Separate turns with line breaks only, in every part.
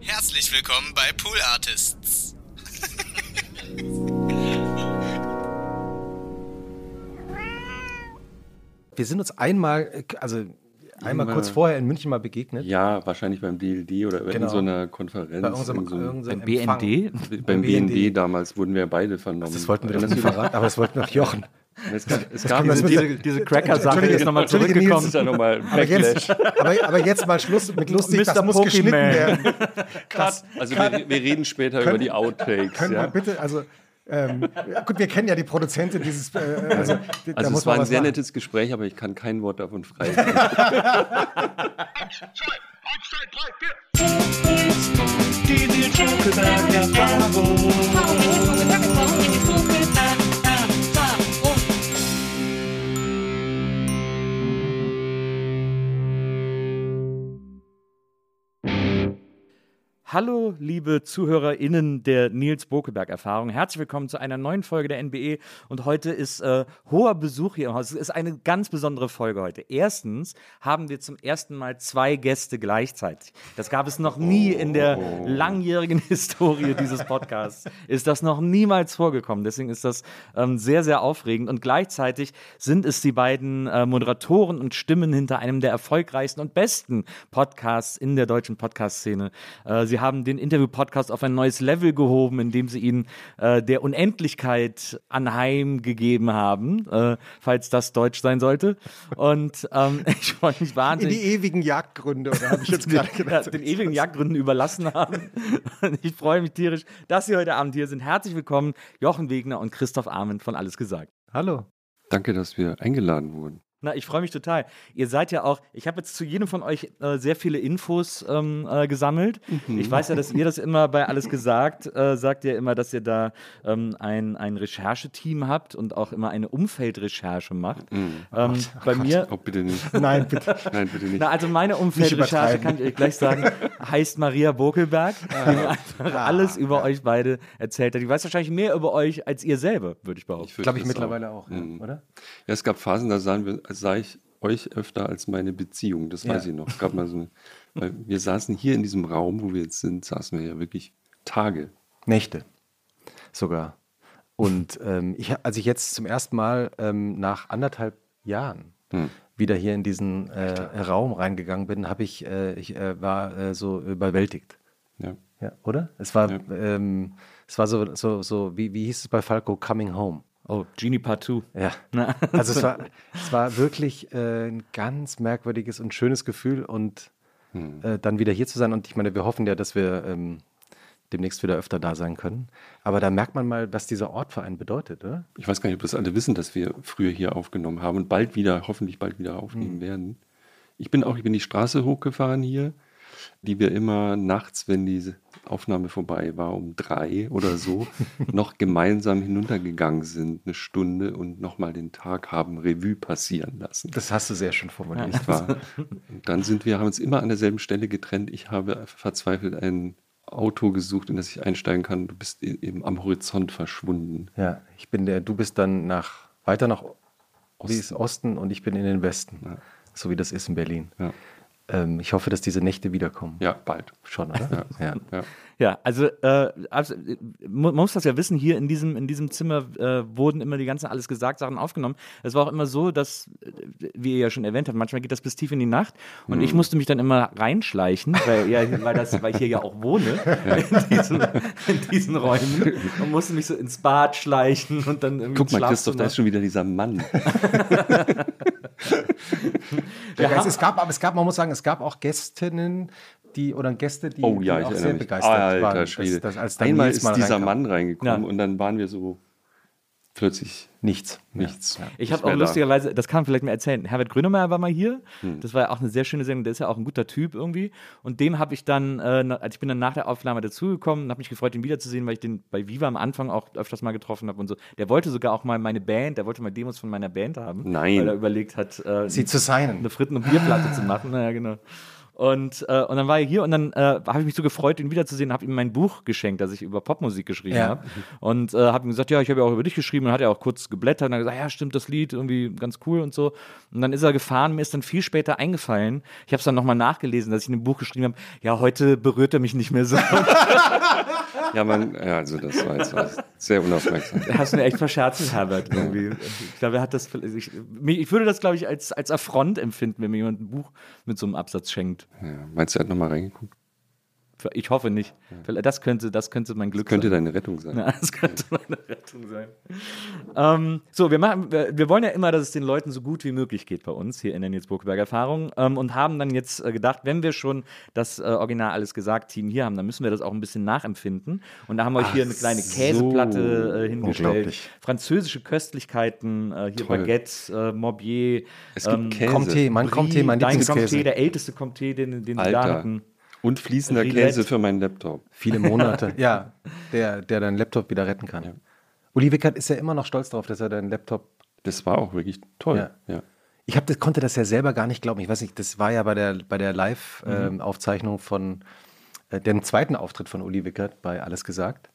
Herzlich willkommen bei Pool Artists.
Wir sind uns einmal, also einmal kurz vorher in München mal begegnet.
Ja, wahrscheinlich beim DLD oder bei
Genau.
irgendeiner Konferenz.
Bei unserem,
irgend so einem-
irgendeinem
Beim. BND?
beim
BND.
BND damals wurden wir beide vernommen.
Das wollten wir doch nicht verraten, aber das wollten wir doch Jochen.
Es gab, es gab
das
diese,
Diese, diese Cracker-Sache
Entschuldige,
ist nochmal zurückgekommen.
ist ja nochmal
Aber jetzt, aber, aber jetzt mal Schluss mit lustig, das
Mr.
muss geschnitten
Pokémon.
werden. Das,
Also wir, wir reden später über die Outtakes.
können wir
Ja.
bitte, also ähm, gut, wir kennen ja die Produzentin dieses, äh, also, da
Also
muss
es war ein sehr
machen.
nettes Gespräch, aber ich kann kein Wort davon frei.
Hallo, liebe ZuhörerInnen der Nils Bokeberg-Erfahrung. Herzlich willkommen zu einer neuen Folge der NBE. Und heute ist äh, hoher Besuch hier im Haus. Es ist eine ganz besondere Folge heute. Erstens haben wir zum ersten Mal zwei Gäste gleichzeitig. Das gab es noch nie in der langjährigen Historie dieses Podcasts. Ist das noch niemals vorgekommen. Deswegen ist das ähm, sehr, sehr aufregend. Und gleichzeitig sind es die beiden äh, Moderatoren und Stimmen hinter einem der erfolgreichsten und besten Podcasts in der deutschen Podcast-Szene. Äh, sie haben den Interview-Podcast auf ein neues Level gehoben, indem sie ihn äh, der Unendlichkeit anheimgegeben haben, äh, falls das Deutsch sein sollte. Und ähm, ich freue mich
In
wahnsinnig.
die ewigen Jagdgründe, oder habe ich jetzt gerade
ja,
gedacht?
den ewigen Jagdgründen überlassen haben. Und ich freue mich tierisch, dass Sie heute Abend hier sind. Herzlich willkommen, Jochen Wegner und Christoph Arment von Alles gesagt.
Hallo.
Danke, dass wir eingeladen wurden.
Na, ich freue mich total. Ihr seid ja auch, ich habe jetzt zu jedem von euch äh, sehr viele Infos ähm, äh, gesammelt. Ich weiß ja, dass ihr das immer bei alles gesagt, äh, sagt ihr immer, dass ihr da ähm, ein, ein Rechercheteam habt und auch immer eine Umfeldrecherche macht. Ähm, bei mir,
Oh, bitte nicht.
Nein, bitte.
Nein, bitte nicht.
na, also meine Umfeldrecherche, kann ich euch gleich sagen, heißt Maria Bokelberg, die mir einfach alles über euch beide erzählt hat. Die weiß wahrscheinlich mehr über euch als ihr selber, würde ich behaupten.
fürchte
Glaube ich mittlerweile auch, ja,
Mhm.
oder?
Ja, es gab Phasen, da sahen wir, sah ich euch öfter als meine Beziehung. Das weiß
Ja.
ich noch. Gab mal so eine, weil wir saßen hier in diesem Raum, wo wir jetzt sind, saßen wir ja wirklich Tage.
Nächte sogar. Und ähm, ich, als ich jetzt zum ersten Mal ähm, nach anderthalb Jahren
Hm.
wieder hier in diesen äh, Raum reingegangen bin, habe ich, äh, ich äh, war äh, so überwältigt.
Ja.
Ja, oder? Es war,
Ja.
ähm, es war so, so, so wie, wie hieß es bei Falco, Coming Home.
Oh, Genie Part 2.
Ja.
Na,
Also es war, es war wirklich äh, ein ganz merkwürdiges und schönes Gefühl und
Hm.
äh, dann wieder hier zu sein. Und ich meine, wir hoffen ja, dass wir ähm, demnächst wieder öfter da sein können. Aber da merkt man mal, was dieser Ort für einen bedeutet, oder?
Ich weiß gar nicht, ob das alle wissen, dass wir früher hier aufgenommen haben und bald wieder, hoffentlich bald wieder aufnehmen
Hm.
werden. Ich bin auch, ich bin die Straße hochgefahren hier, die wir immer nachts, wenn diese Aufnahme vorbei war, um drei oder so, noch gemeinsam hinuntergegangen sind, eine Stunde und nochmal den Tag haben Revue passieren lassen.
Das hast du sehr schön formuliert.
Nicht wahr? Und dann sind wir, haben uns immer an derselben Stelle getrennt. Ich habe verzweifelt ein Auto gesucht, in das ich einsteigen kann. Du bist eben am Horizont verschwunden.
Ja, ich bin der, du bist dann nach, weiter nach Osten, Osten und ich bin in den Westen.
Ja.
So wie das ist in Berlin.
Ja,
Ähm, ich hoffe, dass diese Nächte wiederkommen.
ja bald.
Schon, oder? Ja.
Ja.
Ja, also äh, man muss das ja wissen, hier in diesem, in diesem Zimmer äh, wurden immer die ganzen alles gesagt Sachen aufgenommen. Es war auch immer so, dass, äh, wie ihr ja schon erwähnt habt, manchmal geht das bis tief in die Nacht und
Mhm.
ich musste mich dann immer reinschleichen, weil, ja, weil, das, weil ich hier ja auch wohne, in, diesen, in diesen Räumen und musste mich so ins Bad schleichen und dann irgendwie
Guck mal, Christoph, da ist schon wieder dieser Mann.
Ja,
haben-
es, gab, aber es gab, man muss sagen, es gab auch Gästinnen, die oder Gäste, die,
Oh ja,
die
ich
auch
erinnere
sehr
mich.
begeistert
Alter
waren.
Schwede.
dass- dass als
Einmal ist
mal
dieser
reinkam.
Mann reingekommen
Ja.
und dann waren wir so plötzlich
Nichts.
nichts.
Ich
Nicht
habe auch lustigerweise, das kann man vielleicht mal erzählen, Herbert Grönemeyer war mal hier.
Hm.
Das war ja auch eine sehr schöne Sendung, der ist ja auch ein guter Typ irgendwie. Und dem habe ich dann, äh, also ich bin dann nach der Aufnahme dazugekommen und habe mich gefreut, ihn wiederzusehen, weil ich den bei Viva am Anfang auch öfters mal getroffen habe und so. Der wollte sogar auch mal meine Band, der wollte mal Demos von meiner Band haben.
Nein.
Weil er überlegt hat, äh,
Sie zu sein.
eine Fritten- und Bierplatte zu machen. Naja, genau. Und, äh, und dann war er hier und dann äh, habe ich mich so gefreut, ihn wiederzusehen, habe ihm mein Buch geschenkt, das ich über Popmusik geschrieben
Ja.
habe. Und äh, habe ihm gesagt, ja, ich habe ja auch über dich geschrieben und hat er auch kurz geblättert und dann gesagt, ja, stimmt, das Lied irgendwie ganz cool und so. Und dann ist er gefahren, mir ist dann viel später eingefallen, ich habe es dann nochmal nachgelesen, dass ich in dem Buch geschrieben habe, ja, heute berührt er mich nicht mehr so.
Ja, man, ja, also das war jetzt was sehr unaufmerksam.
Hast du mir echt verscherzt Herbert irgendwie. Ich glaube, er hat das. Ich, ich würde das, glaube ich, als, als Affront empfinden, wenn mir jemand ein Buch mit so einem Absatz schenkt.
Ja, meinst du, er hat nochmal reingeguckt?
Ich hoffe nicht. Das könnte, das könnte mein Glück
Könnte
sein.
deine Rettung sein.
Ja, das könnte meine Rettung sein. Ähm, so, wir, machen, wir, wollen ja immer, dass es den Leuten so gut wie möglich geht bei uns hier in der Nils Burkeberg Erfahrung ähm, und haben dann jetzt äh, gedacht, wenn wir schon das äh, Original alles gesagt Team hier haben, dann müssen wir das auch ein bisschen nachempfinden. Und da haben wir euch hier eine kleine
so.
Käseplatte äh, hingestellt,
Unglaublich.
französische Köstlichkeiten, äh, hier
Toll.
Baguette, äh, Morbier,
Es gibt Käse.
Comté, mein Comté, mein
dein Comté,
Lieblingskäse.
der älteste Comté, den, den wir da hatten.
Und fließender
Rillette.
Käse für meinen Laptop.
Viele Monate. ja, der, der deinen Laptop wieder retten kann. Uli Wickert ist ja immer noch stolz darauf, dass er deinen Laptop.
Das war auch wirklich toll.
Ja.
Ja.
Ich hab, das, konnte das ja selber gar nicht glauben. Ich weiß nicht, das war ja bei der, bei der
Mhm.
Live-Aufzeichnung von äh, dem zweiten Auftritt von Uli Wickert bei Alles gesagt.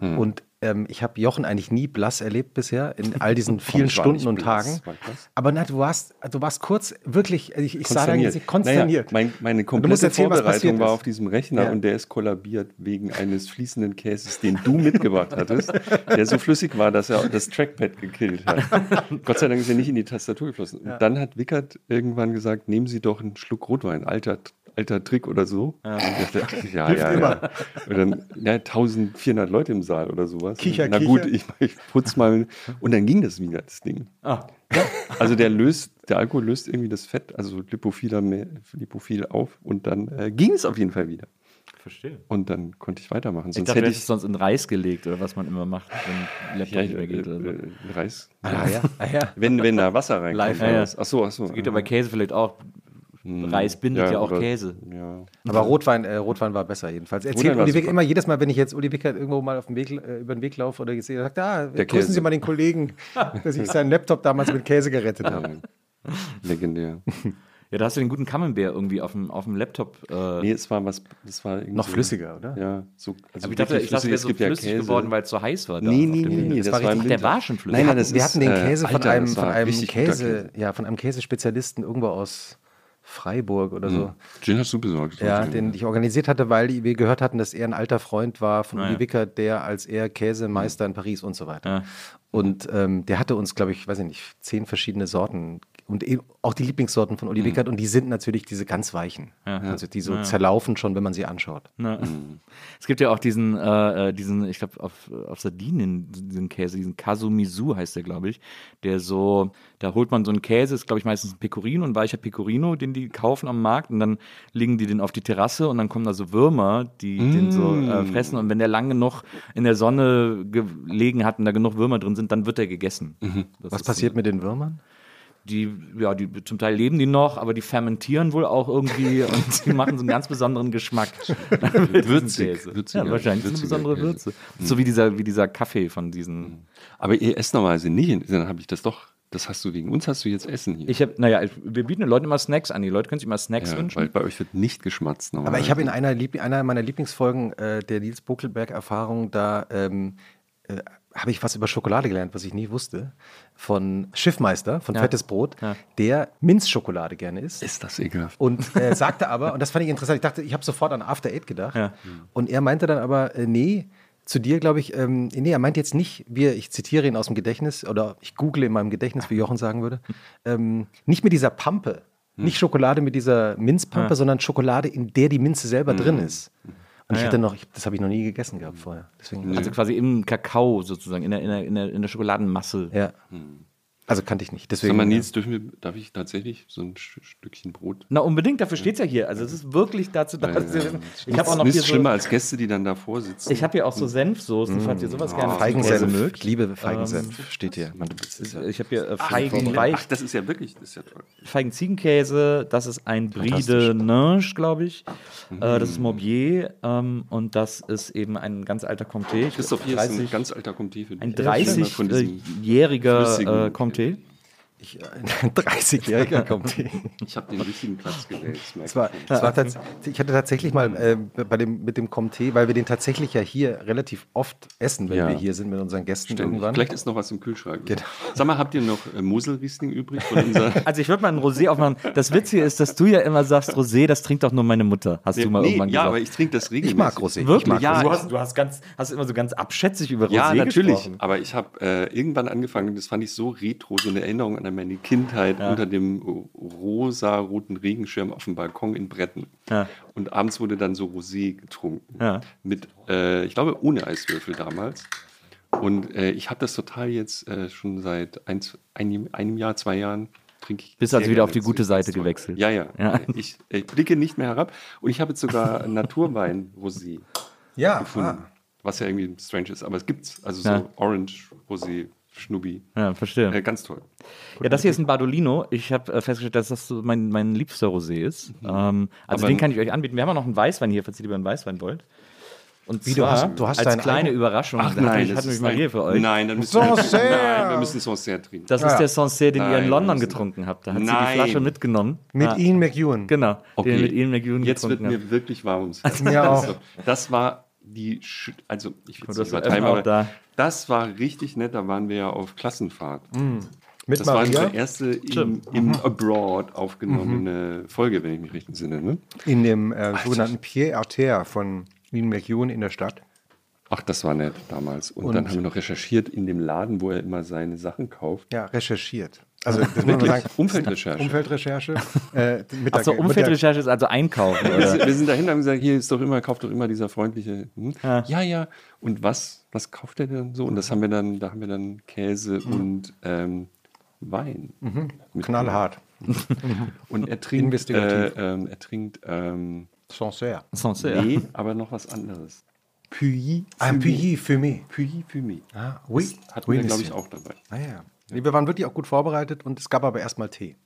Mhm.
Und ähm, ich habe Jochen eigentlich nie blass erlebt bisher in all diesen vielen Stunden und
blass,
Tagen. Aber na, du warst, du warst kurz wirklich, ich, ich sah dein. Gesicht konsterniert.
Naja, mein, meine komplette
erzählen,
Vorbereitung war auf diesem Rechner
Ja.
und der ist kollabiert wegen eines fließenden Käses, den du mitgebracht hattest, der so flüssig war, dass er das Trackpad gekillt hat. Gott sei Dank ist er nicht in die Tastatur geflossen. Und dann hat Wickert irgendwann gesagt, nehmen Sie doch einen Schluck Rotwein, alter, alter Trick oder so. Und ich dachte, ach, ja, ja, ja. Und dann ja, 1400 Leute im Saal oder sowas.
Kicher,
Na gut,
kicher.
ich, ich putz mal. Und dann ging das wieder, das Ding.
Ah,
Also der löst, der Alkohol löst irgendwie das Fett, also lipophiler, lipophil auf und dann äh, ging es auf jeden Fall wieder.
verstehe.
Und dann konnte ich weitermachen.
Ich
Sonst
dachte, du
hätte
hättest es sonst in Reis gelegt oder was man immer macht, wenn Laptop
ja,
nicht
äh,
mehr geht. Oder so.
äh, Reis.
Ah, ja. Ah, ja.
Wenn, wenn da Wasser reinkommt.
Live,
oder
ja.
was? Ach so, ach so.
Geht ja bei Käse vielleicht auch. Reis bindet ja, auch
oder-
Käse.
Ja.
Aber Rotwein, äh, Rotwein war besser jedenfalls. Erzählt Uli
super.
immer jedes Mal, wenn ich jetzt Uli Wickert irgendwo mal auf dem Weg, äh, über den Weg laufe oder sehe, sagt, ah, grüßen
Käse.
Sie mal den Kollegen, dass ich seinen Laptop damals mit Käse gerettet habe.
Legendär.
Ja, da hast du den guten Camembert irgendwie auf dem, auf dem Laptop. Äh,
Nee, es war was, es war irgendwie
Noch
so-
flüssiger, oder?
Ja, so, also
aber ich dachte, ich dachte,
Es
so
gibt ja
flüssig
Käse.
geworden, weil es so heiß war.
Nee, nee, nee, nee,
Das
das,
war richtig-
der war schon flüssig.
Nein, nein,
Wir
das
hatten, wir
ist,
hatten den
äh,
Käse von
Alter,
einem, von einem Käse, ja, von einem Käsespezialisten irgendwo aus Freiburg oder so.
Gin hast du besorgt.
Ja, den ich organisiert hatte, weil wir gehört hatten, dass er ein alter Freund war von
Ah,
Uli
ja.
Wickert, der als er Käsemeister in Paris und so weiter.
Ja.
Und ähm, der hatte uns, glaube ich, weiß ich nicht, zehn verschiedene Sorten und eben auch die Lieblingssorten von Uli
Mhm.
Wickert und die sind natürlich diese ganz weichen. Also die so zerlaufen schon, wenn man sie anschaut.
Ne? Es gibt ja auch diesen, äh, äh, diesen ich glaube, auf, auf Sardinien, diesen Käse, diesen Kasumisu heißt der, glaube ich, der so, da holt man so einen Käse, ist, glaube ich, meistens ein Pecorino, ein weicher Pecorino, den die kaufen am Markt und dann legen die den auf die Terrasse und dann kommen da so Würmer, die den so äh, fressen und wenn der lang genug in der Sonne gelegen hat und da genug Würmer drin sind, dann wird er gegessen. Das
Was passiert mit den Würmern?
Die, ja, die zum Teil leben die noch, aber die fermentieren wohl auch irgendwie und die machen so einen ganz besonderen Geschmack.
Würzig,
Käse.
würziger-
ja, wahrscheinlich eine besondere
Käse.
Würze. So wie dieser, wie dieser Kaffee von diesen.
Aber ihr esst normalerweise nicht, dann habe ich das doch, das hast du wegen uns, hast du jetzt Essen hier.
Ich habe, naja, wir bieten den Leuten immer Snacks an. Die Leute können sich immer Snacks
ja,
wünschen.
weil bei euch wird nicht geschmatzt
Aber ich habe in einer, Liebl einer meiner Lieblingsfolgen äh, der Nils Buckelberg-Erfahrung, da ähm, äh, habe ich was über Schokolade gelernt, was ich nie wusste, von Schiffmeister, von
Ja.
Fettes Brot,
Ja.
der Minzschokolade gerne isst.
Ist das ekelhaft?
Und äh, sagte aber, und das fand ich interessant, ich dachte, ich habe sofort an After Eight gedacht.
Ja.
Und er meinte dann aber, äh, nee, zu dir glaube ich, ähm, nee, er meint jetzt nicht, wir, ich zitiere ihn aus dem Gedächtnis oder ich google in meinem Gedächtnis, wie Jochen sagen würde, ähm, nicht mit dieser Pampe, nicht Schokolade mit dieser Minzpampe, sondern Schokolade, in der die Minze selber drin ist. Und ich
Ah, ja.
hatte noch, ich, das habe ich noch nie gegessen gehabt vorher. Deswegen,
Also quasi im Kakao sozusagen, in der, in der, in der, in der Schokoladenmasse.
ja. Also kannte ich nicht.
Sag
Deswegen,
mal, Nils, dürfen wir, darf ich tatsächlich so ein Sch- Stückchen Brot?
Na, unbedingt, dafür steht es ja hier. Also es ist wirklich dazu da. dass wir wissen. Ich habe auch noch
Nichts
hier so,
schlimmer als Gäste, die dann davor sitzen.
ich habe hier auch so Senfsoßen, falls ihr sowas gerne zum Käse
Feigensenf, ich
mögt.
liebe Feigensenf, steht hier. Man, ja-
Ich habe hier äh,
Ach,
Feigen,
Ach, das ist ja wirklich, das ist ja toll.
Feigen Ziegenkäse, das ist ein Brie de Nange, glaube ich. Äh, das ist Morbier ähm, und das ist eben ein ganz alter Comté.
Christoph, hier
glaub,
ist ein
30,
ganz alter Comté für dich.
ein
von diesem
30-jähriger
flüssigen
äh, Comté.
écouté. Ich, ein 30-jähriger Comté.
Ich habe den richtigen Platz gewählt. das
war,
ich
es war tats- ich hatte tatsächlich mal äh, bei dem, mit dem Comté, weil wir den tatsächlich ja hier relativ oft essen, wenn
Ja.
wir hier sind mit unseren Gästen
Ständig.
irgendwann.
Vielleicht ist noch was im Kühlschrank.
Genau.
Sag mal, habt ihr noch äh, Moselriesling übrig.
Also ich würde mal ein Rosé aufmachen. Das Witzige ist, dass du ja immer sagst, Rosé, das trinkt doch nur meine Mutter. Hast du mal
nee,
irgendwann
ja,
gesagt.
aber ich trinke das regelmäßig.
Ich mag Rosé. Ich
Wirklich?
mag
Ja,
Rosé.
du, hast, du hast, ganz, hast immer so ganz abschätzig über Rosé
Ja, natürlich.
gesprochen.
Aber ich habe äh, irgendwann angefangen, das fand ich so retro, so eine Erinnerung an meine Kindheit unter dem rosa-roten Regenschirm auf dem Balkon in Bretten.
Ja.
Und abends wurde dann so Rosé getrunken.
Ja.
Mit, äh, ich glaube, ohne Eiswürfel damals. Und äh, ich habe das total jetzt äh, schon seit ein, einem, einem Jahr, zwei Jahren trinke ich.
Bist also wieder auf die gute. Seite gewechselt.
Ja, ja.
Ja.
Ich, ich blicke nicht mehr herab. Und ich habe jetzt sogar Naturwein-Rosé
Ja,
gefunden.
ah.
Was ja irgendwie strange ist. Aber es gibt's. Also
Ja.
so Orange, Rosé, Schnubbi.
Ja, verstehe.
Äh, ganz toll.
Ja, das hier ist ein Bardolino. Ich habe äh, festgestellt, dass das so mein, mein liebster Rosé ist. Ähm, also
Mhm. Aber-
den kann ich euch anbieten. Wir haben auch noch einen Weißwein hier, falls ihr lieber einen Weißwein wollt. Und
Wie, du
zwar
hast- du hast
als kleine
eigenen-
Überraschung.
Ach nein,
mich,
das
hat mich
ist
mal hier für euch.
Nein, dann müssen wir, nein, wir müssen Sancerre trinken.
Das ist
Ja.
der Sancerre, den ihr
Nein,
in London getrunken habt. Da hat sie
Nein.
die Flasche mitgenommen.
Mit
ja.
Ian McEwan.
Genau,
Okay.
den ihr mit Ian McEwan
Jetzt wird mir wirklich warm ums Herz.
Mir auch.
Also, das war die, also ich will übertreiben, aber
da.
das war richtig nett. Da waren wir ja auf Klassenfahrt.
Mit
Das war
Maria
unsere erste im, im Abroad aufgenommene Folge, wenn ich mich richtig entsinne. Ne?
in dem äh, sogenannten Pied Arter von Ian McEwan in der Stadt.
Ach, das war nett damals. Und,
Und-
dann haben wir noch recherchiert in dem Laden, wo er immer seine Sachen kauft.
Ja, recherchiert. Also das muss man
Wirklich?
sagen.
Umfeldrecherche.
Umfeldrecherche. Äh,
Achso, Umfeldrecherche ist also einkaufen.
Wir
Oder?
sind, wir sind dahin und haben gesagt, hier ist doch immer, kauft doch immer dieser freundliche. Hm?
Ja.
Ja. ja, Und was, was kauft er denn so? Und das haben wir dann, da haben wir dann Käse und ähm, Wein. mit-
Knallhart.
Und er trinkt,
Investigativ.
äh, ähm, er trinkt, ähm,
Sancerre.
Sancerre.
nee, aber noch was anderes. Puyi.
Ein Puy Fumé.
Puyi Fumé.
Ah, oui.
Hatten
oui,
wir, glaube ich, auch dabei.
Ah, ja. Nee, wir waren wirklich auch gut vorbereitet und es gab aber erstmal Tee.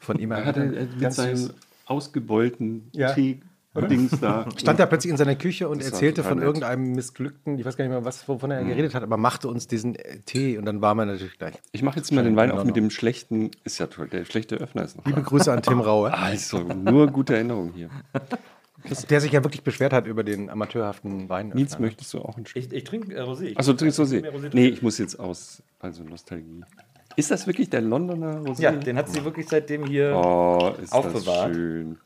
Von ihm
Er hatte äh, mit
ganz
seinem ausgebeulten
Ja.
Tee-Dings da.
Stand da plötzlich in seiner Küche und
Das
erzählte von
nett.
irgendeinem missglückten, ich weiß gar nicht mehr, was, wovon er geredet hat, aber machte uns diesen äh, Tee und dann war man natürlich gleich.
Ich mache jetzt mal den Wein
in
auf mit
Ordnung.
dem schlechten, ist ja toll, der schlechte Öffner ist noch.
Liebe Grüße an Tim Raue,
Also, nur gute Erinnerungen hier.
Der sich ja wirklich beschwert hat über den amateurhaften Wein.
Nils, möchtest du auch ein Stück?
Ich, ich trinke äh, Rosé.
Achso, du trinkst Rosé.
Rosé
Nee, ich muss jetzt aus. Also Nostalgie. Ist das wirklich der Londoner Rosé?
Ja, den hat sie wirklich seitdem hier.
Oh, ist
Aufbewahrt.
das schön.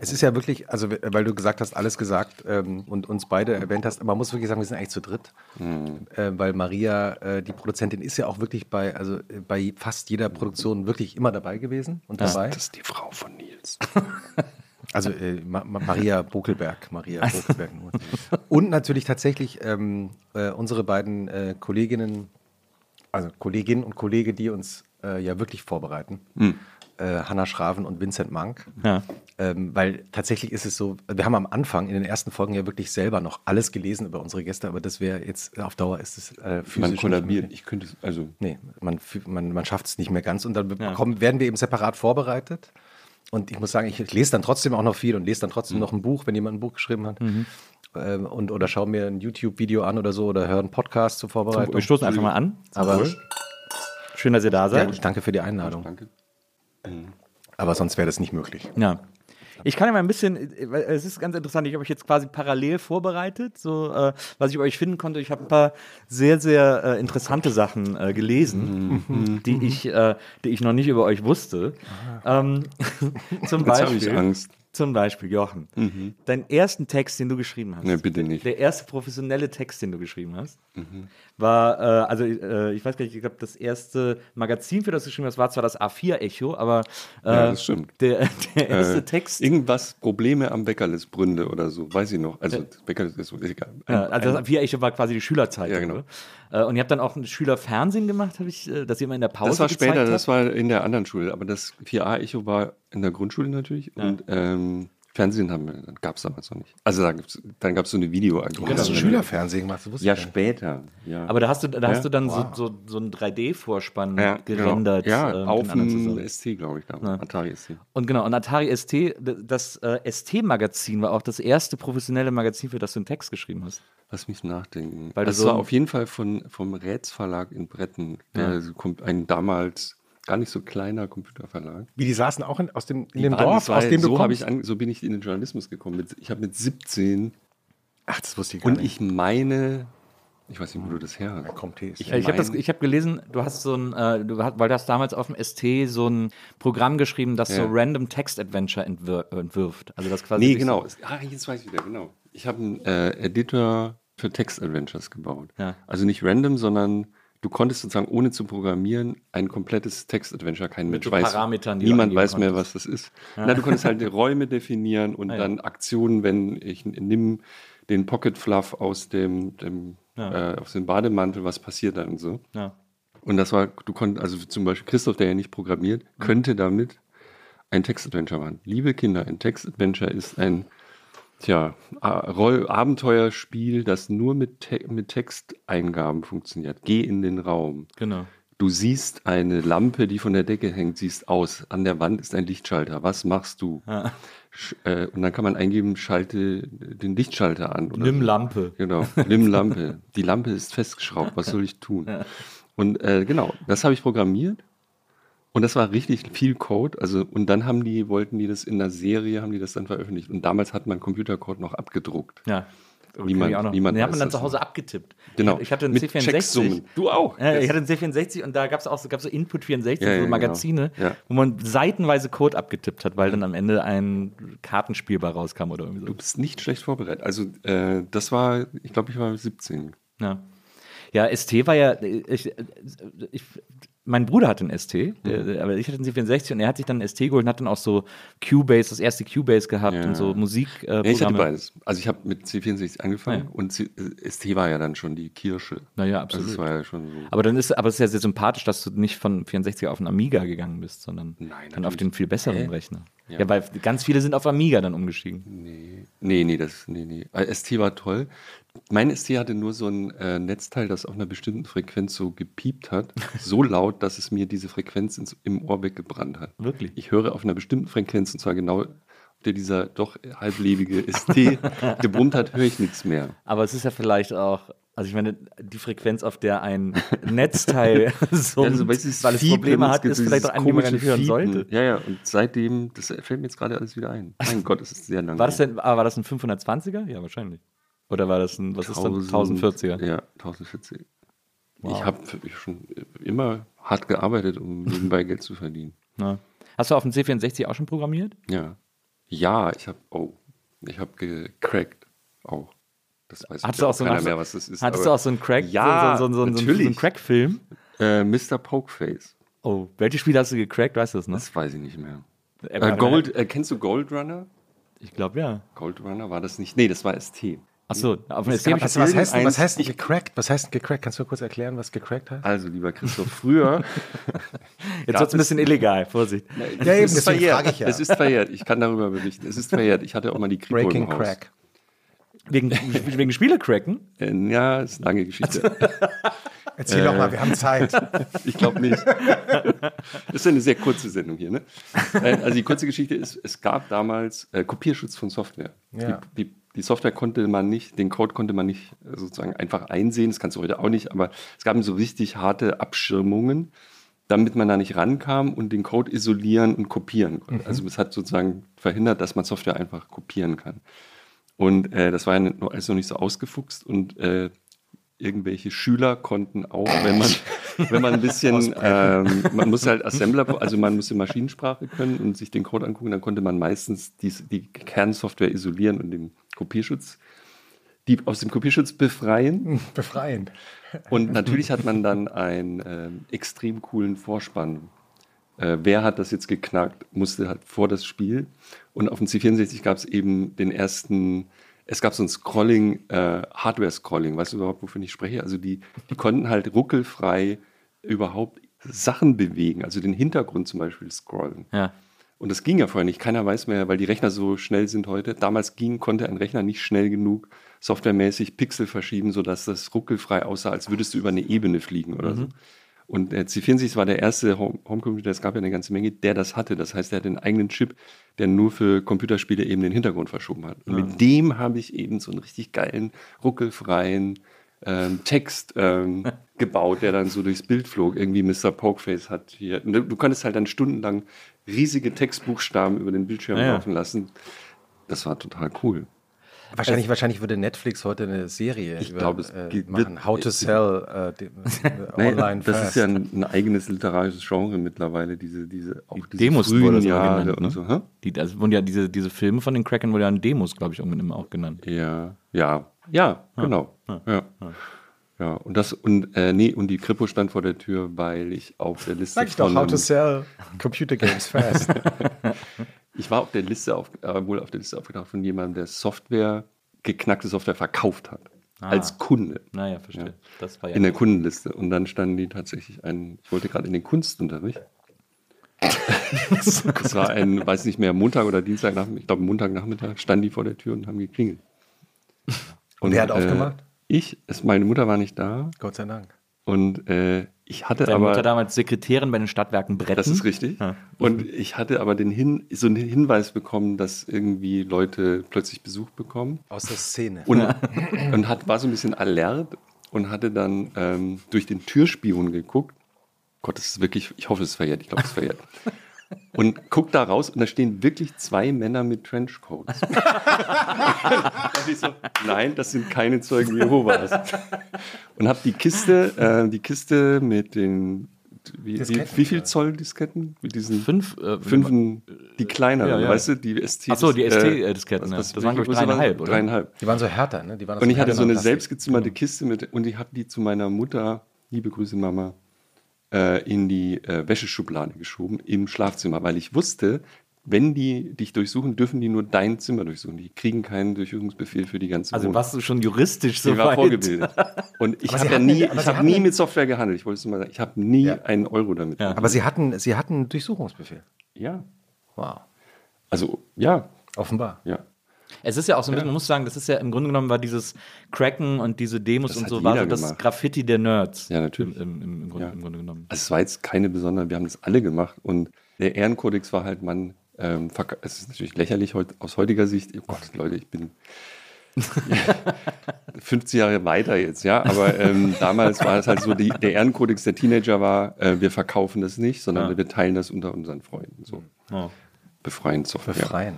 Es ist ja wirklich, also weil du gesagt hast, alles gesagt ähm, und uns beide erwähnt hast, man muss wirklich sagen, wir sind eigentlich zu dritt. Äh, weil Maria, äh, die Produzentin, ist ja auch wirklich bei, also äh, bei fast jeder Produktion wirklich immer dabei gewesen und dabei.
Das ist die Frau von Nils.
Also äh, Ma Ma Maria Bokelberg, Maria Bokelberg nur. Und natürlich tatsächlich ähm, äh, unsere beiden äh, Kolleginnen, also Kolleginnen und Kollege, die uns äh, ja wirklich vorbereiten. Äh, Hanna Schraven und Vincent Mank.
Ja.
Ähm, weil tatsächlich ist es so, wir haben am Anfang in den ersten Folgen ja wirklich selber noch alles gelesen über unsere Gäste, aber das wäre jetzt auf Dauer ist es äh, physisch
Man kollabiert. Ich könnte es, also.
Nee, man, man, man schafft es nicht mehr ganz und dann
Ja.
bekommen, werden wir eben separat vorbereitet. Und ich muss sagen, ich lese dann trotzdem auch noch viel und lese dann trotzdem
Mhm.
noch ein Buch, wenn jemand ein Buch geschrieben hat. Ähm, und, oder schaue mir ein YouTube-Video an oder so oder höre einen Podcast zur Vorbereitung.
Wir stoßen einfach mal an.
Aber
Schön, dass ihr da
ja,
seid.
ich danke für die Einladung.
Danke.
Aber sonst wäre das nicht möglich.
Ja. Ich kann ja mal ein bisschen, es ist ganz interessant, ich habe euch jetzt quasi parallel vorbereitet, so äh, was ich über euch finden konnte. Ich habe ein paar sehr, sehr äh, interessante Sachen äh, gelesen, die, ich, äh, die ich noch nicht über euch wusste. Ähm, zum
Jetzt habe ich
Beispiel,
Angst.
Zum Beispiel, Jochen, deinen ersten Text, den du geschrieben hast.
Nee, bitte nicht.
Der erste professionelle Text, den du geschrieben hast, war, äh, also äh, ich weiß gar nicht, ich glaube, das erste Magazin, für das du geschrieben hast, war zwar das A4-Echo, aber äh,
Ja, das stimmt.
Der, der erste
Äh,
Text.
Irgendwas, Probleme am Bäckerlisbründe oder so, weiß ich noch. Also, Bäckerlis ist so, egal.
Also das A4-Echo war quasi die Schülerzeitung.
Ja, genau.
oder? Äh, Und ihr habt dann auch ein Schülerfernsehen gemacht, habe ich, äh, dass ihr immer in der Pause
Das war später, das war in der anderen Schule, aber das 4a-Echo war in der Grundschule natürlich und ähm, Fernsehen haben wir, gab es damals noch nicht. Also da gibt's, dann gab es so eine Videoagentur.
Du hast ein Schülerfernsehen gemacht, das wusste
Ja,
ich
später. Ja,
Aber da hast du, da
Ja.
hast du dann so, so, so einen 3D-Vorspann
ja,
gerendert.
Genau. Ja,
mit
auf dem. ST, glaube ich, damals. Atari ST.
Und genau, und Atari ST, das äh, ST-Magazin war auch das erste professionelle Magazin, für das du einen Text geschrieben hast.
Lass mich nachdenken.
Weil
das
so
war auf jeden Fall von, vom Rätz Verlag in Bretten.
Ja.
Der kommt ein damals gar nicht so kleiner Computerverlag.
Wie die saßen auch in, aus dem, in
Die
dem
waren-
Dorf,
war,
aus dem du
so, hab
kommst.
ich an, so bin ich in den Journalismus gekommen. Ich habe mit 17
Ach, das wusste ich gar
und
nicht.
ich meine, ich weiß nicht, wo du das her hast.
Kommt.
Ich
ich habe hab gelesen, du hast so ein, äh, du hast, weil du hast damals auf dem ST so ein Programm geschrieben, das so
Ja.
Random Text Adventure entwir entwirft. Also das quasi
Nee, genau.
So,
Ah, jetzt weiß ich wieder, genau. Ich habe einen äh, Editor für Text-Adventures gebaut.
Ja.
Also nicht random, sondern du konntest sozusagen ohne zu programmieren ein komplettes Text-Adventure, kein Mensch
so
weiß.
Parametern, die
niemand weiß mehr, was das ist. Na, du konntest halt die Räume definieren und
Ah, ja.
dann Aktionen, wenn ich nimm den Pocket Fluff aus dem, dem
Ja.
äh, aus dem Bademantel, was passiert dann und so.
ja.
Und das war, du konntest, also zum Beispiel Christoph, der ja nicht programmiert,
Mhm.
könnte damit ein Textadventure machen. Liebe Kinder, ein Textadventure ist ein tja, Abenteuerspiel, das nur mit, Te mit Texteingaben funktioniert. Geh in den Raum.
Genau.
Du siehst eine Lampe, die von der Decke hängt, siehst aus. An der Wand ist ein Lichtschalter. Was machst du? Sch äh, und dann kann man eingeben, schalte den Lichtschalter an.
Nimm
so.
Lampe.
Genau, nimm Lampe. Die Lampe ist festgeschraubt. Was soll ich tun? Und äh, genau, das habe ich programmiert. Und das war richtig viel Code. Also, und dann haben die, wollten die das in der Serie, haben die das dann veröffentlicht. Und damals hat man Computercode noch abgedruckt.
Ja.
Niemand-
Kenn ich auch noch.
niemand
Den hat man dann zu Hause abgetippt.
Genau.
Ich hatte einen
Mit
C64.
Checksummen. Du auch.
Ja, ich hatte einen C64 und da gab es auch so, gab's so Input 64,
Ja,
so
genau.
Magazine,
Ja.
wo man seitenweise Code abgetippt hat, weil dann am Ende ein Kartenspiel bei rauskam oder irgendwie so.
Du bist nicht schlecht vorbereitet. Also, äh, das war, ich glaube, ich war 17.
Ja. Ja, ST war ja, ich, ich, mein Bruder hatte einen ST, der- aber ich hatte einen C64 und er hat sich dann einen ST geholt und hat dann auch so Cubase, das erste Cubase gehabt
Ja.
und so Musik. Äh,
Ja, ich hatte beides. Also ich habe mit C64 angefangen
Ja.
und C äh, ST war ja dann schon die Kirsche.
Naja,
Also
absolut.
war ja schon so.
aber dann ist, aber es ist ja sehr sympathisch, dass du nicht von 64 auf einen Amiga gegangen bist, sondern
Nein,
dann auf den viel besseren
Hä?
Rechner. Ja.
Ja.
weil ganz viele sind auf Amiga dann umgestiegen.
Nee, nee, nee, das, nee, nee. Äh, ST war toll. Mein ST hatte nur so ein äh, Netzteil, das auf einer bestimmten Frequenz so gepiept hat. So laut, dass es mir diese Frequenz ins, im Ohr weggebrannt hat.
Wirklich?
Ich höre auf einer bestimmten Frequenz, und zwar genau, der dieser doch halblebige ST gebrummt hat, höre ich nichts mehr.
Aber es ist ja vielleicht auch, also ich meine, die Frequenz, auf der ein Netzteil so,
Ja, also, weil es
Probleme hat, ist vielleicht auch eine, die man gar nicht hören sollte.
Ja, ja, und seitdem, das fällt mir jetzt gerade alles wieder ein. Mein Gott, es ist sehr lange.
War das denn, aber war das ein 520er? Ja, wahrscheinlich. Oder war das ein, was ist dann 1040er?
Ja, 1040. Ich habe schon immer hart gearbeitet, um nebenbei Geld zu verdienen.
Ja. Hast du auf dem C64 auch schon programmiert?
Ja. Ja, ich habe, oh, ich habe gecrackt. Auch. Das weiß
Hattest du auch
auch
so
keiner
einen,
mehr, was das ist.
Hattest du auch so einen Crack?
Ja,
so, so, so, so, so,
natürlich.
einen Crack-Film?
Äh, Mr. Pokeface.
Oh, welches Spiel hast du gecrackt? Weißt du das noch?
Das weiß ich nicht mehr.
Äh,
Äh, Gold, äh, kennst du Gold Runner?
Ich glaube ja.
Gold Runner war das nicht? Nee, das war ST.
Achso, auf dem
Es gab
Was, heißt, denn- was heißt gecrackt? Was heißt gecrackt? Kannst du kurz erklären, was gecrackt heißt?
Also, lieber Christoph, früher.
Jetzt wird es ein bisschen illegal, Vorsicht.
Ja, eben,
es ist verjährt.
frage ich ja.
Es ist verjährt. Ich kann darüber berichten. Es ist verjährt. Ich hatte auch mal die Kripo
Breaking
im Haus.
Crack.
Wegen, wegen Spielecracken?
Äh, ja, ist eine lange Geschichte.
Erzähl doch mal, wir haben Zeit.
Ich glaube nicht. Das ist eine sehr kurze Sendung hier. Ne? Äh, Also die kurze Geschichte ist, es gab damals äh, Kopierschutz von Software.
Ja.
Die, die, die Software konnte man nicht, den Code konnte man nicht äh, sozusagen einfach einsehen, das kannst du heute auch nicht, aber es gab so richtig harte Abschirmungen, damit man da nicht rankam und den Code isolieren und kopieren konnte. Also es hat sozusagen verhindert, dass man Software einfach kopieren kann. Und äh, das war ja noch, alles noch nicht so ausgefuchst und äh, irgendwelche Schüler konnten auch, wenn man, wenn man ein bisschen, ähm, man muss halt Assembler, also man musste Maschinensprache können und sich den Code angucken, dann konnte man meistens die, die Kernsoftware isolieren und den Kopierschutz, die aus dem Kopierschutz befreien.
Befreiend.
Und natürlich hat man dann einen ähm, extrem coolen Vorspann. Äh, wer hat das jetzt geknackt, musste halt vor das Spiel. Und auf dem C64 gab es eben den ersten, es gab so ein Scrolling, äh, Hardware-Scrolling. Weißt du überhaupt, wovon ich spreche? Also die, die konnten halt ruckelfrei überhaupt Sachen bewegen, also den Hintergrund zum Beispiel scrollen.
Ja.
Und das ging ja vorher nicht. Keiner weiß mehr, weil die Rechner so schnell sind heute. Damals ging, konnte ein Rechner nicht schnell genug softwaremäßig Pixel verschieben, sodass das ruckelfrei aussah, als würdest du über eine Ebene fliegen oder so. Und der C64 war der erste Home- Homecomputer, es gab ja eine ganze Menge, der das hatte. Das heißt, der hat einen eigenen Chip, der nur für Computerspiele eben den Hintergrund verschoben hat. Und mit dem habe ich eben so einen richtig geilen, ruckelfreien ähm, Text ähm, gebaut, der dann so durchs Bild flog. Irgendwie Mr. Pokeface hat hier. Und Du du konntest halt dann stundenlang riesige Textbuchstaben über den Bildschirm
Ja, ja.
laufen lassen. Das war total cool.
Wahrscheinlich, wahrscheinlich würde Netflix heute eine Serie
Ich
über,
glaube, es
äh,
geht-
machen.
wird-
How to sell äh, äh,
Nee,
online
das
fast.
ist ja ein, ein eigenes literarisches Genre mittlerweile, diese, diese, auch diese
Demos
frühen
wurde
Jahre
genannt,
und
ne?
so. Hä?
Die, das wurden ja diese, diese Filme von den Kraken wurden ja Demos, glaube ich, irgendwann immer auch genannt.
Ja, ja, ja, genau. Ja. Ja, und das, und, äh, nee, und die Kripo stand vor der Tür, weil ich auf der Liste
Sag ich doch,
von
how to sell computer games fast.
Ich war auf der Liste auf, äh, wohl auf der Liste aufgetaucht von jemandem, der Software, geknackte Software verkauft hat. Als Kunde.
Naja, verstehe.
Ja.
Das war ja.
In der Kundenliste. Und dann standen die tatsächlich ein, ich wollte gerade in den Kunstunterricht. Es war ein, weiß nicht mehr, Montag oder Dienstagnachmittag, ich glaube Montagnachmittag, standen die vor der Tür und haben geklingelt. Und
wer hat aufgemacht?
Ich, es, meine Mutter war nicht da
Gott sei Dank.
und äh, ich hatte
Deine
aber.
Mutter damals Sekretärin bei den Stadtwerken Bretten.
Das ist richtig.
Ja.
Und ich hatte aber den Hin so einen Hinweis bekommen, dass irgendwie Leute plötzlich Besuch bekommen.
Aus der Szene.
Und, und hat, war so ein bisschen alert und hatte dann ähm, durch den Türspion geguckt. Gott, das ist wirklich, ich hoffe, es ist verjährt, ich glaube, es ist verjährt. Und guckt da raus und da stehen wirklich zwei Männer mit Trenchcoats. und ich so, nein, das sind keine Zeugen Jehovas. Und habe die Kiste, äh, die Kiste mit den, wie, wie, wie viel. Zoll Disketten? Mit diesen
Fünf. Äh,
fünfen, die kleineren,
Ja, ja.
weißt du, die ST.
Ach so, die
äh,
ST-Disketten,
was-
Das waren,
welche
glaub ich, dreieinhalb, oder?
Dreieinhalb.
Die waren so härter, ne? Die waren
Und ich hatte so eine
Plastik.
selbstgezimmerte Kiste mit und ich habe die zu meiner Mutter, liebe Grüße Mama, äh, in die äh, Wäscheschublade geschoben im Schlafzimmer, weil ich wusste, wenn die dich durchsuchen, dürfen die nur dein Zimmer durchsuchen. Die kriegen keinen Durchsuchungsbefehl für die ganze
Also
Wohnung.
warst du schon juristisch so
ich war
weit?
vorgebildet. Und ich habe ja nie, ich habe nie mit Software gehandelt. Ich wollte es mal sagen. Ich habe nie
Ja.
einen Euro damit.
Ja.
Aber sie hatten, sie hatten einen Durchsuchungsbefehl.
ja.
Wow.
Also, ja,
Offenbar.
ja.
Es ist ja auch so ein bisschen, man muss sagen, das ist ja im Grunde genommen war dieses Cracken und diese Demos
Das
und so, war so das
gemacht.
Graffiti der Nerds.
Ja, natürlich.
Im, im, im, Grunde,
Ja.
im Grunde genommen.
Also es war jetzt keine besondere, wir haben das alle gemacht und der Ehrenkodex war halt, man, ähm, es ist natürlich lächerlich heut, aus heutiger Sicht, oh Gott, Leute, ich bin 50 Jahre weiter jetzt, ja, aber ähm, damals war es halt so, die, der Ehrenkodex der Teenager war, äh, wir verkaufen das nicht, sondern
Ja.
wir teilen das unter unseren Freunden, so.
Oh.
Befreien Software.
Befreien.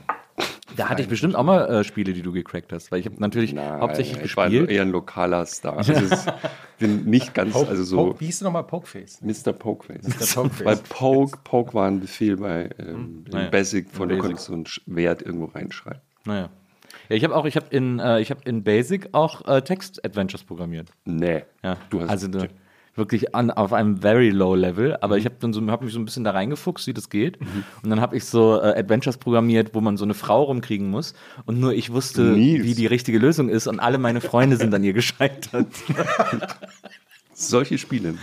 Da hatte ich bestimmt auch mal äh, Spiele, die du gecrackt hast, weil ich habe natürlich
Nein,
hauptsächlich
ich war
gespielt.
eher ein lokaler Star. Also es bin nicht ganz,
Poke,
also so
Poke, wie hieß du nochmal Pokeface?
Mr. Pokeface.
Mr. Pokeface.
Weil Poke, Poke war ein Befehl bei ähm,
Naja,
in Basic, von du
Basic.
konntest so einen Wert irgendwo reinschreiben.
Naja. Ja, ich habe auch, ich habe in, äh, ich habe in Basic auch äh, Text-Adventures programmiert.
Nee.
Ja,
Du hast
also da, wirklich an, auf einem very low Level, aber ich habe so, hab mich so ein bisschen da reingefuchst, wie das geht. Und dann habe ich so äh, Adventures programmiert, wo man so eine Frau rumkriegen muss. Und nur ich wusste,
Nils.
wie die richtige Lösung ist. Und alle meine Freunde sind an ihr gescheitert.
solche Spiele.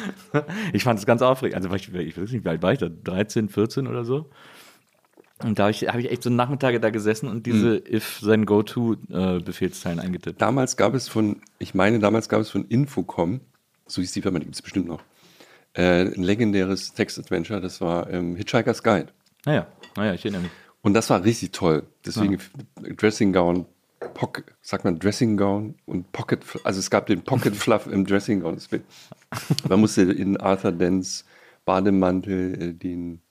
Ich fand es ganz aufregend. Also ich, ich weiß nicht, wie alt war ich da? 13, 14 oder so? Und da habe ich, hab ich echt so Nachmittage da gesessen und diese if sein Go-To-Befehlszeilen eingetippt.
Damals gab es von, ich meine, damals gab es von Infocom, so hieß die Firma, die gibt es bestimmt noch, äh, ein legendäres Text-Adventure, das war ähm, Hitchhiker's Guide.
Naja, naja, ich erinnere mich.
Und das war richtig toll. Deswegen Dressing Gown, Pocket, sagt man Dressing Gown und Pocket, also es gab den Pocket Fluff im Dressing Gown. Man musste in Arthur Dents Bademantel äh, den,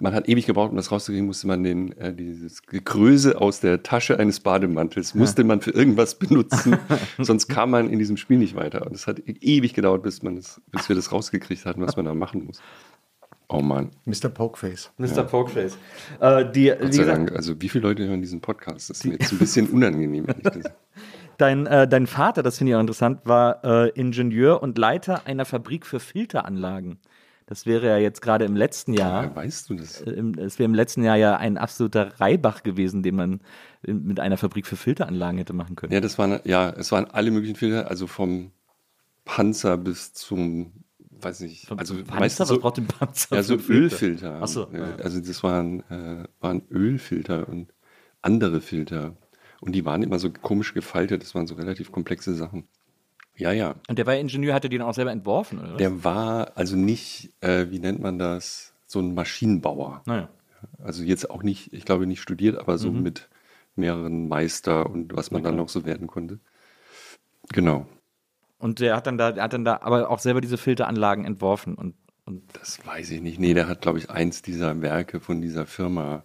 man hat ewig gebraucht, um das rauszukriegen, musste man den, äh, dieses Gekröse aus der Tasche eines Bademantels, musste man für irgendwas benutzen, sonst kam man in diesem Spiel nicht weiter. Und es hat ewig gedauert, bis, man das, bis wir das rausgekriegt hatten, was man da machen muss. Oh Mann.
Mr. Pokeface.
Mr. Pokeface. Äh, die,
Gott
wie
sei Dank, also wie viele Leute hören diesen Podcast? Das ist mir jetzt ein bisschen unangenehm, ehrlich gesagt.
dein, äh, dein Vater, das finde ich auch interessant, war äh, Ingenieur und Leiter einer Fabrik für Filteranlagen. Das wäre ja jetzt gerade im letzten Jahr.
Ja, weißt du das?
äh, Es wäre im letzten Jahr ja ein absoluter Reibach gewesen, den man äh, mit einer Fabrik für Filteranlagen hätte machen können.
Ja, das waren, ja, es waren alle möglichen Filter, also vom Panzer bis zum, weiß nicht, also
Panzer,
meistens
was
so,
braucht den Panzer?
ja, so? Ölfilter.
Ach so,
ja. Also das waren, äh, waren Ölfilter und andere Filter. Und die waren immer so komisch gefaltet, das waren so relativ komplexe Sachen. Ja, ja.
Und der war Ingenieur, hatte den auch selber entworfen, oder was?
Der war also nicht, äh, wie nennt man das, so ein Maschinenbauer.
naja.
Also jetzt auch nicht, ich glaube nicht studiert, aber so
Mhm.
mit mehreren Meister und was man dann noch so werden konnte. Genau.
Und der hat dann da, hat dann da aber auch selber diese Filteranlagen entworfen und, und
Das weiß ich nicht. Nee, der hat, glaube ich, eins dieser Werke von dieser Firma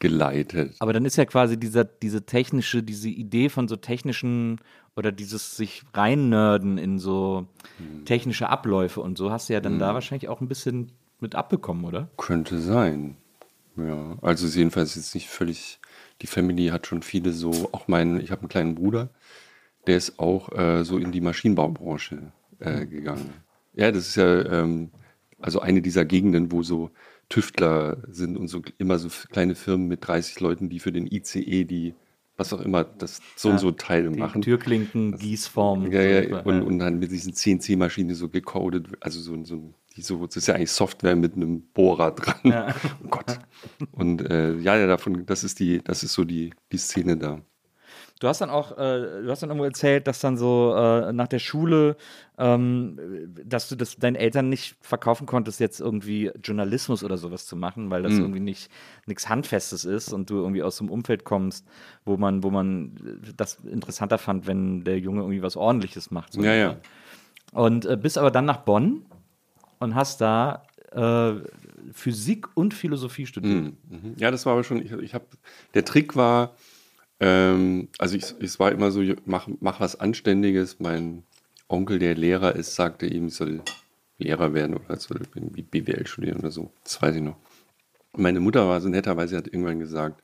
geleitet.
aber dann ist ja quasi dieser, diese technische, diese Idee von so technischen oder dieses sich reinnörden in so
Hm.
technische Abläufe und so hast du ja dann da wahrscheinlich auch ein bisschen mit abbekommen, oder?
Könnte sein. Ja, also ist jedenfalls jetzt nicht völlig. Die Family hat schon viele so, auch mein, ich habe einen kleinen Bruder, der ist auch äh, so in die Maschinenbaubranche äh, gegangen. Ja, das ist ja ähm, also eine dieser Gegenden, wo so Tüftler sind und so immer so kleine Firmen mit 30 Leuten, die für den ICE die, was auch immer, das so und so Teile
Die
machen.
Türklinken, Gießformen.
Ja, ja,
so.
und, und dann mit diesen CNC-Maschinen so gecodet, also so, so die so, das ist ja eigentlich Software mit einem Bohrer dran. Oh Gott. Und äh, ja, ja, davon, das ist die, das ist so die, die Szene da.
Du hast dann auch, äh, du hast dann irgendwo erzählt, dass dann so äh, nach der Schule, ähm, dass du das deinen Eltern nicht verkaufen konntest, jetzt irgendwie Journalismus oder sowas zu machen, weil das
Hm.
irgendwie nicht nichts Handfestes ist und du irgendwie aus so einem Umfeld kommst, wo man, wo man das interessanter fand, wenn der Junge irgendwie was Ordentliches macht. so.
Ja, ja.
Und äh, bist aber dann nach Bonn und hast da äh, Physik und Philosophie studiert.
Mhm. Ja, das war aber schon, ich, ich habe, der Trick war, ähm, also ich, es war immer so, mach, mach was Anständiges. Mein Onkel, der Lehrer ist, sagte ihm, ich soll Lehrer werden oder soll irgendwie BWL studieren oder so. Das weiß ich noch. Meine Mutter war so netterweise, hat irgendwann gesagt,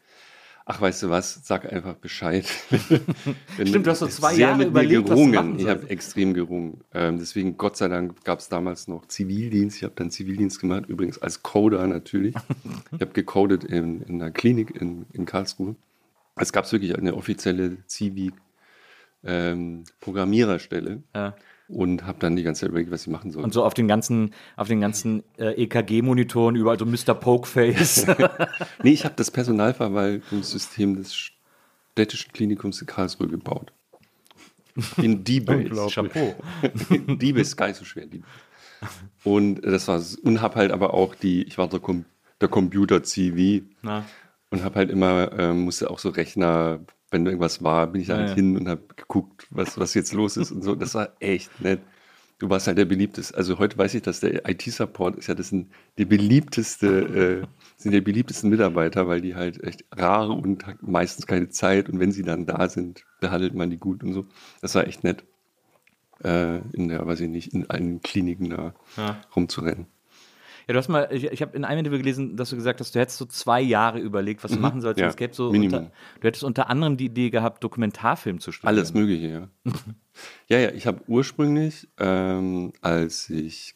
ach, weißt du was, sag einfach Bescheid.
Stimmt, du hast so zwei Jahre
mit
überlegt,
gerungen. Ich habe extrem gerungen. Ähm, deswegen, Gott sei Dank, gab es damals noch Zivildienst. Ich habe dann Zivildienst gemacht, übrigens als Coder natürlich. ich habe gecodet in, in einer Klinik in, in Karlsruhe. Es gab wirklich eine offizielle Zivi-Programmiererstelle
Ja.
und habe dann die ganze Zeit überlegt, was ich machen soll.
Und so auf den ganzen, auf den ganzen äh, EKG-Monitoren überall so Mr. Pokeface.
Nee, ich habe das Personalverwaltungssystem des städtischen Klinikums in Karlsruhe gebaut. In D-Base.
Chapeau.
D-Base ist gar nicht so schwer. D-Base. Und das war und habe halt aber auch die, ich war der, Com der Computer-CV und habe halt immer, ähm, musste auch so Rechner, wenn irgendwas war, bin ich da
Ja,
halt
ja.
hin und habe geguckt, was, was jetzt los ist und so. Das war echt nett. Du warst halt der beliebteste. Also heute weiß ich, dass der IT-Support ist ja das sind die beliebteste, äh, sind die beliebtesten Mitarbeiter, weil die halt echt rar und meistens keine Zeit und wenn sie dann da sind, behandelt man die gut und so. Das war echt nett. Äh, in der, weiß ich nicht, in allen Kliniken da
Ja.
rumzurennen.
Ja, du hast mal, ich, ich habe in einem Interview gelesen, dass du gesagt hast, du hättest so zwei Jahre überlegt, was du machen sollst.
Mhm. Ja,
es gäbe so
Minimum.
unter, du hättest unter anderem die Idee gehabt, Dokumentarfilm zu studieren.
Alles Mögliche, ja. ja, ja, ich habe ursprünglich, ähm, als ich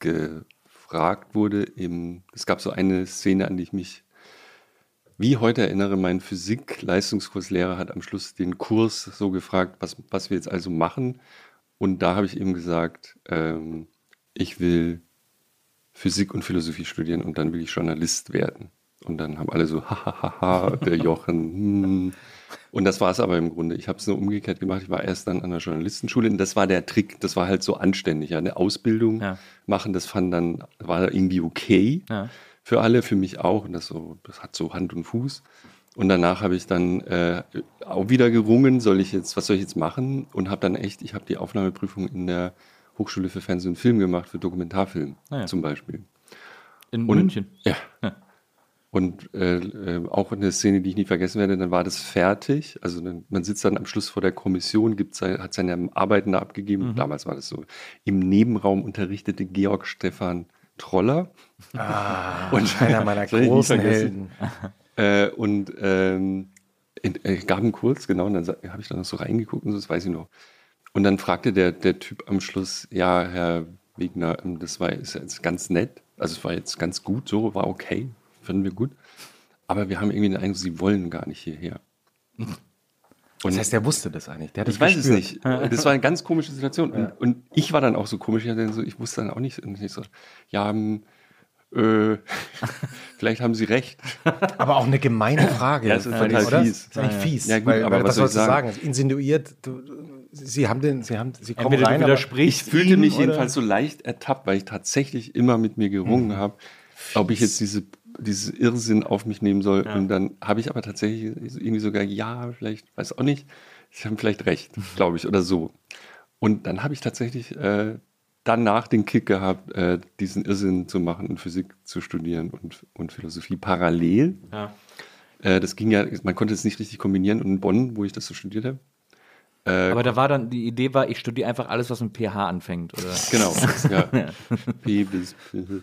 gefragt wurde, im, es gab so eine Szene, an die ich mich wie heute erinnere, mein Physik-Leistungskurslehrer hat am Schluss den Kurs so gefragt, was, was wir jetzt also machen. Und da habe ich ihm gesagt, ähm, ich will Physik und Philosophie studieren und dann will ich Journalist werden. Und dann haben alle so, hahaha, der Jochen. Hm. Und das war es aber im Grunde. Ich habe es nur umgekehrt gemacht. Ich war erst dann an der Journalistenschule und das war der Trick. Das war halt so anständig. Ja. Eine Ausbildung
Ja.
machen, das fand dann, war irgendwie okay
Ja.
für alle, für mich auch. Und das, so, das hat so Hand und Fuß. Und danach habe ich dann äh, auch wieder gerungen, soll ich jetzt, was soll ich jetzt machen? Und habe dann echt, ich habe die Aufnahmeprüfung in der Hochschule für Fernsehen und Film gemacht, für Dokumentarfilm
Ah ja.
zum Beispiel.
In
Und-
München.
Ja. Und äh, äh, auch eine Szene, die ich nie vergessen werde, dann war das fertig. Also dann, man sitzt dann am Schluss vor der Kommission, gibt sein, hat seine Arbeiten da abgegeben.
Mhm.
Damals war das so. Im Nebenraum unterrichtete Georg Stefan Troller.
Ah,
Und-
einer meiner großen
vergessen.
Helden.
Äh, und ähm, in, äh, gab einen Kurz, genau, und dann habe ich da noch so reingeguckt und so, das weiß ich noch. Und dann fragte der, der Typ am Schluss, ja, Herr Wegner, ähm, das war ist jetzt ganz nett, also es war jetzt ganz gut, so, war okay, fanden wir gut. Aber wir haben irgendwie den Eindruck, Sie wollen gar nicht hierher.
Das heißt, der wusste das eigentlich.
Ich
das
weiß es
gespürt.
nicht. Das war eine ganz komische Situation. Und, und ich war dann auch so komisch. Ich, wusste dann auch nicht. Und ich so, ja, ähm, äh, vielleicht haben Sie recht.
Aber auch eine gemeine Frage.
Ja, es ist
ich,
total fies.
Ist eigentlich fies.
Ja, gut,
weil,
aber
weil,
was
was sollst du sagen?
sagen?
Es Insinuiert, du, sie haben den, sie haben, sie kommen
Entweder
rein,
du widersprichst
Ich fühlte mich
oder-
jedenfalls so leicht ertappt, weil ich tatsächlich immer mit mir gerungen habe, ob ich jetzt diese dieses Irrsinn auf mich nehmen soll. Und dann habe ich aber tatsächlich irgendwie sogar, ja, vielleicht, weiß auch nicht, ich habe vielleicht recht, glaube ich, oder so. Und dann habe ich tatsächlich äh, danach den Kick gehabt, äh, diesen Irrsinn zu machen und Physik zu studieren und, und Philosophie parallel.
Ja.
Äh, das ging ja, man konnte es nicht richtig kombinieren. Und in Bonn, wo ich das so studiert habe,
Aber da war dann, die Idee war, ich studiere einfach alles, was mit PH anfängt, oder?
Genau, ja. P bis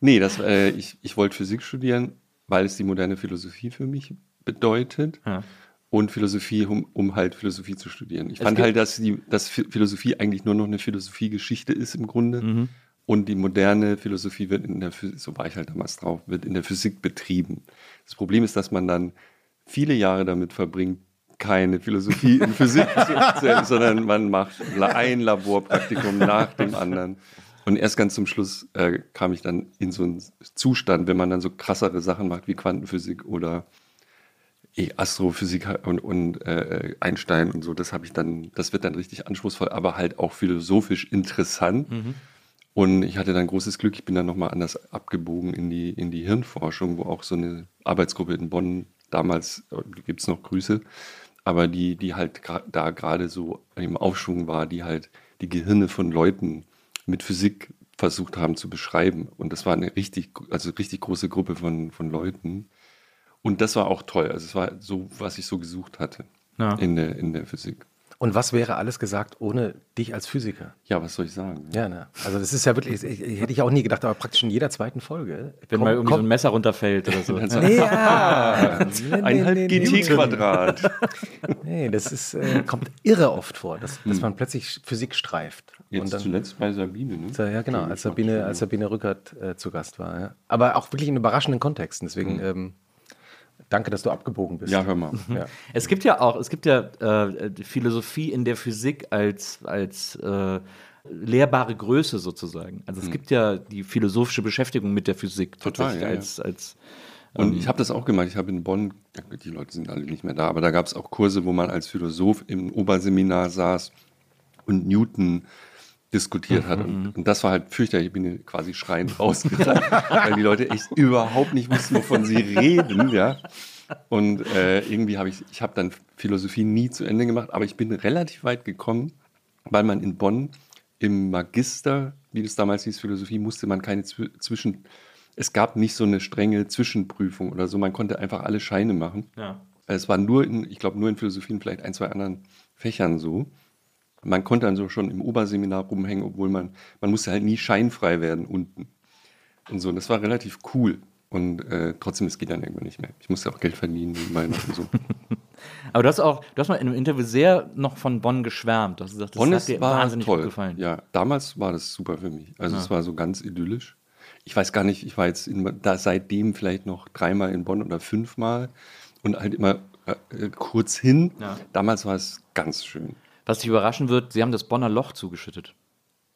Nee, das, äh, ich, ich wollte Physik studieren, weil es die moderne Philosophie für mich bedeutet.
Ja.
Und Philosophie, um, um halt Philosophie zu studieren. Ich
Es
fand halt, dass, die, dass Phi- Philosophie eigentlich nur noch eine Philosophiegeschichte ist im Grunde.
Mhm.
Und die moderne Philosophie wird in der Physik, so war ich halt damals drauf, wird in der Physik betrieben. Das Problem ist, dass man dann viele Jahre damit verbringt, keine Philosophie in Physik zu erzählen, sondern man macht ein Laborpraktikum nach dem anderen. Und erst ganz zum Schluss äh, kam ich dann in so einen Zustand, wenn man dann so krassere Sachen macht wie Quantenphysik oder eh, Astrophysik und, und äh, Einstein und so, das habe ich dann, das wird dann richtig anspruchsvoll, aber halt auch philosophisch interessant. Und ich hatte dann großes Glück, ich bin dann nochmal anders abgebogen in die, in die Hirnforschung, wo auch so eine Arbeitsgruppe in Bonn damals, gibt es noch Grüße, aber die, die halt da gerade so im Aufschwung war, die halt die Gehirne von Leuten mit Physik versucht haben zu beschreiben. Und das war eine richtig, also richtig große Gruppe von, von Leuten. Und das war auch toll. Also es war so, was ich so gesucht hatte
Ja.
in, der, in der Physik.
Und was wäre alles gesagt ohne dich als Physiker?
Ja, was soll ich sagen?
Ja, ne? Also das ist ja wirklich, ich, ich, hätte ich auch nie gedacht, aber praktisch in jeder zweiten Folge.
Wenn mal irgendwie so ein Messer runterfällt oder so.
Nee, ja.
Eineinhalb
Nee, nee, nee,
GT-Quadrat.
Nee, das ist, äh, kommt irre oft vor, dass, dass man plötzlich Physik streift.
Jetzt
und dann,
zuletzt bei Sabine, ne?
ja, genau, als Sabine, als Sabine Rückert äh, zu Gast war. Ja. Aber auch wirklich in überraschenden Kontexten. Deswegen ähm, danke, dass du abgebogen bist.
Ja, hör mal.
Ja.
Es gibt ja auch, es gibt ja äh, Philosophie in der Physik als, als äh, lehrbare Größe sozusagen. Also es gibt ja die philosophische Beschäftigung mit der Physik
Mhm. Total,
tatsächlich
ja, ja.
als, als
Und ich habe das auch gemacht. Ich habe in Bonn, die Leute sind alle nicht mehr da, aber da gab es auch Kurse, wo man als Philosoph im Oberseminar saß und Newton diskutiert hat. Und, und das war halt fürchterlich. Ich bin quasi schreiend rausgegangen, weil die Leute echt überhaupt nicht wussten, wovon sie reden. Ja. Und äh, irgendwie habe ich, ich habe dann Philosophie nie zu Ende gemacht, aber ich bin relativ weit gekommen, weil man in Bonn im Magister, wie das damals hieß, Philosophie, musste man keine Zwi- Zwischen... Es gab nicht so eine strenge Zwischenprüfung oder so. Man konnte einfach alle Scheine machen.
ja.
Es war nur in, ich glaube, nur in Philosophie und vielleicht ein, zwei anderen Fächern so. Man konnte dann so schon im Oberseminar rumhängen, obwohl man, man musste halt nie scheinfrei werden unten. Und so, und das war relativ cool. Und äh, trotzdem, es geht dann irgendwann nicht mehr. Ich musste auch Geld verdienen nebenbei noch und so.
Aber du hast auch, du hast mal in einem Interview sehr noch von Bonn geschwärmt. Du hast gesagt, das
Bonn
hat
ist,
dir
war
wahnsinnig
toll.
gut gefallen.
Ja, damals war das super für mich. Also es war so ganz idyllisch. Ich weiß gar nicht, ich war jetzt in, da seitdem vielleicht noch dreimal in Bonn oder fünfmal und halt immer äh, kurz hin.
Ja.
Damals war es ganz schön.
Was dich überraschen wird, sie haben das Bonner Loch zugeschüttet.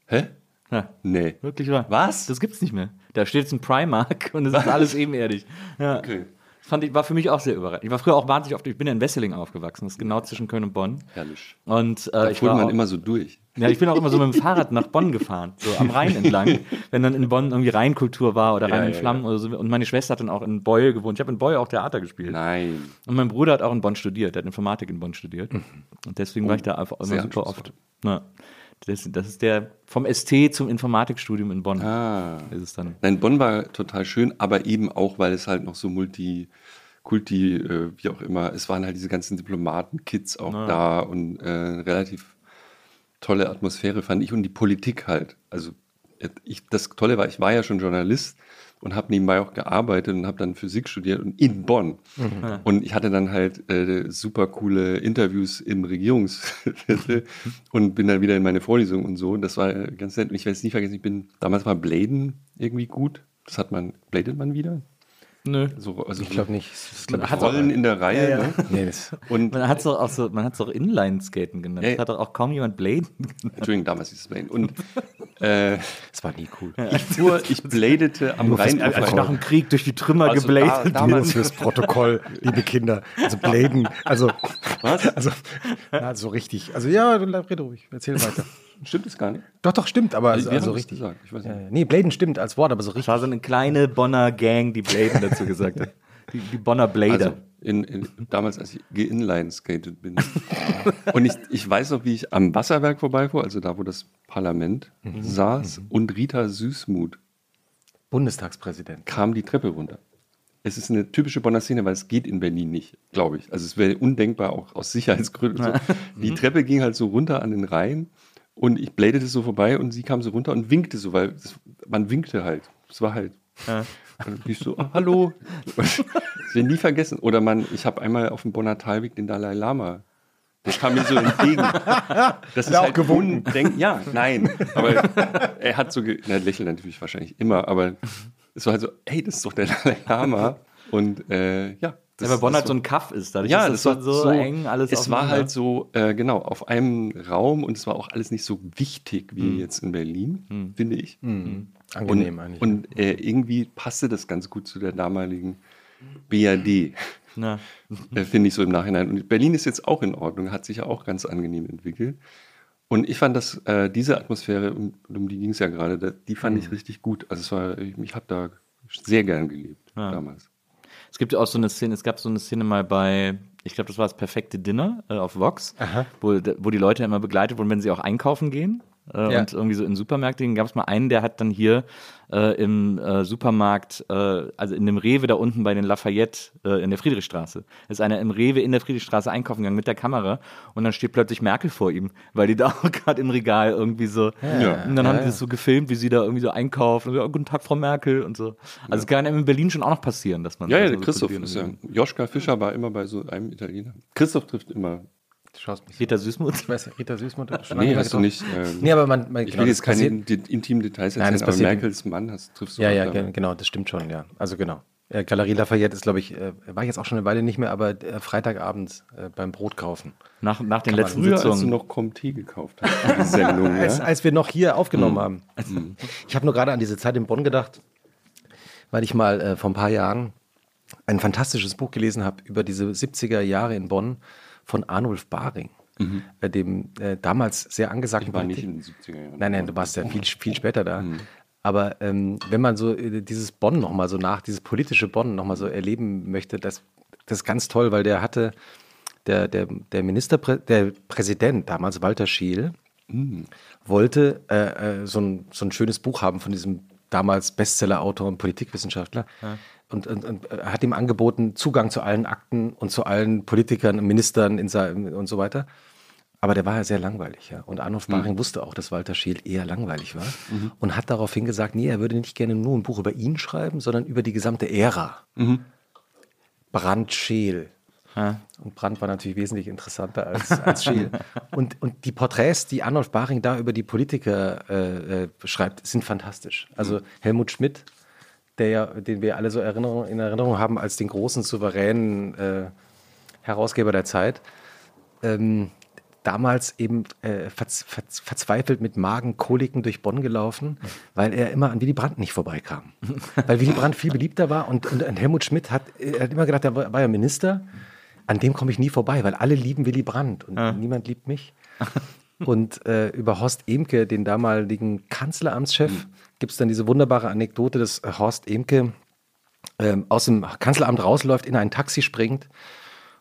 Hä?
Ja.
Nee.
Wirklich wahr.
Was?
Das gibt's nicht mehr. Da steht jetzt ein Primark und es ist alles ebenerdig. Ja.
Okay.
Fand ich, war für mich auch sehr überraschend. Ich war früher auch wahnsinnig oft, ich bin ja in Wesseling aufgewachsen, das ist genau zwischen Köln und Bonn.
Herrlich.
Und äh,
Da
ich
fuhr man
auch,
immer so durch.
ja, ich bin auch immer so mit dem Fahrrad nach Bonn gefahren, so am Rhein entlang, wenn dann in Bonn irgendwie Rheinkultur war oder
Ja,
Rhein in
ja,
Flammen oder so. Und meine Schwester hat dann auch in Beul gewohnt. Ich habe in Beul auch Theater gespielt.
Nein.
Und mein Bruder hat auch in Bonn studiert, der hat Informatik in Bonn studiert. Und deswegen war ich da einfach immer super oft. Ja. Das, das ist der vom ST zum Informatikstudium in Bonn.
Ah.
Ist es dann.
Nein, Bonn war total schön, aber eben auch, weil es halt noch so multi, kulti, äh, wie auch immer, es waren halt diese ganzen Diplomaten-Kids auch
Ah.
da und äh, relativ tolle Atmosphäre fand ich und die Politik halt. Also äh, ich, das Tolle war, ich war ja schon Journalist und habe nebenbei auch gearbeitet und habe dann Physik studiert und in Bonn. Und ich hatte dann halt äh, super coole Interviews im Regierungsviertel und bin dann wieder in meine Vorlesung und so. Und das war äh, ganz nett. Und ich werde es nie vergessen, ich bin, damals war Bladen irgendwie gut. Das hat man, bladet man wieder?
Nö.
So, also
Ich glaube nicht. Das glaub ich
Hat
Rollen in der Reihe.
Ja, ja.
Ne?
Nee, das,
Und
Man hat es auch so, man hat's auch Inline-Skaten genannt.
Ja,
Das hat doch auch kaum jemand Blade genannt.
Entschuldigung, damals hieß es Bladen. Und äh,
das war nie cool.
ich fuhr, ich bladete am Rhein.
Also nach dem Krieg durch die Trümmer
Also
gebladet.
da- damals-
Fürs Protokoll, liebe Kinder. Also Bladen, also,
Was?
also, na, so richtig. Also ja, rede ruhig, erzähl weiter.
Stimmt es gar nicht?
Doch, doch, stimmt, aber also, also
es
richtig.
gesagt, ich weiß nicht.
nee, Bladen stimmt als Wort, aber so
Das
richtig.
war so eine kleine Bonner Gang, die Bladen dazu gesagt hat. Die, die Bonner Blader.
Also in, in, damals, als ich geinline-skated bin. und ich, ich weiß noch, wie ich am Wasserwerk vorbeifuhr, also da, wo das Parlament
Mhm.
saß, und Rita Süßmuth
Bundestagspräsident.
kam die Treppe runter. Es ist eine typische Bonner Szene, weil es geht in Berlin nicht, glaube ich. Also es wäre undenkbar, auch aus Sicherheitsgründen. So. Die Treppe ging halt so runter an den Rhein und ich bladete so vorbei und sie kam so runter und winkte so, weil es, man winkte halt. Es war halt. Und ich so, ah, hallo. Das wir nie vergessen. Oder man, ich habe einmal auf dem Bonner Talweg den Dalai Lama. Der kam mir so entgegen. Das ist
auch
halt
gewunken?
undenk- Ja, nein. Aber er hat so, na, er lächelt natürlich wahrscheinlich immer, aber es war halt so, hey, das ist doch der Dalai Lama. Und äh, ja. Das,
ja, weil Bonn halt so ein Kaff ist. Dadurch
ja,
ist
das
das
war
so,
so
eng, alles
Es war halt so, äh, genau, auf einem Raum und es war auch alles nicht so wichtig wie jetzt in Berlin, finde ich.
Angenehm
und
eigentlich.
und äh, irgendwie passte das ganz gut zu der damaligen BRD, äh, finde ich so im Nachhinein. Und Berlin ist jetzt auch in Ordnung, hat sich ja auch ganz angenehm entwickelt. Und ich fand, dass äh, diese Atmosphäre, um, um die ging es ja gerade, die fand ich richtig gut. Also es war, ich, ich habe da sehr gern gelebt
Ja.
damals.
Es gibt auch so eine Szene, es gab so eine Szene mal bei, ich glaube, das war das perfekte Dinner äh, auf Vox, wo, wo die Leute immer begleitet wurden, wenn sie auch einkaufen gehen. Äh,
Ja.
Und irgendwie so in Supermärkten gab es mal einen, der hat dann hier äh, im äh, Supermarkt, äh, also in dem Rewe da unten bei den Lafayette äh, in der Friedrichstraße, ist einer im Rewe in der Friedrichstraße einkaufen gegangen mit der Kamera und dann steht plötzlich Merkel vor ihm, weil die da auch gerade im Regal irgendwie so.
Ja.
Und dann haben die das so gefilmt, wie sie da irgendwie so einkaufen. Und so, "Oh, Guten Tag, Frau Merkel und so. Also es kann einem in Berlin schon auch noch passieren, dass man.
Ja, ja,
so
Christoph ist ja. Joschka Fischer war immer bei so einem Italiener. Christoph trifft immer.
Du schaust mich.
Rita Süßmuth.
Ich weiß, Rita Süßmuth. hat schon
Nee, hast du
getroffen.
nicht. Ähm,
Nee, aber man, man
ich
genau,
will
das
jetzt keine intimen Details
Nein, das
erzählen, aber
passiert-
Merkels Mann hast, triffst du
Ja, ja,
da.
ge- genau, das stimmt schon, ja. Also genau. Äh, Galerie Lafayette ist, glaube ich, äh, war ich jetzt auch schon eine Weile nicht mehr, aber äh, Freitagabend äh, beim Brot kaufen.
Nach, nach den
man
letzten
Früher, als du
Sitzungen.
noch Comté gekauft hast, die Sendung,
Als,
ja?
als wir noch hier aufgenommen
Mhm.
haben. Ich habe nur gerade an diese Zeit in Bonn gedacht, weil ich mal äh, vor ein paar Jahren ein fantastisches Buch gelesen habe über diese 70er Jahre in Bonn von Arnulf Baring, äh, dem äh, damals sehr angesagten
Ich war nicht
Politik-
in den 70er Jahren.
Nein, nein, du warst ja viel, viel später da. Aber ähm, wenn man so äh, dieses Bonn nochmal so nach, dieses politische Bonn nochmal so erleben möchte, das, das ist ganz toll, weil der hatte, der, der, der Ministerprä der Präsident damals, Walter Scheel, wollte äh, äh, so, ein, so ein schönes Buch haben von diesem damals Bestseller-Autor und Politikwissenschaftler und, und, und äh, hat ihm angeboten, Zugang zu allen Akten und zu allen Politikern und Ministern und so weiter. Aber der war ja sehr langweilig, ja. Und Arnulf Baring wusste auch, dass Walter Scheel eher langweilig war und hat daraufhin gesagt, nee, er würde nicht gerne nur ein Buch über ihn schreiben, sondern über die gesamte Ära. Brandt Scheel. Und Brandt war natürlich wesentlich interessanter als, als Scheel. Und, und die Porträts, die Arnulf Baring da über die Politiker äh, äh, schreibt, sind fantastisch. Also Helmut Schmidt, der ja, den wir alle so Erinnerung, in Erinnerung haben als den großen, souveränen äh, Herausgeber der Zeit, ähm, damals eben äh, verz, verz, verzweifelt mit Magenkoliken durch Bonn gelaufen, weil er immer an Willy Brandt nicht vorbeikam. weil Willy Brandt viel beliebter war und, und, und Helmut Schmidt hat, er hat immer gedacht, er war, war ja Minister, an dem komme ich nie vorbei, weil alle lieben Willy Brandt und niemand liebt mich. Und äh, über Horst Emke, den damaligen Kanzleramtschef, gibt es dann diese wunderbare Anekdote, dass äh, Horst Emke ähm, aus dem Kanzleramt rausläuft, in ein Taxi springt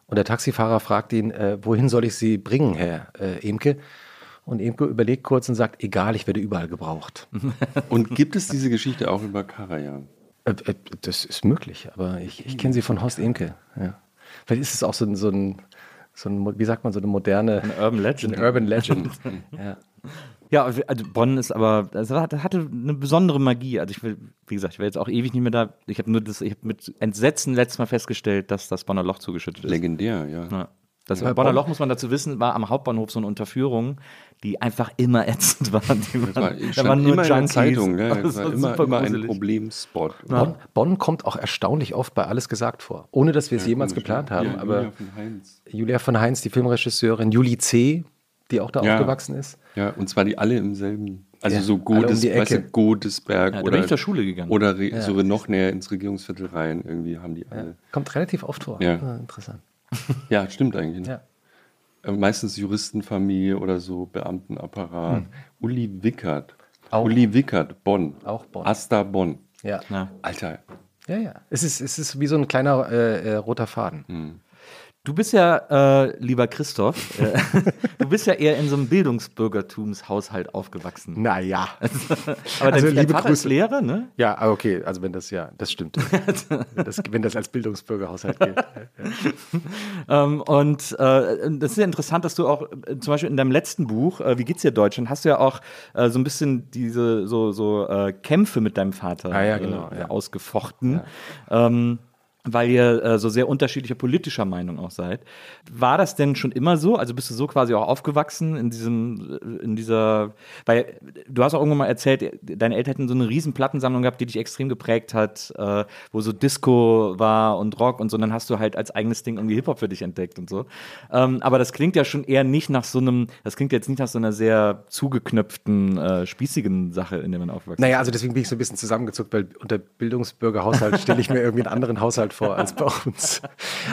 und der Taxifahrer fragt ihn, äh, wohin soll ich Sie bringen, Herr äh, Emke? Und Emke überlegt kurz und sagt, egal, ich werde überall gebraucht.
Und gibt es diese Geschichte auch über Karajan?
Äh, äh, das ist möglich, aber ich, ich kenne sie von Horst Emke. Ja. Vielleicht ist es auch so ein, so ein, so ein, wie sagt man, so eine moderne
Ein Urban Legend.
Urban Legend. ja.
Ja, also Bonn ist aber, das hatte eine besondere Magie. Also ich will, wie gesagt, ich wäre jetzt auch ewig nicht mehr da. Ich habe nur das, ich habe mit Entsetzen letztes Mal festgestellt, dass das Bonner Loch zugeschüttet ist.
Legendär, ja.
Ja. Das
Weil
Bonner
Bonn-
Loch, muss man dazu wissen, war am Hauptbahnhof so eine Unterführung, die einfach immer ätzend war. Die
Das war,
waren, da waren nur
immer in der
Junkies.
Zeitung, ja.
Das
war
war
immer,
super
immer ein. Problemspot.
Bonn, Bonn kommt auch erstaunlich oft bei alles gesagt vor, ohne dass wir es jemals
Komisch,
geplant
ja.
haben.
Ja,
aber
Julia von Heinz.
Julia von Heinz, die Filmregisseurin, Julie C., die auch da
Ja.
aufgewachsen ist.
Ja, und zwar die alle im selben, also
Ja,
so
um
Godes,
die
weißt du,
Ecke.
Godesberg
Ja, da
oder,
bin ich zur Schule gegangen.
oder re, so noch näher ins Regierungsviertel rein, irgendwie haben die alle.
Kommt relativ oft vor.
Ja.
Ah, interessant.
Ja, stimmt eigentlich. Ne?
Ja.
Äh, Meistens Juristenfamilie oder so, Beamtenapparat. Uli Wickert.
Auch.
Uli Wickert, Bonn.
Auch Bonn.
Asta Bonn.
Ja.
Ja.
Alter,
Ja, ja. Es ist, es ist wie so ein kleiner äh, äh, roter Faden.
Du bist ja, äh, lieber Christoph, äh, du bist ja eher in so einem Bildungsbürgertumshaushalt aufgewachsen.
Naja.
Aber
Also,
dein, dein
liebe
Vater ist
Grüße.
Lehrer, ne?
Ja, ah, okay, also wenn das ja, das stimmt. wenn, das, wenn das als Bildungsbürgerhaushalt gilt.
Ähm, und äh, das ist ja interessant, dass du auch äh, zum Beispiel in deinem letzten Buch, äh, Wie geht's dir Deutschland, hast du ja auch äh, so ein bisschen diese so, so Kämpfe mit deinem Vater
Ah, ja, genau, ja.
ausgefochten. Ähm, weil ihr äh, so sehr unterschiedlicher politischer Meinung auch seid. War das denn schon immer so? Also bist du so quasi auch aufgewachsen in diesem, äh, in dieser, weil du hast auch irgendwann mal erzählt, deine Eltern hätten so eine riesen Plattensammlung gehabt, die dich extrem geprägt hat, äh, wo so Disco war und Rock und so, und dann hast du halt als eigenes Ding irgendwie Hip-Hop für dich entdeckt und so. Ähm, aber das klingt ja schon eher nicht nach so einem, das klingt jetzt nicht nach so einer sehr zugeknöpften, äh, spießigen Sache, in der man aufwächst.
Naja, also deswegen bin ich so ein bisschen zusammengezuckt, weil unter Bildungsbürgerhaushalt stelle ich mir irgendwie einen anderen Haushalt vor als bei uns.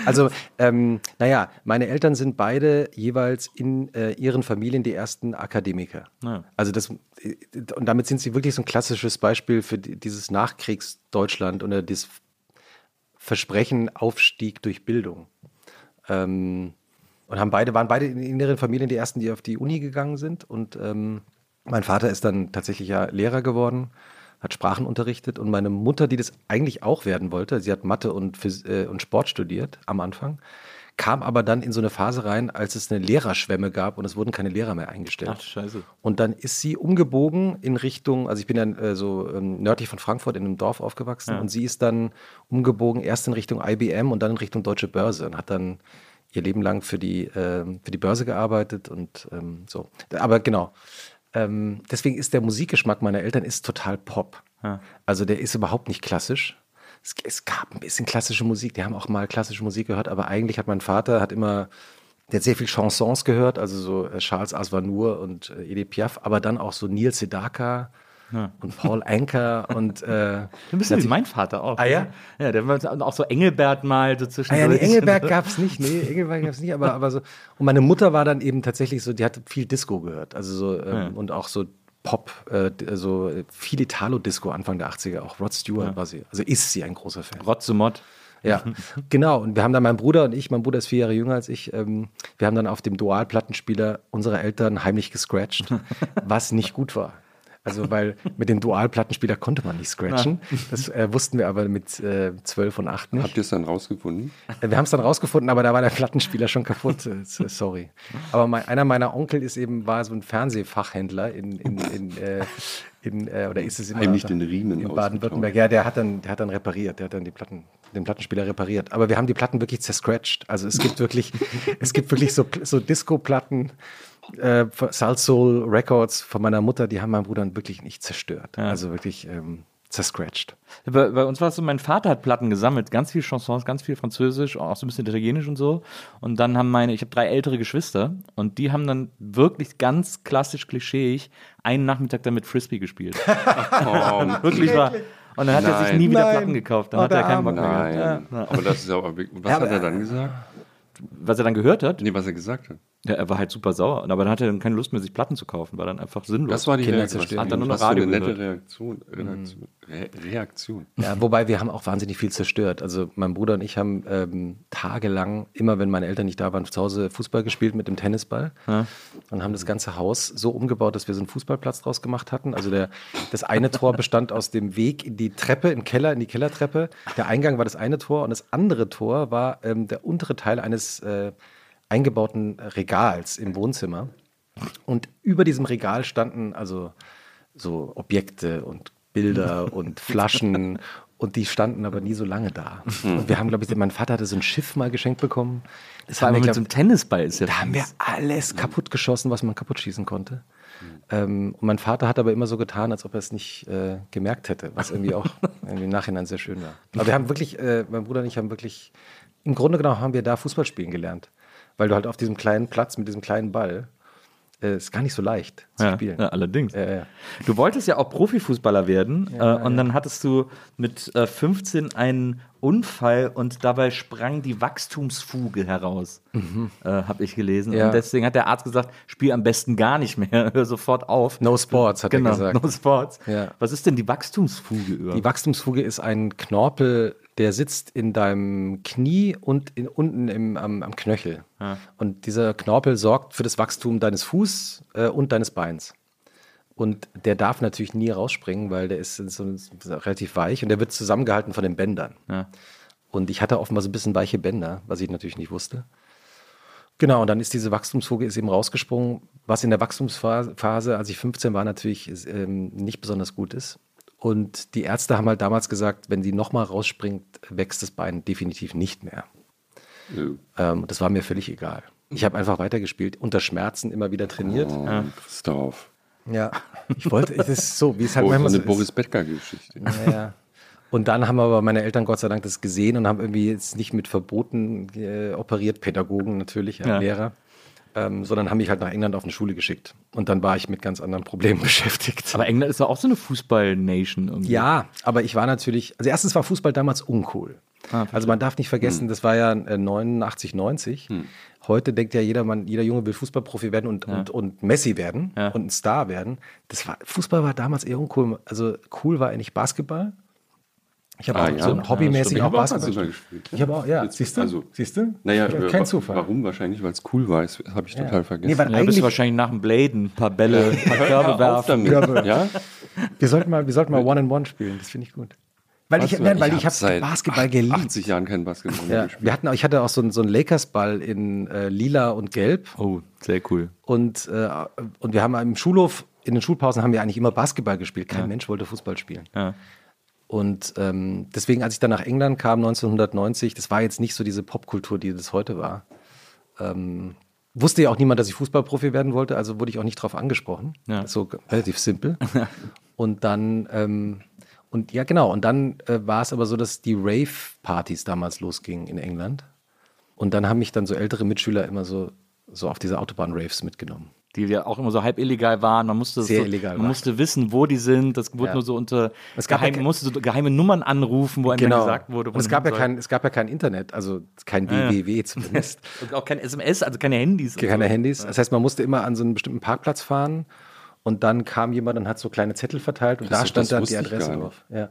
Also, ähm, naja, meine Eltern sind beide jeweils in äh, ihren Familien die ersten Akademiker.
Ja.
Also das, äh, und damit sind sie wirklich so ein klassisches Beispiel für die, dieses Nachkriegsdeutschland oder das Versprechen Aufstieg durch Bildung. Ähm, und haben beide, waren beide in, in ihren Familien die ersten, die auf die Uni gegangen sind. Und ähm, mein Vater ist dann tatsächlich ja Lehrer geworden, hat Sprachen unterrichtet. Und meine Mutter, die das eigentlich auch werden wollte, sie hat Mathe und, Phys äh, und Sport studiert am Anfang, kam aber dann in so eine Phase rein, als es eine Lehrerschwemme gab und es wurden keine Lehrer mehr eingestellt.
Ach, scheiße.
Und dann ist sie umgebogen in Richtung, also ich bin dann äh, so ähm, nördlich von Frankfurt in einem Dorf aufgewachsen
Ja.
und sie ist dann umgebogen erst in Richtung IBM und dann in Richtung Deutsche Börse und hat dann ihr Leben lang für die, ähm, für die Börse gearbeitet und ähm, so. Aber genau. Ähm, deswegen ist der Musikgeschmack meiner Eltern ist total Pop.
Ja.
Also der ist überhaupt nicht klassisch. Es, es gab ein bisschen klassische Musik, die haben auch mal klassische Musik gehört, aber eigentlich hat mein Vater hat immer, der hat sehr viel Chansons gehört, also so äh, Charles Aznavour und äh, Edith Piaf, aber dann auch so Neil Sedaka und Paul Anker und äh,
Du bist ja wie mein Vater auch.
Ah, ja?
Ja, der war auch so Engelbert mal so
Ah
zwischendurch.
ja, nee, Engelberg gab es nicht, nee, Engelberg gab es nicht, aber, aber so. Und meine Mutter war dann eben tatsächlich so, die hat viel Disco gehört, also so ähm,
Ja.
und auch so Pop, äh, so viel Italo-Disco Anfang der 80er, auch Rod Stewart war sie, also ist sie ein großer Fan.
Rotzemott.
Ja, genau. Und wir haben dann mein Bruder und ich, mein Bruder ist vier Jahre jünger als ich, ähm, wir haben dann auf dem Dual-Plattenspieler unserer Eltern heimlich gescratcht, was nicht gut war. Also, weil mit dem Dual-Plattenspieler konnte man nicht scratchen. Das äh, wussten wir aber mit äh, 12 und 8 nicht.
habt ihr es dann rausgefunden?
Äh, Wir haben es dann rausgefunden, aber da war der Plattenspieler schon kaputt. Äh, Sorry. Aber mein, einer meiner Onkel ist eben, war so ein Fernsehfachhändler in, in, in, äh, in äh, oder ist es immer
Heimlich den Riemen
in Baden-Württemberg. Ja, der hat dann, der hat dann repariert, der hat dann die Platten, den Plattenspieler repariert. Aber wir haben die Platten wirklich zerscratcht. Also es gibt wirklich, es gibt wirklich so, so Disco-Platten, äh, Salt Soul Records von meiner Mutter, die haben meinen Bruder wirklich nicht zerstört. Also wirklich ähm, zerscratcht.
Bei, bei uns war es so, mein Vater hat Platten gesammelt, ganz viel Chansons, ganz viel Französisch, auch so ein bisschen Italienisch und so. Und dann haben meine, ich habe drei ältere Geschwister und die haben dann wirklich ganz klassisch klischeeig einen Nachmittag damit Frisbee gespielt.
Oh,
wirklich war. Und dann hat er sich
Nein.
nie wieder
Nein.
Platten gekauft. Dann
Oh,
hat er keinen Bock mehr gehabt.
nein. Aber das ist ja auch wirklich. Was
Ja,
hat er dann gesagt?
Was er dann gehört hat,
Nee, was er gesagt hat.
Ja, er war halt super sauer. Aber dann hatte er dann keine Lust mehr, sich Platten zu kaufen, war dann einfach sinnlos.
Das war die
Kinder
Reaktion.
Hat dann nur noch Radio
eine nette. Reaktion. Reaktion. Re Reaktion.
Ja, wobei wir haben auch wahnsinnig viel zerstört. Also mein Bruder und ich haben ähm, tagelang, immer wenn meine Eltern nicht da waren, zu Hause Fußball gespielt mit dem Tennisball und haben das ganze Haus so umgebaut, dass wir so einen Fußballplatz draus gemacht hatten. Also der, das eine Tor bestand aus dem Weg in die Treppe, den Keller, in die Kellertreppe. Der Eingang war das eine Tor und das andere Tor war ähm, der untere Teil eines äh, eingebauten Regals im Wohnzimmer. Und über diesem Regal standen also so Objekte und Bilder und Flaschen und die standen aber nie so lange da. Und wir haben, glaube ich, mein Vater hatte so ein Schiff mal geschenkt bekommen. Das
allem
wir,
mit
glaub-
so einem Tennisball ist ja
da haben wir alles kaputt geschossen, was man kaputt schießen konnte. Ähm, und mein Vater hat aber immer so getan, als ob er es nicht äh, gemerkt hätte, was irgendwie auch irgendwie im Nachhinein sehr schön war. Aber wir haben wirklich, äh, mein Bruder und ich haben wirklich, im Grunde genommen haben wir da Fußball spielen gelernt. Weil du halt auf diesem kleinen Platz mit diesem kleinen Ball äh, ist gar nicht so leicht zu
Ja,
spielen.
ja, allerdings.
Äh,
Du wolltest ja auch Profifußballer werden äh, und dann hattest du mit äh, 15 einen Unfall und dabei sprang die Wachstumsfuge heraus, äh, habe ich gelesen.
Ja.
Und deswegen hat der Arzt gesagt, spiel am besten gar nicht mehr, hör sofort auf.
no Sports, hat
genau,
er gesagt.
no sports.
Ja.
Was ist denn die Wachstumsfuge über?
Die Wachstumsfuge ist ein Knorpel, der sitzt in deinem Knie und in, unten im, am, am Knöchel. Und dieser Knorpel sorgt für das Wachstum deines Fuß äh, und deines Beins. Und der darf natürlich nie rausspringen, weil der ist so, so relativ weich und der wird zusammengehalten von den Bändern.
Ja.
Und ich hatte offenbar so ein bisschen weiche Bänder, was ich natürlich nicht wusste. Genau, und dann ist diese Wachstumsfuge ist eben rausgesprungen, was in der Wachstumsphase, als ich 15 war, natürlich ähm, nicht besonders gut ist. Und die Ärzte haben halt damals gesagt, wenn die nochmal rausspringt, wächst das Bein definitiv nicht mehr.
Nö.
Ähm, das war mir völlig egal. Ich habe einfach weitergespielt, unter Schmerzen immer wieder trainiert.
Oh, Christoph.
Ja, ich wollte, es ist so, wie es halt
Oh, so
manchmal
eine
so ist.
Boris Bettger-Geschichte.
Ja, ja. Und dann haben aber meine Eltern Gott sei Dank das gesehen und haben irgendwie jetzt nicht mit Verboten äh, operiert, Pädagogen natürlich, ja,
Ja.
Lehrer, ähm, sondern haben mich halt nach England auf eine Schule geschickt. Und dann war ich mit ganz anderen Problemen beschäftigt.
Aber England ist ja auch so eine Fußball-Nation irgendwie.
ja, aber ich war natürlich, also erstens war Fußball damals uncool.
Ah,
also man darf nicht vergessen, das war ja äh, 89, 90. Heute denkt ja jeder, Mann, jeder Junge will Fußballprofi werden und, und, und Messi werden
Ja.
und ein Star werden. Das war, Fußball war damals eher uncool. Also cool war eigentlich Basketball. Ich habe
Ah,
auch
ja.
so
Ja,
hobbymäßig
Ich
auch Basketball. Gespielt.
gespielt.
Ich habe auch, ja.
Jetzt-
Siehst du?
Also,
Siehst du?
Naja,
Ja, kein Zufall.
Warum? Wahrscheinlich, weil es cool war. Das habe ich total vergessen.
Nee, weil
Ja, bist
eigentlich,
du wahrscheinlich nach dem Bladen, ein paar Bälle, ein paar Körbe werfen.
damit. Ja?
wir sollten mal, wir sollten mal One-and-One spielen. Das finde ich gut. Weil ich, nein, weil ich,
hab
habe
seit
Basketball
acht-
geliebt.
80 Jahren kein Basketball mehr
Ja,
gespielt.
wir hatten, auch- ich hatte auch so einen, so einen Lakers-Ball in äh, lila und gelb.
Oh, sehr cool.
Und, äh, und wir haben im Schulhof, in den Schulpausen haben wir eigentlich immer Basketball gespielt. Kein Mensch wollte Fußball spielen.
Ja.
Und ähm, deswegen, als ich dann nach England kam, 1990, das war jetzt nicht so diese Popkultur, die das heute war. Ähm, wusste ja auch niemand, dass ich Fußballprofi werden wollte, also wurde ich auch nicht drauf angesprochen.
Ja.
So relativ simpel. und dann, ähm, und ja, genau, und dann äh, war es aber so, dass die Rave-Partys damals losgingen in England. Und dann haben mich dann so ältere Mitschüler immer so, so auf diese Autobahn-Raves mitgenommen.
Die ja auch immer so halb illegal waren. Man musste,
Sehr
so,
illegal
man
waren.
musste wissen, wo die sind. Das wurde
Ja.
nur so unter
Es gab ja
geheim,
kein-
musste so geheime Nummern anrufen, wo einem dann gesagt wurde, wo
und es gab, ja
soll.
kein, es gab ja kein Internet, also kein
ja.
www zumindest.
Und auch kein SMS, also keine Handys.
keine
so.
Handys. Das heißt, man musste immer an so einen bestimmten Parkplatz fahren und dann kam jemand und hat so kleine Zettel verteilt und
Das-
da stand dann die Adresse drauf. Ja.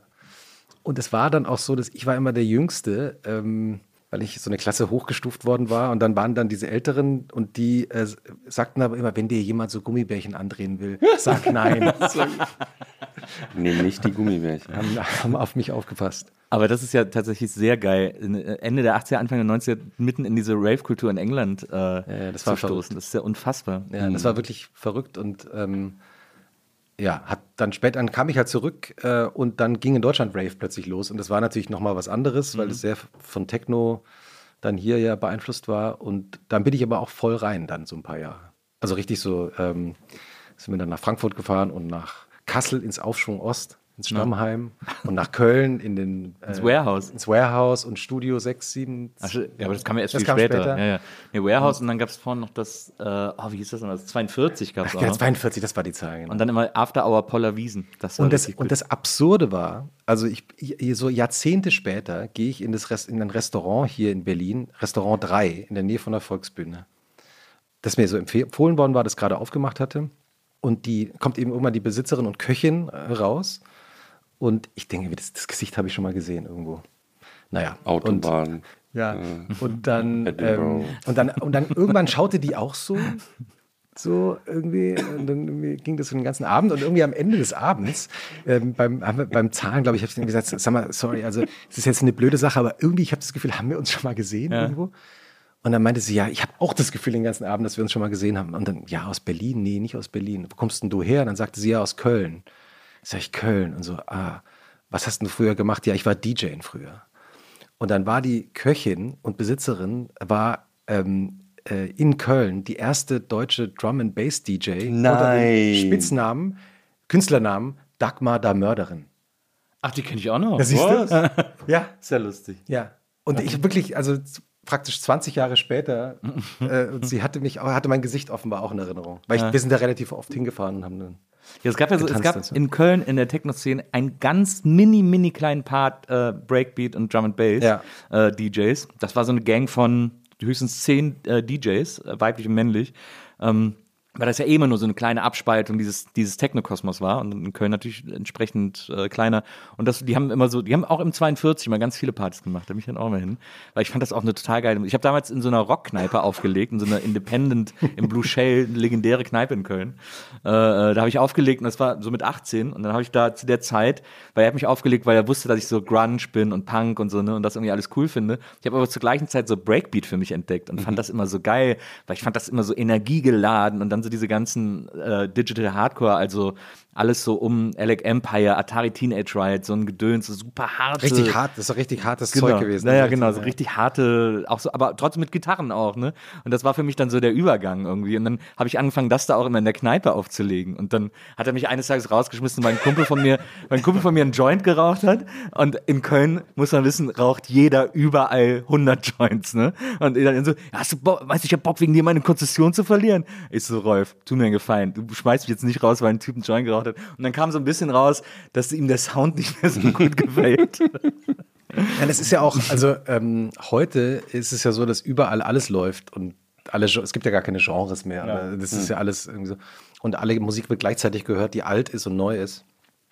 Und es war dann auch so, dass ich war immer der Jüngste, ähm, weil ich so eine Klasse hochgestuft worden war und dann waren dann diese Älteren und die äh, sagten aber immer, wenn dir jemand so Gummibärchen andrehen will, sag nein.
Nee, nicht die Gummibärchen.
haben, haben auf mich aufgepasst.
Aber das ist ja tatsächlich sehr geil. Äh, Ende der 80er, Anfang der 90er, mitten in diese Rave-Kultur in England äh,
ja, das war
zu stoßen. Das ist ja unfassbar.
Ja, das war wirklich verrückt und ähm, ja, hat dann später dann kam ich halt zurück äh, und dann ging in Deutschland Rave plötzlich los. Und das war natürlich noch mal was anderes, weil es sehr von Techno dann hier ja beeinflusst war. Und dann bin ich aber auch voll rein dann so ein paar Jahre. Also richtig so ähm, sind wir dann nach Frankfurt gefahren und nach Kassel ins Aufschwung Ost, ins Stammheim und nach Köln in den äh,
Ins Warehouse.
ins Warehouse und Studio 6, 7.
Ach, ja, aber das kam ja erst viel später.
später.
Ja, ja. Nee, Warehouse und dann gab es vorhin noch das, äh, oh, wie hieß das noch? Das 42 gab es auch.
Ja,
noch.
42, das war die Zahl. Genau.
Und dann immer After Hour Poller Wiesen. Das
Und das, und das Absurde war, also ich, so Jahrzehnte später gehe ich in, das Rest, in ein Restaurant hier in Berlin, Restaurant 3, in der Nähe von der Volksbühne, das mir so empfohlen worden war, das gerade aufgemacht hatte. Und die kommt eben irgendwann die Besitzerin und Köchin äh, raus. Und ich denke, mir, das, das Gesicht habe ich schon mal gesehen irgendwo. Naja. Und,
Autobahn.
ja, und dann, ähm, und dann und dann irgendwann schaute die auch so, so irgendwie, und dann irgendwie ging das so den ganzen Abend und irgendwie am Ende des Abends ähm, beim, wir, beim Zahlen, glaube ich, habe ich gesagt, sag mal, sorry, also es ist jetzt eine blöde Sache, aber irgendwie, ich habe das Gefühl, haben wir uns schon mal gesehen irgendwo? Und dann meinte sie, ja, ich habe auch das Gefühl den ganzen Abend, dass wir uns schon mal gesehen haben. Und dann, ja, aus Berlin? Nee, nicht aus Berlin. Wo kommst denn du her? Und dann sagte sie, ja, aus Köln. Sag ich, Köln. Und so, ah, was hast denn du früher gemacht? Ja, ich war DJ früher. Und dann war die Köchin und Besitzerin, war ähm, äh, in Köln die erste deutsche Drum and Bass DJ unter
Nein.
dem Spitznamen, Künstlernamen Dagmar da Mörderin.
Ach, die kenne ich auch noch.
Ja, siehst du?
Was?
Ja,
Sehr lustig.
ja. Und ich wirklich, also praktisch 20 Jahre später. äh, und sie hatte mich, auch- hatte mein Gesicht offenbar auch in Erinnerung. Weil ich, wir sind da relativ oft hingefahren und haben dann.
Ja, es gab ja so, es gab in Köln in der Techno-Szene einen ganz mini, mini kleinen Part äh, Breakbeat und Drum and Bass
Ja.
äh, DJs. Das war so eine Gang von höchstens zehn äh, DJs, äh, weiblich und männlich. Ähm, weil das ja eh immer nur so eine kleine Abspaltung dieses, dieses Technokosmos war und in Köln natürlich entsprechend äh, kleiner. Und das, die haben immer so, die haben auch im 42 mal ganz viele Partys gemacht, da bin ich dann auch mal hin. Weil ich fand das auch eine total geile. Ich habe damals in so einer Rockkneipe aufgelegt, in so einer Independent, im Blue Shell, legendäre Kneipe in Köln. Äh, äh, da habe ich aufgelegt und das war so mit 18 und dann habe ich da zu der Zeit, weil er hat mich aufgelegt, weil er wusste, dass ich so Grunge bin und Punk und so, ne, und das irgendwie alles cool finde. Ich habe aber zur gleichen Zeit so Breakbeat für mich entdeckt und fand das immer so geil, weil ich fand das immer so energiegeladen und dann so diese ganzen äh, Digital Hardcore, also alles so um Alec Empire, Atari Teenage Riot, so ein Gedöns, so super harte.
Richtig hart, das ist doch richtig hartes
Genau.
Zeug gewesen.
Naja,
Also,
genau, so richtig harte, auch so, aber trotzdem mit Gitarren auch, ne? Und das war für mich dann so der Übergang irgendwie. Und dann habe ich angefangen, das da auch immer in der Kneipe aufzulegen. Und dann hat er mich eines Tages rausgeschmissen, weil ein Kumpel von mir, weil ein Kumpel von mir einen Joint geraucht hat. Und in Köln, muss man wissen, raucht jeder überall 100 Joints, ne? Und dann so, hast du Bock, weißt du, ich hab Bock, wegen dir meine Konzession zu verlieren. Ich so, Rolf, tu mir einen Gefallen. Du schmeißt mich jetzt nicht raus, weil ein Typ einen Joint geraucht hat. Und dann kam so ein bisschen raus, dass ihm der Sound nicht mehr so gut gefällt.
Ja, das ist ja auch, also ähm, heute ist es ja so, dass überall alles läuft und alle, es gibt ja gar keine Genres mehr. Aber das ist ja alles irgendwie so. Und alle Musik wird gleichzeitig gehört, die alt ist und neu ist.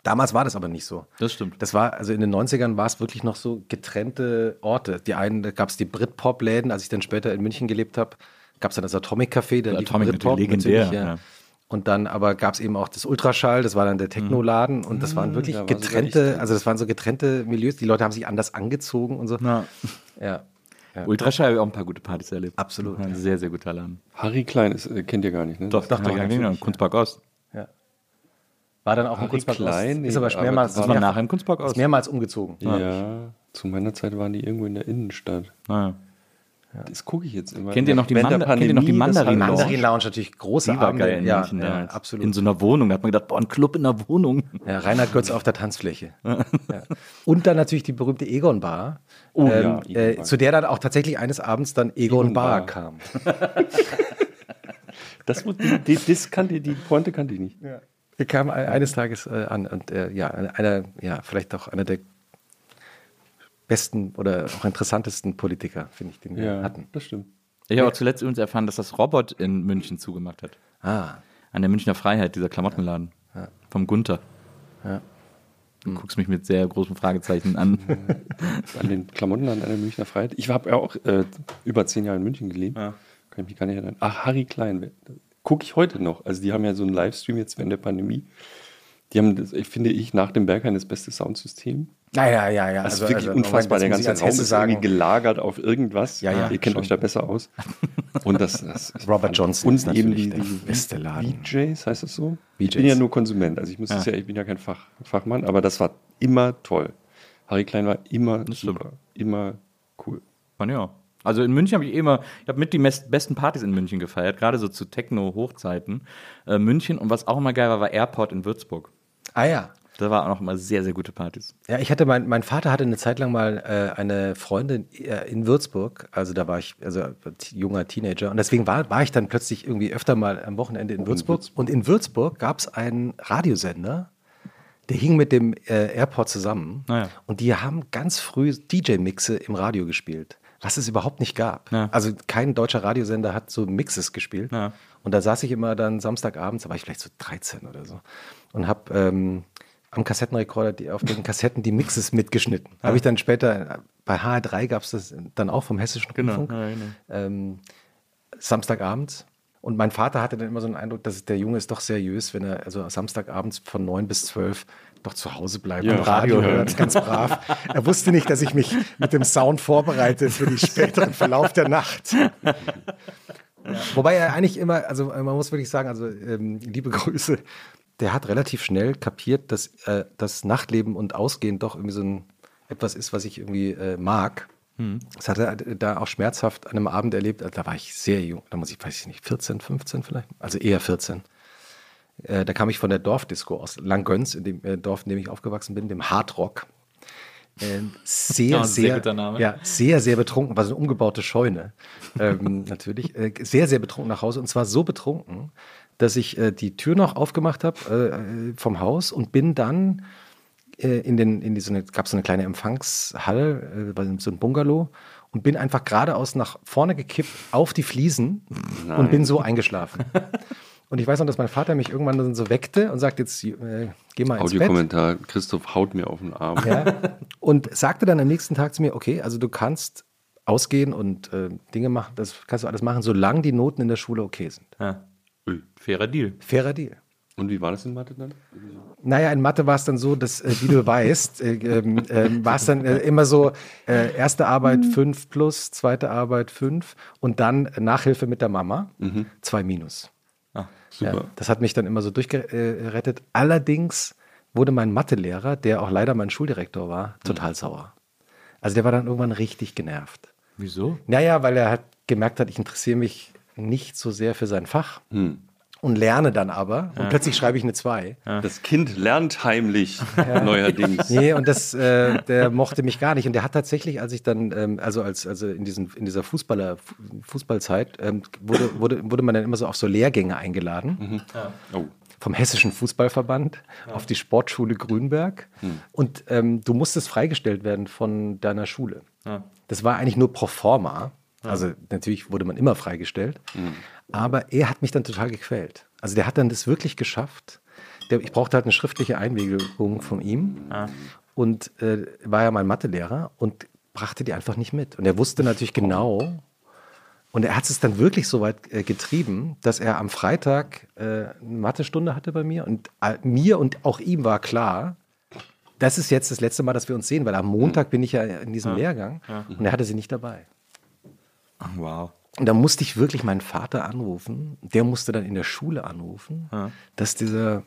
Damals war das aber nicht so.
Das stimmt.
Das war, also in den 90ern war es wirklich noch so getrennte Orte. Die einen, da gab es die Britpop-Läden, als ich dann später in München gelebt habe, gab es dann das Atomic Café, lief
Atomic
Britpop
natürlich legendär,
natürlich,
ja.
Und dann aber gab es eben auch das Ultraschall, das war dann der Technoladen und das waren wirklich
da war
getrennte, also das waren so getrennte Milieus. Die Leute haben sich anders angezogen und so.
Ja.
Ja.
Ultraschall habe ich auch ein paar gute Partys erlebt.
Absolut,
Ein
ja.
sehr, sehr guter Laden.
Harry Klein ist, äh, kennt ihr gar nicht, ne?
Doch, doch, doch, ja,
natürlich,
Kunstpark Ost.
ja. War dann auch ein
Harry
Kunstpark
Klein?
Ost. Ist aber mehrmals,
aber
Das war
mehr-
nachher im Kunstpark
ist
Ost.
mehrmals umgezogen.
Ja. zu meiner Zeit waren die irgendwo in der Innenstadt.
Naja.
Das gucke ich jetzt immer.
Kennt ihr noch die Manda- kennt ihr noch die
Pandemie,
Mandarin Lounge?
Mandarin Lounge natürlich große
Die war
Abende.
geil in
ja,
München
ja,
damals.
absolut.
In so einer Wohnung. Da hat man gedacht, boah, ein Club in einer Wohnung.
Ja, Reinhard Götz auf der Tanzfläche. ja. Und dann natürlich die berühmte Egon Bar,
Oh ja,
ähm,
Egon
äh,
Bar.
zu der dann auch tatsächlich eines Abends dann Egon,
Egon
Bar,
Bar.
kam.
Das, die, die, das kannte, die Pointe kannte ich nicht.
Er kam ein- eines Tages äh, an und äh, ja, einer, ja, vielleicht auch einer der besten oder auch interessantesten Politiker, finde ich, den wir
Ja,
hatten.
das stimmt.
Ich habe auch zuletzt übrigens erfahren, dass das Robot in München zugemacht hat.
Ah,
An der Münchner Freiheit, dieser Klamottenladen. Vom Gunther.
Ja.
Du guckst mich mit sehr großen Fragezeichen an.
An den Klamotten an der Münchner Freiheit. Ich habe ja auch äh, über zehn Jahre in München gelebt.
Ja.
Kann ich mich gar nicht erinnern. Ach, Harry Klein. Gucke ich heute noch. Also die haben ja so einen Livestream jetzt während der Pandemie. Die haben, das, ich finde ich, nach dem Berghain das beste Soundsystem.
ja, ja, ja. ja.
Das ist wirklich unfassbar. Der
ich
ganze Raum ist irgendwie
sagen.
gelagert auf irgendwas.
Ja, ja,
Ihr kennt
schon.
euch da besser aus. Und das, das ist
Robert Johnson
und
ist
eben die,
der
die
beste Laden.
VJs, heißt das so? Ich
VJs.
bin ja nur Konsument, also ich muss ja, ich bin ja kein Fach, Fachmann, aber das war immer toll. Harry Klein war immer super, immer cool.
Und ja. Also in München habe ich immer, ich habe mit die besten Partys in München gefeiert, gerade so zu Techno-Hochzeiten. Äh, München und was auch immer geil war, war Airport in Würzburg.
Ah ja.
Da war auch noch immer sehr, sehr gute Partys.
Ja, ich hatte mein, mein Vater hatte eine Zeit lang mal äh, eine Freundin äh, in Würzburg. Also da war ich also junger Teenager und deswegen war, war ich dann plötzlich irgendwie öfter mal am Wochenende in Würzburg. Und in Würzburg gab es einen Radiosender, der hing mit dem äh, Airport zusammen.
Ah ja.
Und die haben ganz früh DJ-Mixe im Radio gespielt, was es überhaupt nicht gab.
Ja.
Also kein deutscher Radiosender hat so Mixes gespielt.
Ja.
Und da saß ich immer dann Samstagabends, da war ich vielleicht so 13 oder so, und habe ähm, am Kassettenrekorder die, auf den Kassetten die Mixes mitgeschnitten. Habe ich dann später, bei HR3 gab es das dann auch vom Hessischen
Genau,
Rundfunk,
ja, genau.
ähm, Samstagabends. Und mein Vater hatte dann immer so einen Eindruck, dass der Junge ist doch seriös, wenn er also Samstagabends von 9 bis 12 doch zu Hause bleibt
Ja,
und Radio
Radio
hört, ganz brav. Er wusste nicht, dass ich mich mit dem Sound vorbereite für den späteren Verlauf der Nacht. Wobei er eigentlich immer, also man muss wirklich sagen, also ähm, liebe Grüße, der hat relativ schnell kapiert, dass äh, das Nachtleben und Ausgehen doch irgendwie so ein etwas ist, was ich irgendwie äh, mag. Das hat er da auch schmerzhaft an einem Abend erlebt. Da war ich sehr jung, da muss ich, weiß ich nicht, 14, 15 vielleicht, also eher 14. Äh, da kam ich von der Dorfdisco aus Langgöns, in dem äh, Dorf, in dem ich aufgewachsen bin, dem Hardrock. ähm, sehr,
Ja, ein sehr
sehr,
guter Name.
ja, sehr, sehr betrunken, war so eine umgebaute Scheune, ähm, natürlich, äh, sehr, sehr betrunken nach Hause und zwar so betrunken, dass ich äh, die Tür noch aufgemacht habe äh, vom Haus und bin dann äh, in den, in diese, gab es so eine kleine Empfangshalle, äh, bei so ein Bungalow und bin einfach geradeaus nach vorne gekippt auf die Fliesen und bin so eingeschlafen. Und ich weiß noch, dass mein Vater mich irgendwann dann so weckte und sagte, jetzt äh, geh mal ins Bett.
Audiokommentar, Christoph haut mir auf den Arm.
Ja, und sagte dann am nächsten Tag zu mir, okay, also du kannst ausgehen und äh, Dinge machen, das kannst du alles machen, solange die Noten in der Schule okay sind.
Ja.
Ui.
Fairer Deal.
Fairer Deal.
Und wie war das in Mathe dann?
Naja, in Mathe war es dann so, dass, äh, wie du weißt, äh, ähm, ähm, war es dann äh, immer so, äh, erste Arbeit 5 plus, zweite Arbeit 5 und dann Nachhilfe mit der Mama, 2 minus.
Super.
Ja, das hat mich dann immer so durchgerettet. Allerdings wurde mein Mathelehrer, der auch leider mein Schuldirektor war, total sauer. Also der war dann irgendwann richtig genervt.
Wieso?
Naja, weil er halt gemerkt hat, ich interessiere mich nicht so sehr für sein Fach
Hm.
und lerne dann aber und plötzlich schreibe ich eine 2.
Das Kind lernt heimlich neuerdings.
Nee, und das, äh, der mochte mich gar nicht. Und der hat tatsächlich, als ich dann, ähm, also als, also in, diesen, in dieser Fußballer, Fußballzeit, ähm, wurde, wurde, wurde man dann immer so auf so Lehrgänge eingeladen.
Oh.
vom Hessischen Fußballverband auf die Sportschule Grünberg. Und ähm, du musstest freigestellt werden von deiner Schule. Das war eigentlich nur pro forma. Also natürlich wurde man immer freigestellt. Aber er hat mich dann total gequält. Also der hat dann das wirklich geschafft. Der, ich brauchte halt eine schriftliche Einwilligung von ihm. Und äh, war ja mein Mathelehrer und brachte die einfach nicht mit. Und er wusste natürlich genau, und er hat es dann wirklich so weit äh, getrieben, dass er am Freitag äh, eine Mathestunde hatte bei mir und äh, mir und auch ihm war klar, das ist jetzt das letzte Mal, dass wir uns sehen, weil am Montag bin ich ja in diesem Lehrgang und er hatte sie nicht dabei.
Wow.
Und da musste ich wirklich meinen Vater anrufen. Der musste dann in der Schule anrufen, dass dieser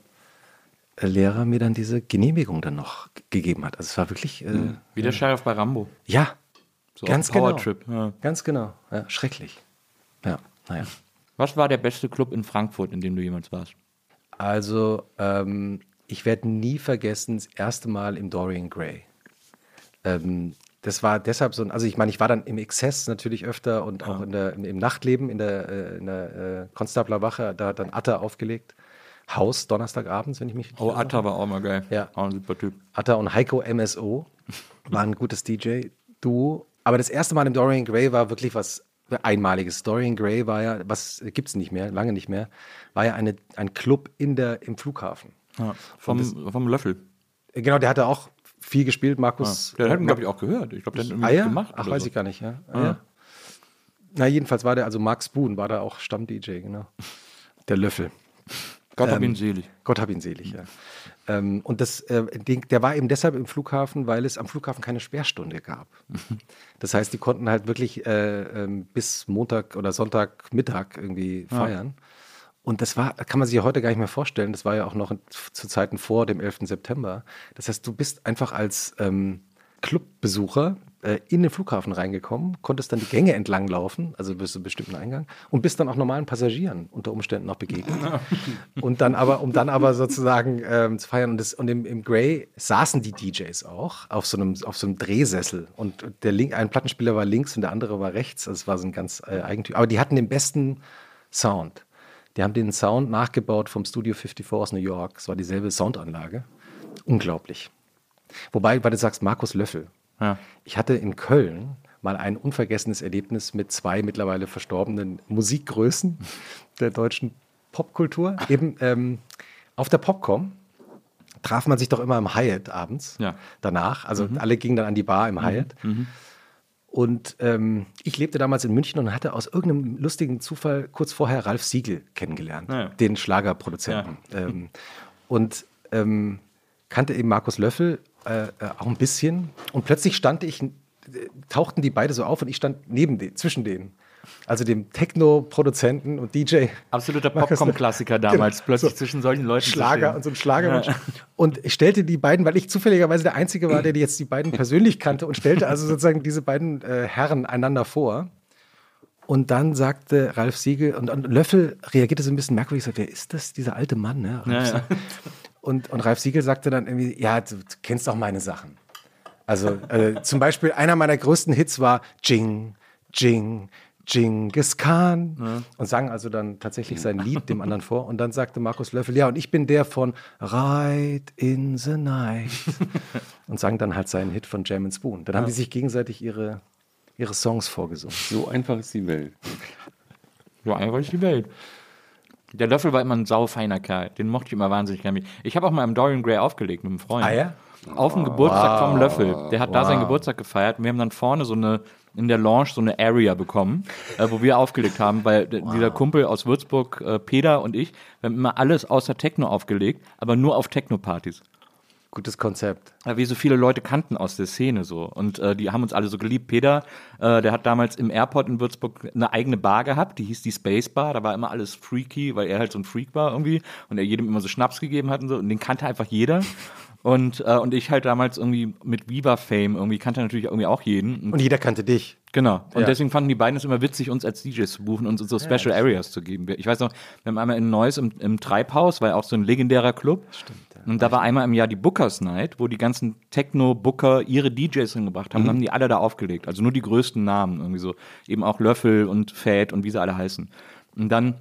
äh, Lehrer mir dann diese Genehmigung dann noch gegeben hat. Also es war wirklich, äh,
Wie der Sheriff bei Rambo.
ja,
So
ganz
auf
genau.
Powertrip. Ja.
Ganz genau. Ja, schrecklich. Ja, naja.
Was war der beste Club in Frankfurt, in dem du jemals warst?
Also, ähm, ich werde nie vergessen, das erste Mal im Dorian Gray. Ähm, das war deshalb so ein, also ich meine, ich war dann im Exzess natürlich öfter und auch in der, im, Nachtleben, in der, äh, in der äh, Konstablerwache, da hat dann Atta aufgelegt. Haus, Donnerstagabends, wenn ich mich richtig
Oh. Atta war auch mal geil.
Ja.
Auch ein super Typ.
Atta und Heiko MSO waren ein gutes DJ-Duo. Aber das erste Mal im Dorian Gray war wirklich was Einmaliges. Dorian Gray war ja, was gibt es nicht mehr, lange nicht mehr, war ja eine, ein Club in der, im Flughafen.
Ja. Vom, vom Löffel.
Genau, der hatte auch viel gespielt, Markus.
Der hat ihn,
äh,
glaube ich, auch gehört. Ich glaube, der hat ihn
Ah ja?
gemacht.
Ach, weiß
so.
ich gar nicht, ja. Ah, ja. Na, jedenfalls war der, also Mark Spoon war da auch Stamm-DJ, genau. Der Löffel.
Gott
Ähm,
hab ihn selig.
Gott hab ihn selig, ja. Ähm, und das, äh, der war eben deshalb im Flughafen, weil es am Flughafen keine Sperrstunde gab. Das heißt, die konnten halt wirklich äh, ähm, bis Montag oder Sonntagmittag irgendwie feiern. Und das war, kann man sich ja heute gar nicht mehr vorstellen. Das war ja auch noch zu Zeiten vor dem 11. September. Das heißt, du bist einfach als ähm, Clubbesucher äh, in den Flughafen reingekommen, konntest dann die Gänge entlang laufen, also bis zu einem bestimmten Eingang, und bist dann auch normalen Passagieren unter Umständen noch begegnet. und dann aber, um dann aber sozusagen ähm, zu feiern. Und, das, und im, im Grey saßen die DJs auch auf so einem, auf so einem Drehsessel. Und der Link, ein Plattenspieler war links und der andere war rechts. Also es war so ein ganz äh, Eigentümer. Aber die hatten den besten Sound. Die haben den Sound nachgebaut vom Studio 54 aus New York. Es war dieselbe Soundanlage. Unglaublich. Wobei, weil du sagst, Markus Löffel.
Ja.
Ich hatte in Köln mal ein unvergessenes Erlebnis mit zwei mittlerweile verstorbenen Musikgrößen der deutschen Popkultur. Eben ähm, auf der Popcom traf man sich doch immer im Hyatt abends
Ja.
danach. Also alle gingen dann an die Bar im Hyatt. Und ähm, ich lebte damals in München und hatte aus irgendeinem lustigen Zufall kurz vorher Ralf Siegel kennengelernt,
Ja.
den Schlagerproduzenten. Ähm, und ähm, kannte eben Markus Löffel äh, äh, auch ein bisschen. Und plötzlich stand ich, äh, tauchten die beide so auf und ich stand neben denen, zwischen denen. Also dem Techno-Produzenten und DJ.
Absoluter Popcorn-Klassiker damals.
Genau.
Plötzlich
So.
zwischen solchen Leuten
Schlager und so ein Schlagermensch. Und ich stellte die beiden, weil ich zufälligerweise der Einzige war, der die jetzt die beiden persönlich kannte und stellte also sozusagen diese beiden äh, Herren einander vor. Und dann sagte Ralf Siegel, und, und Löffel reagierte so ein bisschen merkwürdig, sagte, wer ist das, dieser alte Mann? Ne?
Ja, ja.
Und, und Ralf Siegel sagte dann irgendwie, ja, du, du kennst doch meine Sachen. Also äh, zum Beispiel einer meiner größten Hits war Jing, Jing, Genghis Khan und sang also dann tatsächlich sein Lied dem anderen vor und dann sagte Markus Löffel, ja und ich bin der von Ride in the Night und sang dann halt seinen Hit von Jam and Spoon. Dann haben die sich gegenseitig ihre, ihre Songs vorgesungen.
So einfach ist die Welt.
Ja, einfach ist die Welt. Der Löffel war immer ein saufeiner Kerl. Den mochte ich immer wahnsinnig gerne. Ich habe auch mal im Dorian Gray aufgelegt mit einem Freund.
Ah ja?
Auf dem Geburtstag vom Löffel. Der hat da seinen Geburtstag gefeiert. Und wir haben dann vorne so eine, in der Lounge so eine Area bekommen, äh, wo wir aufgelegt haben, weil d- dieser Kumpel aus Würzburg, äh, Peter und ich, wir haben immer alles außer Techno aufgelegt, aber nur auf Techno-Partys.
Gutes Konzept.
Weil wir so viele Leute kannten aus der Szene so. Und äh, die haben uns alle so geliebt. Peter, äh, der hat damals im Airport in Würzburg eine eigene Bar gehabt, die hieß die Space Bar. Da war immer alles freaky, weil er halt so ein Freak war irgendwie und er jedem immer so Schnaps gegeben hat und so. Und den kannte einfach jeder. Und, äh, und ich halt damals irgendwie mit Viva Fame irgendwie kannte natürlich irgendwie auch jeden. Und
Und jeder kannte dich.
Genau. Und
Ja.
deswegen fanden die beiden es immer witzig, uns als DJs zu buchen und uns so Special Areas zu geben. Ich weiß noch, wir haben einmal in Neuss im, im Treibhaus, war ja auch so ein legendärer Club. Stimmt. Und da war einmal im Jahr die Bookers Night, wo die ganzen Techno-Booker ihre DJs hingebracht haben. Und haben die alle da aufgelegt. Also nur die größten Namen. Irgendwie so. Eben auch Löffel und Fat und wie sie alle heißen. Und dann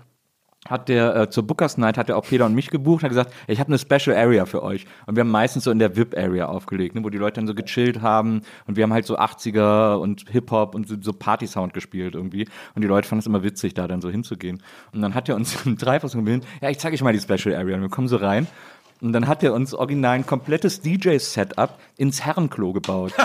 hat der äh, zur Bookers Night hat er auch Peter und mich gebucht hat gesagt, ich habe eine Special Area für euch. Und wir haben meistens so in der VIP Area aufgelegt, ne, wo die Leute dann so gechillt haben. Und wir haben halt so 80er und Hip Hop und so, so Party Sound gespielt irgendwie. Und die Leute fanden es immer witzig da dann so hinzugehen. Und dann hat er uns im Treibhaus gebeten, ja, ich zeige euch mal die Special Area. Und wir kommen so rein und dann hat er uns original ein komplettes DJ-Setup ins Herrenklo gebaut.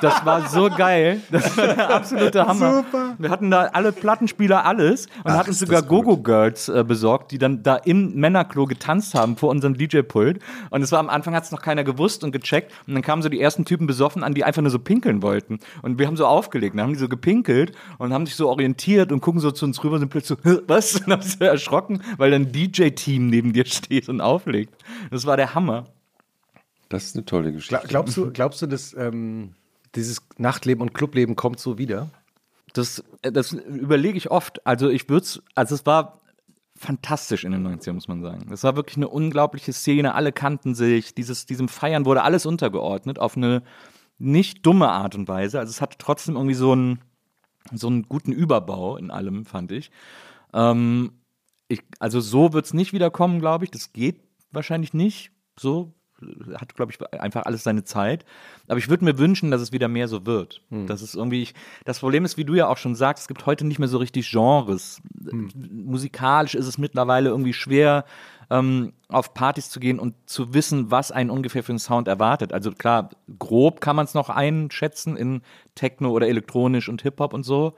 Das war so geil. Das war der absolute Hammer. Wir hatten da alle Plattenspieler, alles. Und hatten sogar Gogo-Girls äh, besorgt, die dann da im Männerklo getanzt haben vor unserem DJ-Pult. Und es war am Anfang hat es noch keiner gewusst und gecheckt. Und dann kamen so die ersten Typen besoffen an, die einfach nur so pinkeln wollten. Und wir haben so aufgelegt. Dann haben die so gepinkelt und haben sich so orientiert und gucken so zu uns rüber und sind plötzlich so, "Hä, was? Und haben sich so erschrocken, weil dann ein DJ-Team neben dir steht und auflegt. Das war der Hammer.
Das ist eine tolle Geschichte.
Gla- Glaubst du, glaubst du, dass ähm, dieses Nachtleben und Clubleben kommt so wieder?
Das, äh, das überlege ich oft. Also ich würde es, also es war fantastisch in den 90ern, muss man sagen. Es war wirklich eine unglaubliche Szene. Alle kannten sich. Dieses, diesem Feiern wurde alles untergeordnet auf eine nicht dumme Art und Weise. Also es hatte trotzdem irgendwie so einen, so einen guten Überbau in allem, fand ich. Ähm, ich also so wird es nicht wiederkommen, glaube ich. Das geht wahrscheinlich nicht. So hat, glaube ich, einfach alles seine Zeit. Aber ich würde mir wünschen, dass es wieder mehr so wird. Das ist irgendwie, ich, das Problem ist, wie du ja auch schon sagst, es gibt heute nicht mehr so richtig Genres. Musikalisch ist es mittlerweile irgendwie schwer, ähm, auf Partys zu gehen und zu wissen, was einen ungefähr für einen Sound erwartet. Also klar, grob kann man es noch einschätzen in Techno oder elektronisch und Hip-Hop und so.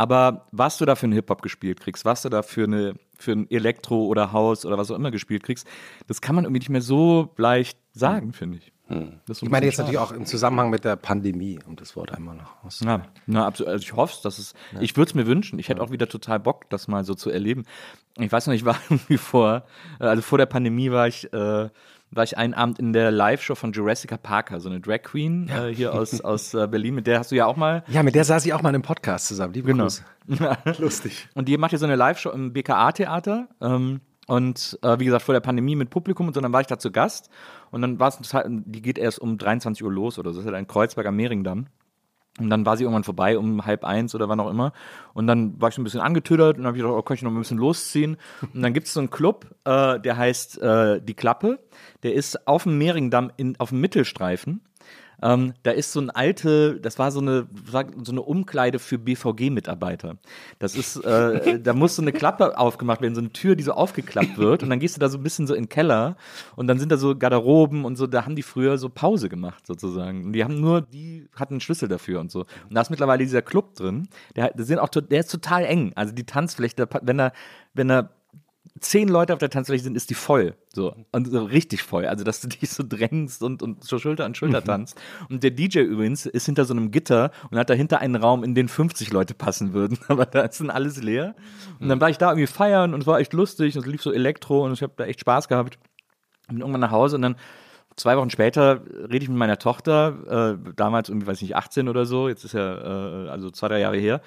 Aber was du da für einen Hip-Hop gespielt kriegst, was du da für, eine, für ein Elektro oder House oder was auch immer gespielt kriegst, das kann man irgendwie nicht mehr so leicht sagen, finde ich. So
Ich
ein
meine jetzt
schade.
natürlich auch im Zusammenhang mit der Pandemie, um das Wort einmal noch auszuführen.
Ja, na, absolut. Also ich hoffe es, dass es. Ich würde es mir wünschen. Ich hätte auch wieder total Bock, das mal so zu erleben. Ich weiß noch, ich war irgendwie vor, also vor der Pandemie war ich, äh, war ich einen Abend in der Live-Show von Jurassica Parker, so eine Drag Queen äh, hier aus, aus äh, Berlin. Mit der hast du ja auch mal
Ja, mit der saß ich auch mal in einem Podcast zusammen. Liebe
Genau.
Grüße. Lustig.
Und die macht ja so eine Live-Show im BKA-Theater. Ähm, und äh, wie gesagt, vor der Pandemie mit Publikum und so, dann war ich da zu Gast. Und dann war es die geht erst um 23 Uhr los oder so. Das ist halt ein Kreuzberg am Mehringdamm. Und dann war sie irgendwann vorbei um halb eins oder wann auch immer. Und dann war ich so ein bisschen angetödert und habe ich gedacht, oh, kann ich noch ein bisschen losziehen. Und dann gibt es so einen Club, äh, der heißt äh, Die Klappe. Der ist auf dem Mehringdamm in, auf dem Mittelstreifen. Ähm, da ist so ein alte, das war so eine, so eine Umkleide für BVG-Mitarbeiter. Das ist, äh, da muss so eine Klappe aufgemacht werden, so eine Tür, die so aufgeklappt wird. Und dann gehst du da so ein bisschen so in den Keller und dann sind da so Garderoben und so, da haben die früher so Pause gemacht sozusagen. Und die haben nur, die hatten einen Schlüssel dafür und so. Und da ist mittlerweile dieser Club drin, der, der, sind auch, der ist total eng. Also die Tanzfläche, wenn da, wenn da zehn Leute auf der Tanzfläche sind, ist die voll. So. Und so richtig voll. Also, dass du dich so drängst und, und so Schulter an Schulter tanzt. Und der DJ übrigens ist hinter so einem Gitter und hat dahinter einen Raum, in den 50 Leute passen würden. Aber da ist dann alles leer. Und dann war ich da irgendwie feiern und es war echt lustig und es lief so Elektro und ich habe da echt Spaß gehabt. Bin irgendwann nach Hause und dann zwei Wochen später rede ich mit meiner Tochter, äh, damals irgendwie, weiß ich nicht, 18 oder so, jetzt ist ja äh, also zwei, drei Jahre her.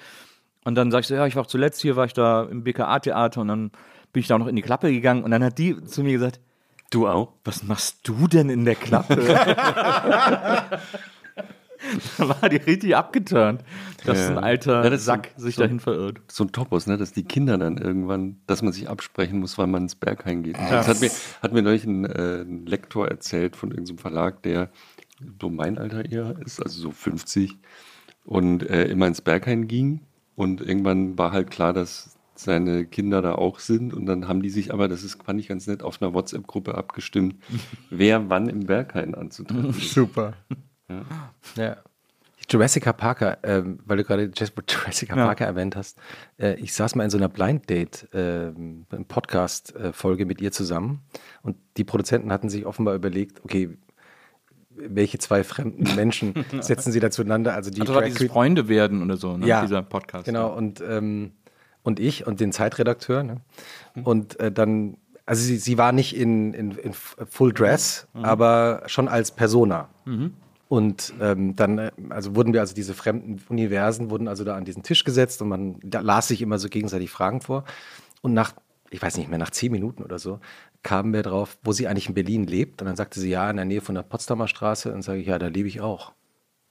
Und dann sag ich so, ja, ich war auch zuletzt hier, war ich da im BKA-Theater und dann bin ich da auch noch in die Klappe gegangen und dann hat die zu mir gesagt,
Du auch?
was machst du denn in der Klappe? da war die richtig abgeturnt, dass
Ja.
ein alter
Ja,
Sack
so-
sich
so-
dahin verirrt.
so ein Topos, ne, dass die Kinder dann irgendwann, dass man sich absprechen muss, weil man ins Berghain geht. Das hat mir, hat mir neulich ein, äh, ein Lektor erzählt von irgendeinem Verlag, der so mein Alter eher ist, also so 50 und äh, immer ins Berghain ging und irgendwann war halt klar, dass seine Kinder da auch sind und dann haben die sich aber, das ist, fand ich ganz nett, auf einer WhatsApp-Gruppe abgestimmt, wer wann im Berghain anzutreffen ist.
Super. Ja. Jurassic Parker, ähm, weil du gerade Jurassic
Ja.
Parker erwähnt hast. Äh, ich saß mal in so einer Blind Date ähm, Podcast-Folge mit ihr zusammen und die Produzenten hatten sich offenbar überlegt, okay, welche zwei fremden Menschen setzen sie da zueinander? Also die
Also dieses Freunde werden oder so, ne?
ja,
dieser Podcast.
Genau, und, ähm, und ich und den Zeitredakteur. Ne? Und äh, dann, also sie, sie war nicht in, in, in Full Dress, aber schon als Persona. Und ähm, dann, äh, also wurden wir, also diese fremden Universen wurden also da an diesen Tisch gesetzt und man las sich immer so gegenseitig Fragen vor. Und nach, ich weiß nicht mehr, nach zehn Minuten oder so, kamen wir drauf, wo sie eigentlich in Berlin lebt. Und dann sagte sie, ja, in der Nähe von der Potsdamer Straße. Und sage ich, ja, da lebe ich auch.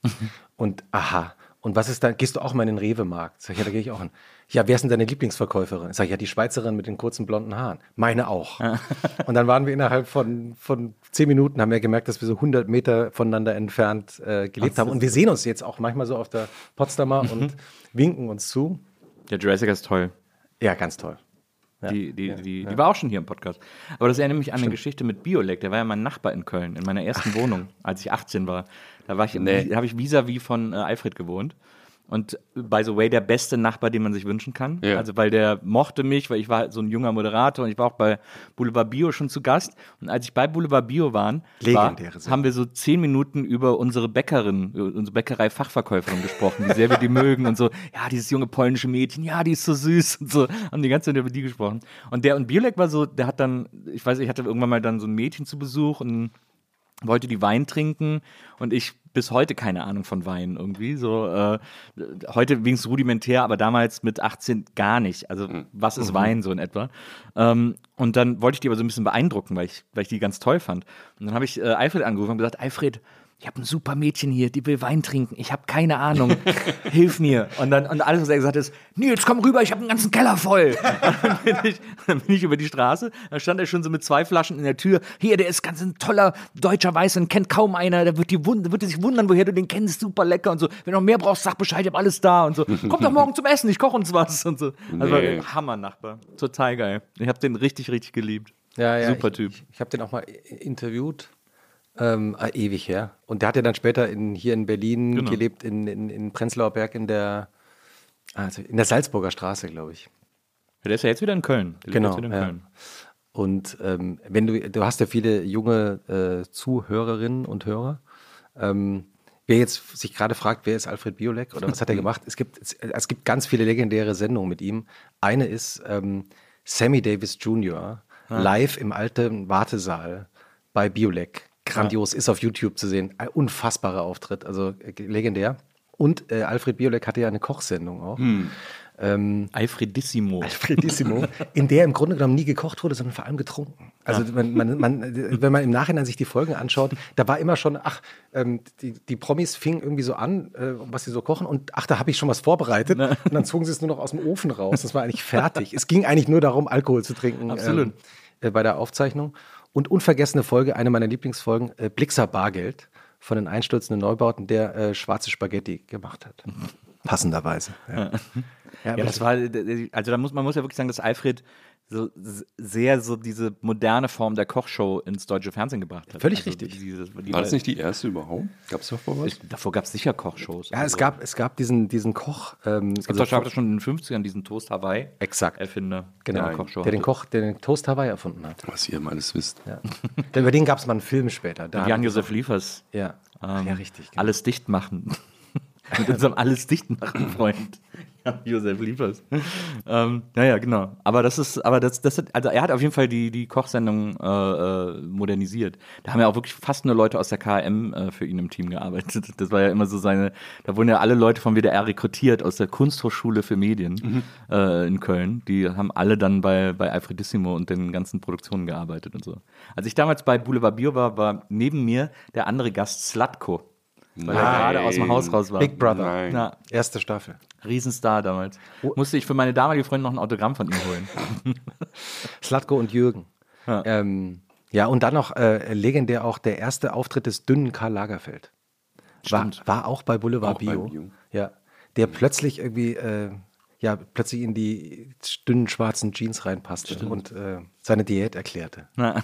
Und aha. Und was ist da? Gehst du auch mal in den Rewe-Markt? Sag ich, ja, da gehe ich auch hin. Ja, wer ist denn deine Lieblingsverkäuferin? Sag ich, ja, die Schweizerin mit den kurzen blonden Haaren. Meine auch. Und dann waren wir innerhalb von, von zehn Minuten, haben wir gemerkt, dass wir so 100 Meter voneinander entfernt äh, gelebt haben. Und wir sehen uns jetzt auch manchmal so auf der Potsdamer und winken uns zu.
Der Jurassic ist toll.
Ja, ganz toll.
die, die, die, die war auch schon hier im Podcast. Aber das erinnert mich an eine Geschichte mit Biolek. Der war ja mein Nachbar in Köln, in meiner ersten Wohnung, als ich 18 war. Da war ich,
Nee.
habe ich vis-à-vis von äh, Alfred gewohnt. Und by the way, der beste Nachbar, den man sich wünschen kann.
Ja.
Also, weil der mochte mich, weil ich war so ein junger Moderator und ich war auch bei Boulevard Bio schon zu Gast. Und als ich bei Boulevard Bio waren, war, haben wir so zehn Minuten über unsere Bäckerin, unsere Bäckerei-Fachverkäuferin gesprochen, wie sehr wir die mögen und so, ja, dieses junge polnische Mädchen, ja, die ist so süß und so, haben die ganze Zeit über die gesprochen. Und der und Biolek war so, der hat dann, ich weiß, ich hatte irgendwann mal dann so ein Mädchen zu Besuch und wollte die Wein trinken und ich bis heute keine Ahnung von Wein irgendwie. So äh, heute wenigstens rudimentär, aber damals mit 18 gar nicht. Also was ist Wein so in etwa? Ähm, und dann wollte ich die aber so ein bisschen beeindrucken, weil ich, weil ich die ganz toll fand. Und dann habe ich äh, Alfred angerufen und gesagt, Alfred, ich habe ein super Mädchen hier, die will Wein trinken. Ich habe keine Ahnung. Hilf mir. Und dann und alles, was er gesagt hat, ist, Nils, komm rüber, ich habe einen ganzen Keller voll. Und dann, bin ich, dann bin ich über die Straße, da stand er schon so mit zwei Flaschen in der Tür. Hier, der ist ganz ein toller deutscher Weißer, den kennt kaum einer. Der wird, die wird sich wundern, woher du den kennst, super lecker und so. Wenn du noch mehr brauchst, sag Bescheid, ich hab alles da und so. Komm doch morgen zum Essen, ich koche uns was und so. Also
Nee.
war Hammer Nachbar. Total geil. Ich habe den richtig, richtig geliebt.
Ja, ja,
Super
ich,
Typ.
Ich, ich habe den auch mal interviewt. Ähm, ah, ewig her. Und der hat ja dann später in, hier in Berlin
Genau.
gelebt, in, in, in Prenzlauer Berg in der, also in der Salzburger Straße, glaube ich.
Ja, der ist ja jetzt wieder in Köln. Der
Genau.
In
Ja.
Köln.
Und ähm, wenn du, du hast ja viele junge äh, Zuhörerinnen und Hörer. Ähm, wer jetzt sich gerade fragt, wer ist Alfred Biolek oder was hat er gemacht? Es gibt, es, es gibt ganz viele legendäre Sendungen mit ihm. Eine ist ähm, Sammy Davis Jr. live im alten Wartesaal bei Biolek. Grandios, ist auf YouTube zu sehen. Ein unfassbarer Auftritt, also äh, legendär. Und äh, Alfred Biolek hatte ja eine Kochsendung auch. Ähm,
Alfredissimo.
Alfredissimo, in der im Grunde genommen nie gekocht wurde, sondern vor allem getrunken. Also man, man, man, wenn man im Nachhinein sich die Folgen anschaut, da war immer schon, ach, ähm, die, die Promis fingen irgendwie so an, äh, was sie so kochen und ach, da habe ich schon was vorbereitet und dann zogen sie es nur noch aus dem Ofen raus. Das war eigentlich fertig. es ging eigentlich nur darum, Alkohol zu trinken
Absolut.
Ähm, äh, bei der Aufzeichnung. Und unvergessene Folge, eine meiner Lieblingsfolgen, äh, Blixer Bargeld von den einstürzenden Neubauten, der äh, schwarze Spaghetti gemacht hat. Passenderweise. Ja.
Ja, das war, also da muss man muss ja wirklich sagen, dass Alfred so sehr so diese moderne Form der Kochshow ins deutsche Fernsehen gebracht hat.
Völlig
also
richtig.
Dieses, die
War das nicht die erste überhaupt? Gab es davor was?
Ich, davor gab es sicher Kochshows.
Ja, es gab, es gab diesen, diesen Koch. Ähm,
Es gibt doch schon in den 50ern diesen Toast Hawaii.
Exakt.
Erfinder
Genau,
der Kochshow.
der den. Koch, der den Toast Hawaii erfunden hat.
Was ihr alles wisst.
Ja. Denn Über den gab es mal einen Film später. Da
Jan-Josef Liefers.
Ja.
Ähm,
ja, richtig. genau.
Alles dicht machen. Mit unserem alles dicht machen Freund. Josef Liefers. ähm, naja, genau. Aber das ist, aber das, das hat, also er hat auf jeden Fall die, die Kochsendung äh, äh, modernisiert. Da haben ja auch wirklich fast nur Leute aus der KM äh, für ihn im Team gearbeitet. Das war ja immer so seine, da wurden ja alle Leute vom WDR rekrutiert aus der Kunsthochschule für Medien äh, in Köln. Die haben alle dann bei, bei Alfredissimo und den ganzen Produktionen gearbeitet und so. Als ich damals bei Boulevard Bio war, war neben mir der andere Gast Slatko. Weil er gerade aus dem Haus raus war.
Big Brother.
Nein.
Ja,
Erste Staffel.
Riesenstar damals. Musste ich für meine damalige Freundin noch ein Autogramm von ihm holen.
Slatko und Jürgen.
Ja.
Ähm, ja und dann noch äh, legendär auch der erste Auftritt des dünnen Karl Lagerfeld. War,
Stimmt.
war auch bei Boulevard
Auch
Bio.
Bio.
Ja. Der plötzlich irgendwie, äh, ja, plötzlich in die dünnen schwarzen Jeans reinpasste und äh, seine Diät erklärte.
Na.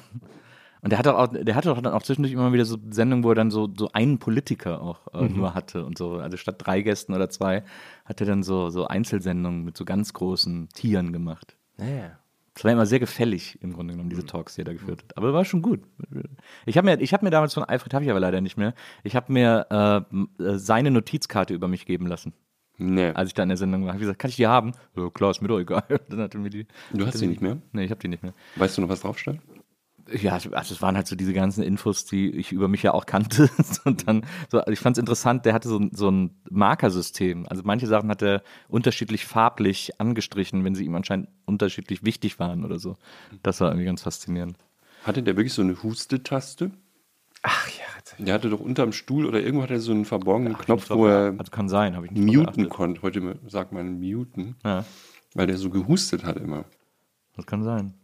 Und der hatte auch, der hatte auch dann auch zwischendurch immer wieder so Sendungen, wo er dann so, so einen Politiker auch äh, nur hatte und so. Also statt drei Gästen oder zwei hat er dann so, so Einzelsendungen mit so ganz großen Tieren gemacht.
Naja.
Es war immer sehr gefällig im Grunde genommen, diese Talks, die er da geführt hat. Aber war schon gut. Ich habe mir, ich hab mir damals von Alfred, habe ich aber leider nicht mehr, ich habe mir äh, äh, seine Notizkarte über mich geben lassen.
Nee.
Als ich da in der Sendung war, habe ich gesagt, kann ich die haben? Ja, klar, ist mir doch egal. Dann hat er mir die.
Du hast sie nicht mehr?
Nee, ich habe die nicht mehr.
Weißt du noch, was drauf stand?
Ja, also es waren halt so diese ganzen Infos, die ich über mich ja auch kannte. Und dann, so, also ich fand es interessant, der hatte so, ein- so ein Markersystem. Also manche Sachen hat er unterschiedlich farblich angestrichen, wenn sie ihm anscheinend unterschiedlich wichtig waren oder so. Das war irgendwie ganz faszinierend.
Hatte der wirklich so eine Hustetaste?
Ach ja.
Der hatte doch unterm Stuhl oder irgendwo hat er so einen verborgenen Knopf, wo er
also kann sein, habe ich nicht
muten konnte. Heute sagt man muten,
Ja,
weil der so gehustet hat immer.
das kann sein.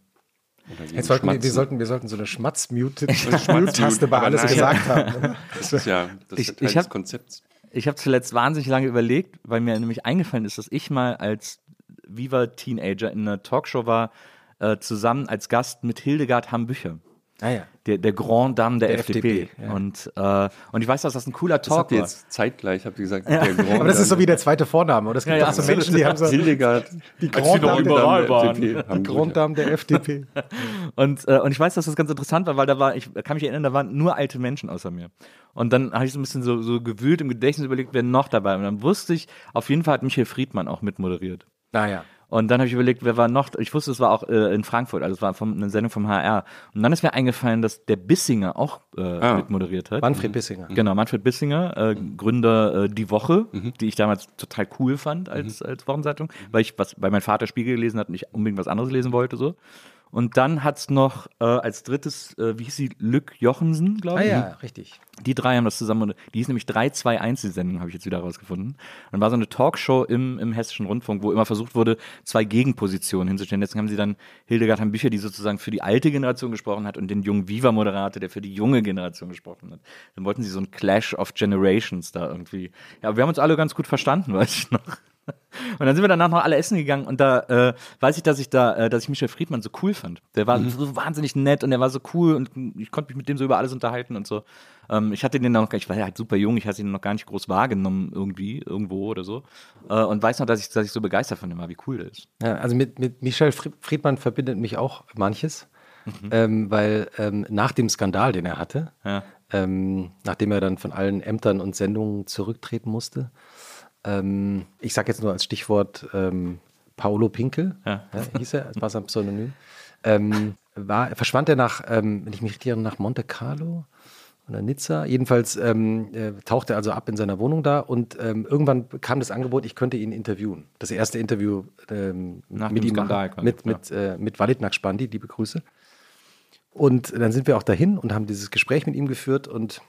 Jetzt sollten wir, wir, sollten, wir sollten so eine Schmatz-Mute-Taste
Schmatz-Mute,
bei alles
nein.
gesagt haben.
Das ist ja das
Ich-
Teil
ich
des
hab-
Konzepts.
Ich habe zuletzt wahnsinnig lange überlegt, weil mir nämlich eingefallen ist, dass ich mal als Viva Teenager in einer Talkshow war, äh, zusammen als Gast mit Hildegard Hambücher.
Ah ja.
Der, der Grand Dame der,
Der
FDP.
FDP, ja.
und, äh, und ich weiß, dass das ein cooler
Das
Talk
habt ihr
war.
jetzt zeitgleich, habt ihr gesagt, der Grand
Aber das ist so wie der zweite Vorname. Und es gibt
Ja, ja,
auch so. Menschen, die haben so
Hildegard.
die Grand Dame der,
waren.
die Grand Dame der FDP.
Und, äh, und ich weiß, dass das ganz interessant war, weil da war, ich kann mich erinnern, da waren nur alte Menschen außer mir. Und dann habe ich so ein bisschen so, so gewühlt im Gedächtnis überlegt, wer noch dabei. Und dann wusste ich, auf jeden Fall hat Michael Friedmann auch mitmoderiert.
Naja.
Und dann habe ich überlegt, wer war noch? Ich wusste, es war auch äh, in Frankfurt, also es war vom, eine Sendung vom HR. Und dann ist mir eingefallen, dass der Bissinger auch äh,
Ah.
mitmoderiert hat.
Manfred Bissinger.
Genau, Manfred Bissinger, äh, Gründer äh, Die Woche, die ich damals total cool fand als, als Wochenzeitung, weil ich was, weil mein Vater Spiegel gelesen hat und ich unbedingt was anderes lesen wollte so. Und dann hat's noch äh, als drittes, äh, wie hieß sie, Lück Jochensen, glaube
Ah
ich.
ja, richtig.
Die drei haben das zusammen, die hieß nämlich 321 die Sendung, habe ich jetzt wieder rausgefunden. Und war so eine Talkshow im, im Hessischen Rundfunk, wo immer versucht wurde, zwei Gegenpositionen hinzustellen. Deswegen haben sie dann Hildegard haben Bücher, die sozusagen für die alte Generation gesprochen hat und den jungen Viva-Moderator, der für die junge Generation gesprochen hat. Dann wollten sie so ein Clash of Generations da irgendwie. Ja, aber wir haben uns alle ganz gut verstanden, weiß ich noch. Und dann sind wir danach noch alle essen gegangen und da äh, weiß ich, dass ich da, äh, dass ich Michel Friedmann so cool fand. Der war so wahnsinnig nett und der war so cool und ich konnte mich mit dem so über alles unterhalten und so. Ähm, ich hatte den noch ich war ja halt super jung, ich hatte ihn noch gar nicht groß wahrgenommen irgendwie, irgendwo oder so. Äh, und weiß noch, dass ich, dass ich so begeistert von dem war, wie cool der ist.
Ja, also mit, mit Michel Fri- Friedmann verbindet mich auch manches, ähm, weil ähm, nach dem Skandal, den er hatte,
Ja.
ähm, nachdem er dann von allen Ämtern und Sendungen zurücktreten musste, ähm, ich sage jetzt nur als Stichwort ähm, Paolo Pinkel,
Ja.
hieß er, das war sein Pseudonym, ähm, war, verschwand er nach, ähm, wenn ich mich richtig erinnere, nach Monte Carlo oder Nizza. Jedenfalls ähm, äh, tauchte er also ab in seiner Wohnung da und ähm, irgendwann kam das Angebot, ich könnte ihn interviewen. Das erste Interview ähm,
Nach
mit
dem
ihm
Skandal
machen, mit,
ja.
mit, äh, mit Walid Nakspandi, liebe Grüße. Und dann sind wir auch dahin und haben dieses Gespräch mit ihm geführt und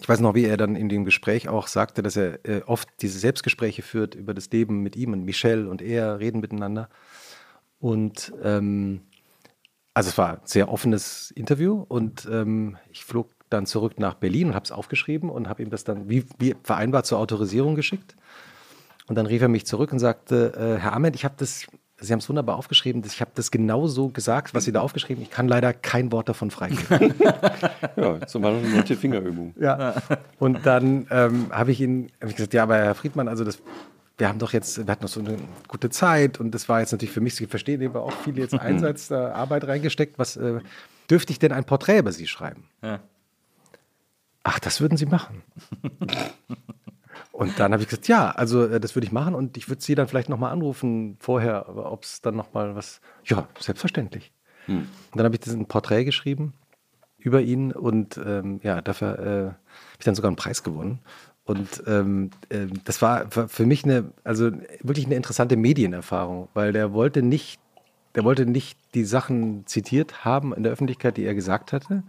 ich weiß noch, wie er dann in dem Gespräch auch sagte, dass er äh, oft diese Selbstgespräche führt über das Leben mit ihm und Michelle und er reden miteinander. Und ähm, also es war ein sehr offenes Interview und ähm, ich flog dann zurück nach Berlin und habe es aufgeschrieben und habe ihm das dann wie, wie vereinbart zur Autorisierung geschickt. Und dann rief er mich zurück und sagte, äh, Herr Ahmed, ich habe das, Sie haben es wunderbar aufgeschrieben, ich habe das genauso gesagt, was Sie da aufgeschrieben Ich kann leider kein Wort davon freigeben.
Ja, war noch eine nette Fingerübung.
Ja. Und dann ähm, habe ich ihn hab ich gesagt, ja, aber Herr Friedmann, also das, wir haben doch jetzt, wir hatten noch so eine gute Zeit und das war jetzt natürlich für mich, Sie verstehen, eben auch viel jetzt Einsatz, äh, Arbeit reingesteckt. Was äh, dürfte ich denn ein Porträt über Sie schreiben?
Ja.
Ach, das würden Sie machen. Und dann habe ich gesagt, ja, also äh, das würde ich machen und ich würde Sie dann vielleicht nochmal anrufen vorher, ob es dann nochmal was. Ja, selbstverständlich. Und dann habe ich das ein Porträt geschrieben über ihn und ähm, ja, dafür äh, habe ich dann sogar einen Preis gewonnen. Und ähm, ähm, das war für mich eine, also wirklich eine interessante Medienerfahrung, weil der wollte nicht, der wollte nicht die Sachen zitiert haben in der Öffentlichkeit, die er gesagt hatte,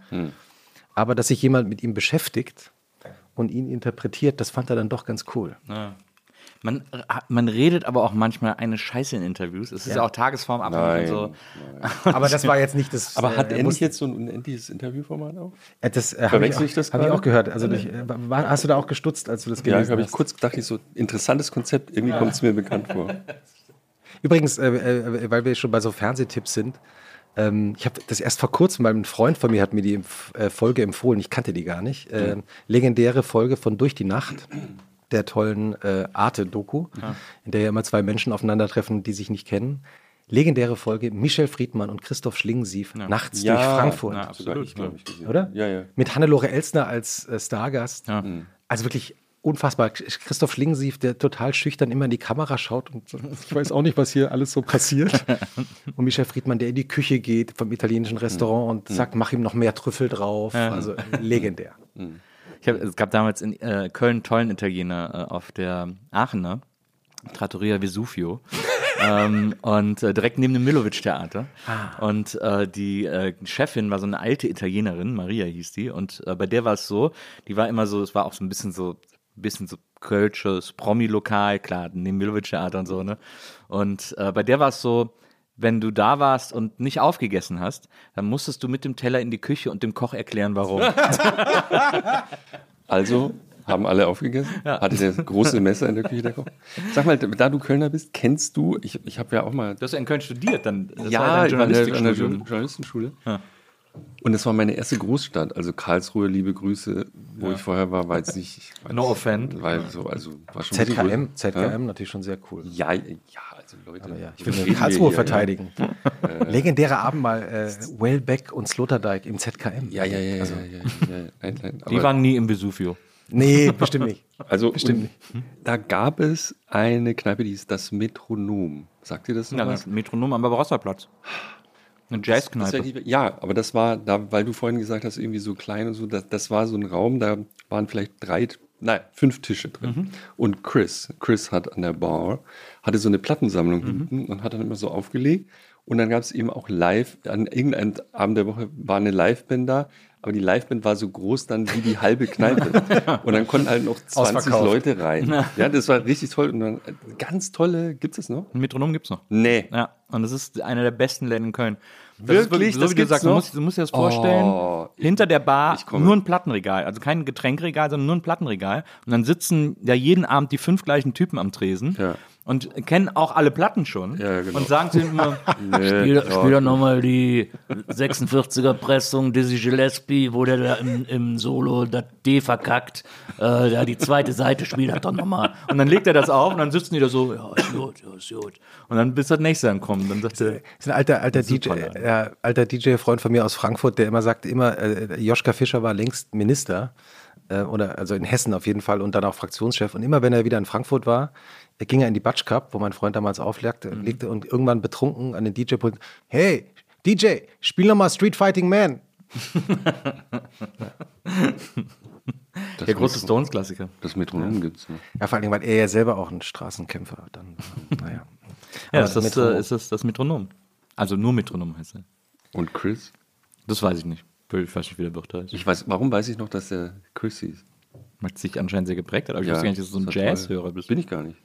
aber dass sich jemand mit ihm beschäftigt und ihn interpretiert, das fand er dann doch ganz cool.
Man, man redet aber auch manchmal eine Scheiße in Interviews. Es ist ja,
Ja.
auch tagesformabhängig und so.
Aber das war jetzt nicht das.
Aber hat
äh,
er
muss-
nicht jetzt so ein unendliches Interviewformat auch?
Äh, Das äh, habe ich, auch-
ich das
hab ich auch gehört. Also durch, äh, war, hast du da auch gestutzt, als du das
Ja,
gelesen
habe ich
hast?
kurz gedacht, ich so interessantes Konzept, irgendwie kommt es mir bekannt vor.
Übrigens, äh, äh, weil wir schon bei so Fernsehtipps sind, ähm, ich habe das erst vor kurzem, weil ein Freund von mir hat mir die äh, Folge empfohlen, ich kannte die gar nicht. Äh, legendäre Folge von Durch die Nacht, der tollen äh, Arte-Doku, in der ja immer zwei Menschen aufeinandertreffen, die sich nicht kennen. Legendäre Folge, Michel Friedmann und Christoph Schlingensief, nachts durch Frankfurt.
na, absolut.
ich, glaube ich, gesehen.
Oder?
Ja, ja.
Mit Hannelore Elsner als äh, Stargast. Also wirklich unfassbar. Christoph Schlingensief, der total schüchtern immer in die Kamera schaut und ich weiß auch nicht, was hier alles so passiert. und Michel Friedmann, der in die Küche geht vom italienischen Restaurant und sagt, mach ihm noch mehr Trüffel drauf. Also legendär.
Ich hab, es gab damals in äh, Köln einen tollen Italiener äh, auf der Aachener, Trattoria Vesuvio. ähm, und äh, direkt neben dem Milovic-Theater. Und äh, die äh, Chefin war so eine alte Italienerin, Maria hieß die. Und äh, bei der war es so, die war immer so, es war auch so ein bisschen so, bisschen so kölsches Promi-Lokal, klar, neben dem Milovic-Theater und so, ne? Und äh, bei der war es so, wenn du da warst und nicht aufgegessen hast, dann musstest du mit dem Teller in die Küche und dem Koch erklären, warum.
Also haben alle aufgegessen. Hatte der große Messer in der Küche der Koch. Sag mal, da du Kölner bist, kennst du, ich, ich habe ja auch mal
Du hast ja in Köln studiert, dann
ja,
war dein
war an der,
Journalistikstudium.
Journalistenschule. Und es war meine erste Großstadt, also Karlsruhe, liebe Grüße, wo ich vorher war, war jetzt nicht.
No
nicht-
offend.
War so, also war schon
ZKM. ZKM natürlich schon sehr cool.
Ja, ja, also Leute.
Ja, ich will Karlsruhe
hier,
verteidigen. Legendärer Abend mal äh, Wellbeck und Sloterdijk im ZKM.
Ja, ja, ja, ja,
Also,
ja, ja, ja, ja. Nein, nein,
Die waren nie im Vesuvio.
Nee, bestimmt nicht.
Also
Bestimmt
und da gab es eine Kneipe, die hieß das Metronom. Sagt ihr das noch
Ja,
was?
das Metronom am Barbarossa-Platz. Eine Jazzkneipe.
ja, aber das war, da, weil du vorhin gesagt hast, irgendwie so klein und so, das, das war so ein Raum, da waren vielleicht drei, nein, fünf Tische drin. Und Chris, Chris hat an der Bar, hatte so eine Plattensammlung hinten und hat dann immer so aufgelegt. Und dann gab es eben auch live, an irgendeinem Abend der Woche war eine Liveband da, aber die Liveband war so groß dann wie die halbe Kneipe. und dann konnten halt noch 20
Ausverkauft.
Leute rein. Ja, das war richtig toll. Und dann äh, ganz tolle, gibt es das noch?
Ein Metronom gibt's noch.
Nee.
Ja, und das ist einer der besten Läden in Köln. Das
Wirklich?
Ist, so
Das
wie du sagst, du musst, du musst dir das vorstellen.
Oh,
hinter der Bar nur ein Plattenregal, also kein Getränkregal, sondern nur ein Plattenregal. Und dann sitzen ja jeden Abend die fünf gleichen Typen am Tresen
Ja.
Und kennen auch alle Platten schon
Ja, genau.
und sagen zu ihnen immer,
Spiel, spiel doch nochmal die 46er Pressung Dizzy Gillespie, wo der da im, im Solo das D verkackt. Äh, da die zweite Seite spielt das doch nochmal.
und dann legt er das auf und dann sitzen die da so, ja, ist gut, ja, ist gut. Und dann bis das nächste dann kommt, dann sagt er,
Das ist ein alter, alter DJ, äh, alter DJ-Freund von mir aus Frankfurt, der immer sagt, immer, äh, Joschka Fischer war längst Minister, äh, oder also in Hessen auf jeden Fall und dann auch Fraktionschef. Und immer wenn er wieder in Frankfurt war, äh, ging er in die Batsch Cup, wo mein Freund damals auflegte,
Mhm.
legte und irgendwann betrunken an den DJ-Pult, hey, DJ, spiel nochmal Street Fighting Man.
Das
der große Stones-Klassiker.
Das Metronom gibt's noch.
Ja, vor allem, weil er ja selber auch ein Straßenkämpfer dann, war. naja.
Ja,
Aber
ist das,
Metronom.
äh, ist das das Metronom. Also nur Metronom heißt er.
Und Chris?
Das weiß ich nicht. Ich weiß nicht, wie der Wirt heißt.
Ich weiß, warum weiß ich noch, dass der Chris hieß?
Hat sich anscheinend sehr geprägt hat, aber ich
Ja,
wusste gar nicht, dass du so ein. Jazzhörer bist.
Bin ich gar nicht.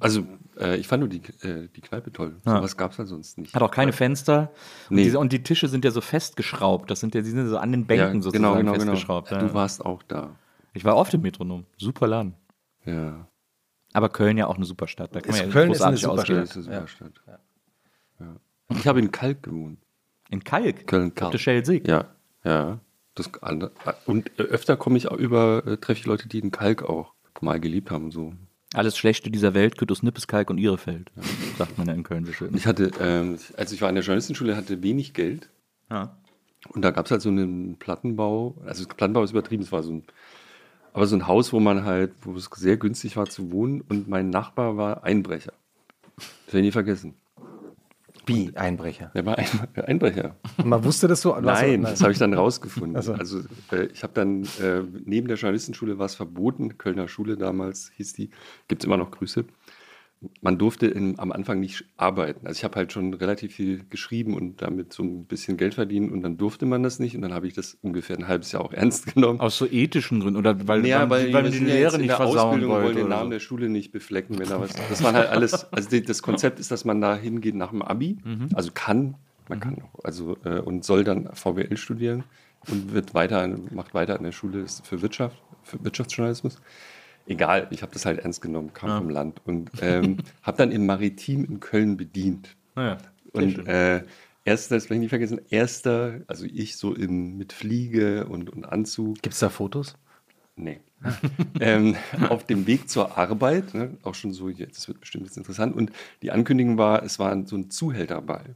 Also, äh, ich fand nur die, äh, die Kneipe toll.
Ja.
Sowas gab es halt sonst nicht.
Hat auch keine Fenster. Und,
Nee.
diese, und die Tische sind ja so festgeschraubt. Das sind ja, die sind so an den Bänken
ja,
sozusagen
genau, genau, genau.
festgeschraubt. Ja.
Du warst auch da.
Ich war oft im Metronom. Super Laden.
Ja.
Aber Köln ja auch eine super Stadt. Da kann
Ist-
man ja
Köln ist eine
großartig
super.
Das ist eine super Stadt. Ja. Ich habe in Kalk gewohnt.
In Kalk?
Köln-Kalk.
Auf der Schellsee.
Ja, ja. Das, und äh, öfter komme ich auch über, äh, treffe ich Leute, die in Kalk auch mal geliebt haben. So.
Alles Schlechte dieser Welt gehört aus Nippeskalk und Ihrefeld. Sagt man ja in Köln so schön.
Ich hatte, ähm, als ich war in der Journalistenschule, hatte wenig Geld.
Ja.
Und da gab es halt so einen Plattenbau, also Plattenbau ist übertrieben, es war so ein, aber so ein Haus, wo man halt, wo es sehr günstig war zu wohnen und mein Nachbar war Einbrecher. Das werde ich nie vergessen.
Wie Einbrecher.
Der war ein, Einbrecher.
Und man wusste das so?
Nein, das habe ich dann rausgefunden.
Ach so.
Also äh, ich habe dann, äh, neben der Journalistenschule war es verboten, Kölner Schule damals hieß die, gibt es immer noch Grüße. Man durfte in, am Anfang nicht arbeiten. Also ich habe halt schon relativ viel geschrieben und damit so ein bisschen Geld verdienen und dann durfte man das nicht und dann habe ich das ungefähr ein halbes Jahr auch ernst genommen.
Aus so ethischen Gründen oder weil,
Ja,
weil,
weil,
weil die Lehre nicht versauen
Ausbildung wollen
wollte.
den Namen
so.
der Schule nicht beflecken, wenn da was. Das waren halt alles. Also das Konzept ist, dass man da hingeht nach dem Abi,
Mhm.
also kann, man kann auch, also äh, und soll dann VWL studieren und wird weiter, macht weiter an der Schule für Wirtschaft, für Wirtschaftsjournalismus. Egal, ich habe das halt ernst genommen, kam vom Land und ähm, habe dann im Maritim in Köln bedient.
Naja,
Und äh, erster, das will ich nicht vergessen, erster, also ich so in, mit Fliege und, und Anzug,
Gibt es da Fotos?
Nee. ähm, auf dem Weg zur Arbeit, ne, auch schon so, jetzt das wird bestimmt jetzt interessant. Und die Ankündigung war, es war so ein Zuhälterball.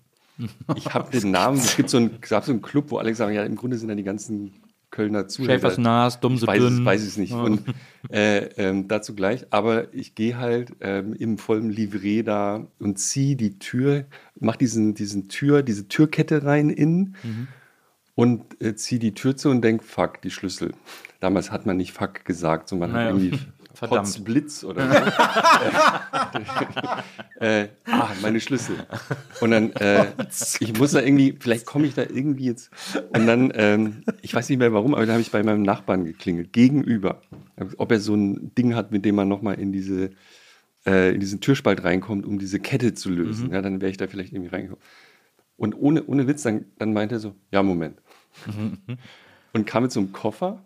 Ich habe den Namen, es gibt so einen, es gab so einen Club, wo alle sagen, ja, im Grunde sind da die ganzen Kölner Zuhälter.
Schäfers Nas, dumm
Ich
so
weiß, es,
dünn.
weiß es nicht. Und äh, ähm, dazu gleich. Aber ich gehe halt ähm, im vollen Livret da und ziehe die Tür, mach diesen, diesen Tür, diese Türkette rein innen und äh, ziehe die Tür zu und denke, fuck, die Schlüssel. Damals hat man nicht fuck gesagt, sondern man
Naja.
hat irgendwie
Verdammt.
Potz Blitz oder so. äh, ah, meine Schlüssel. Und dann, äh, ich muss da irgendwie, vielleicht komme ich da irgendwie jetzt. Und dann, ähm, ich weiß nicht mehr warum, aber da habe ich bei meinem Nachbarn geklingelt, gegenüber. Ob er so ein Ding hat, mit dem man nochmal in diese äh, in diesen Türspalt reinkommt, um diese Kette zu lösen. Ja, dann wäre ich da vielleicht irgendwie reingekommen. Und ohne, ohne Witz, dann, dann meinte er so, ja, Moment. Und kam mit so einem Koffer.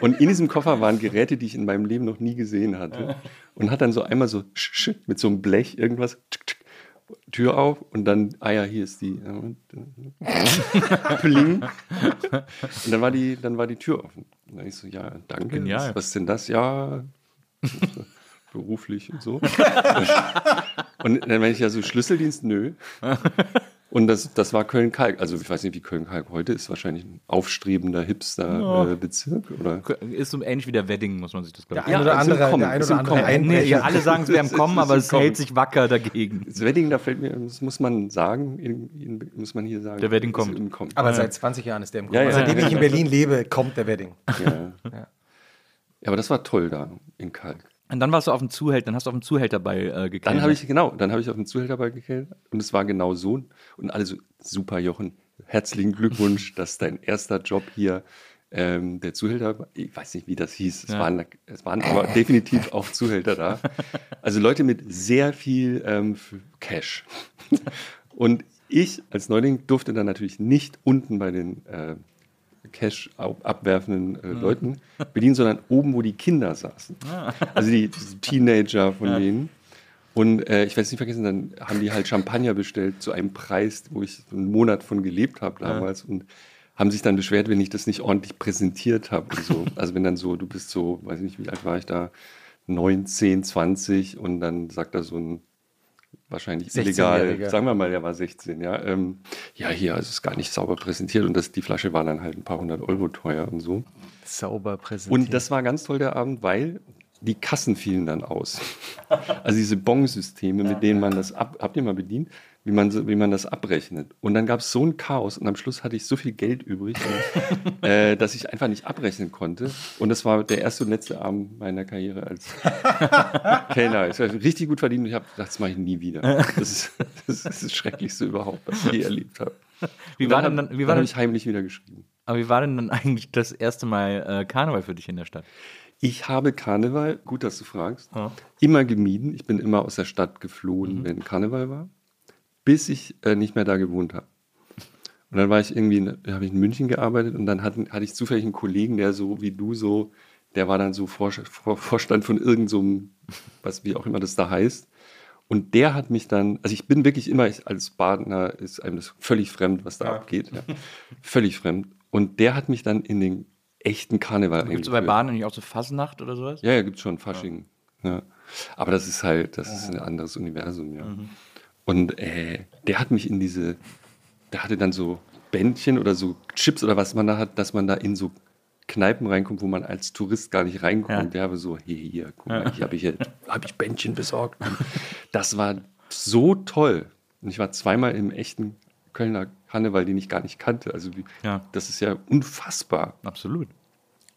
Und in diesem Koffer waren Geräte, die ich in meinem Leben noch nie gesehen hatte. Und hat dann so einmal so mit so einem Blech irgendwas, Tür auf und dann, ah ja, hier ist die. äh, Pling. Und dann war die, dann war die Tür offen. Und dann ich so, ja, danke.
Genial.
Was, was ist denn das? Ja, beruflich und so. und dann meine ich ja so, Schlüsseldienst, nö. Und das, das war Köln-Kalk. Also ich weiß nicht, wie Köln-Kalk heute ist. Wahrscheinlich ein aufstrebender Hipster-Bezirk. oder?
Ist so ähnlich wie der Wedding, muss man sich das
Der
glauben.
ein oder
ist im
andere, der ein
ist
oder
im
andere
Kommen.
Einbrecher.
Nee, ja, alle sagen, es wäre im Kommen, aber es hält sich wacker dagegen.
Das Wedding, da fällt mir, das muss man sagen, in, in, muss man hier sagen.
Der Wedding kommt.
im Kommen.
Aber seit 20 Jahren ist der im Kommen.
Ja, ja.
Seitdem ich in Berlin lebe, kommt der Wedding.
ja. ja, aber das war toll da in Kalk.
Und dann warst du auf dem Zuhälter, dann hast du auf dem Zuhälterball äh, gekellnert.
Dann habe ich, genau, dann habe ich auf den Zuhälterball gekillt und es war genau so. Und alle so, super Jochen, herzlichen Glückwunsch, dass dein erster Job hier ähm, der Zuhälter, ich weiß nicht, wie das hieß, es,
Ja.
waren, es waren aber definitiv auch Zuhälter da. Also Leute mit sehr viel ähm, Cash. Und ich als Neuling durfte dann natürlich nicht unten bei den äh, Cash ab- abwerfenden äh, Leuten bedienen, sondern oben, wo die Kinder saßen. Also die, die Teenager von denen. Und äh, ich werde es nicht vergessen, dann haben die halt Champagner bestellt zu einem Preis, wo ich so einen Monat von gelebt habe damals und haben sich dann beschwert, wenn ich das nicht ordentlich präsentiert habe. So. Also wenn dann so, du bist so, weiß nicht, wie alt war ich da, 19, 20 und dann sagt da so ein wahrscheinlich illegal,
16-Jähriger.
sagen wir mal, der war 16, ja. Ähm, ja, hier, also es ist gar nicht sauber präsentiert und das, die Flasche war dann halt ein paar hundert Euro teuer und so.
Sauber präsentiert.
Und das war ganz toll der Abend, weil die Kassen fielen dann aus. Also diese Bon-Systeme, mit denen man das ab, habt ihr mal bedient, wie man, so- wie man das abrechnet. Und dann gab es so ein Chaos und am Schluss hatte ich so viel Geld übrig, äh, dass ich einfach nicht abrechnen konnte. Und das war der erste und letzte Abend meiner Karriere als Kellner. Ich habe richtig gut verdient und ich habe gedacht, das mache ich nie wieder. Das ist, das ist das Schrecklichste überhaupt, was ich je erlebt habe.
Wie war
dann
denn dann, wie
dann habe ich heimlich wieder geschrieben.
aber wie war denn dann eigentlich das erste Mal äh, Karneval für dich in der Stadt?
Ich habe Karneval, gut, dass du fragst,
Ja.
immer gemieden. Ich bin immer aus der Stadt geflohen, wenn Karneval war, bis ich äh, nicht mehr da gewohnt habe. Und dann war ich irgendwie, in- habe ich in München gearbeitet und dann hatten, hatte ich zufällig einen Kollegen, der so wie du so, der war dann so Vor, Vor, Vorstand von irgendeinem, so was wie auch immer das da heißt. Und der hat mich dann, also ich bin wirklich immer, ich, als Badener ist einem das völlig fremd, was da abgeht. Ja. Völlig fremd. Und der hat mich dann in den echten Karneval
Gibt es bei. Bahn eigentlich auch so Fasnacht oder sowas?
Ja, ja, gibt schon Fasching. Ja. Aber das ist halt, das ist ein anderes Universum, ja. Und äh, der hat mich in diese, der hatte dann so Bändchen oder so Chips oder was man da hat, dass man da in so Kneipen reinkommt, wo man als Tourist gar nicht reinkommt. Der habe so, hey, hier, guck mal, hier habe ich, hier, hab ich Bändchen besorgt. Das war so toll. Und ich war zweimal im echten Kölner Karneval, den ich gar nicht kannte. Also wie,
Ja.
das ist ja unfassbar.
Absolut.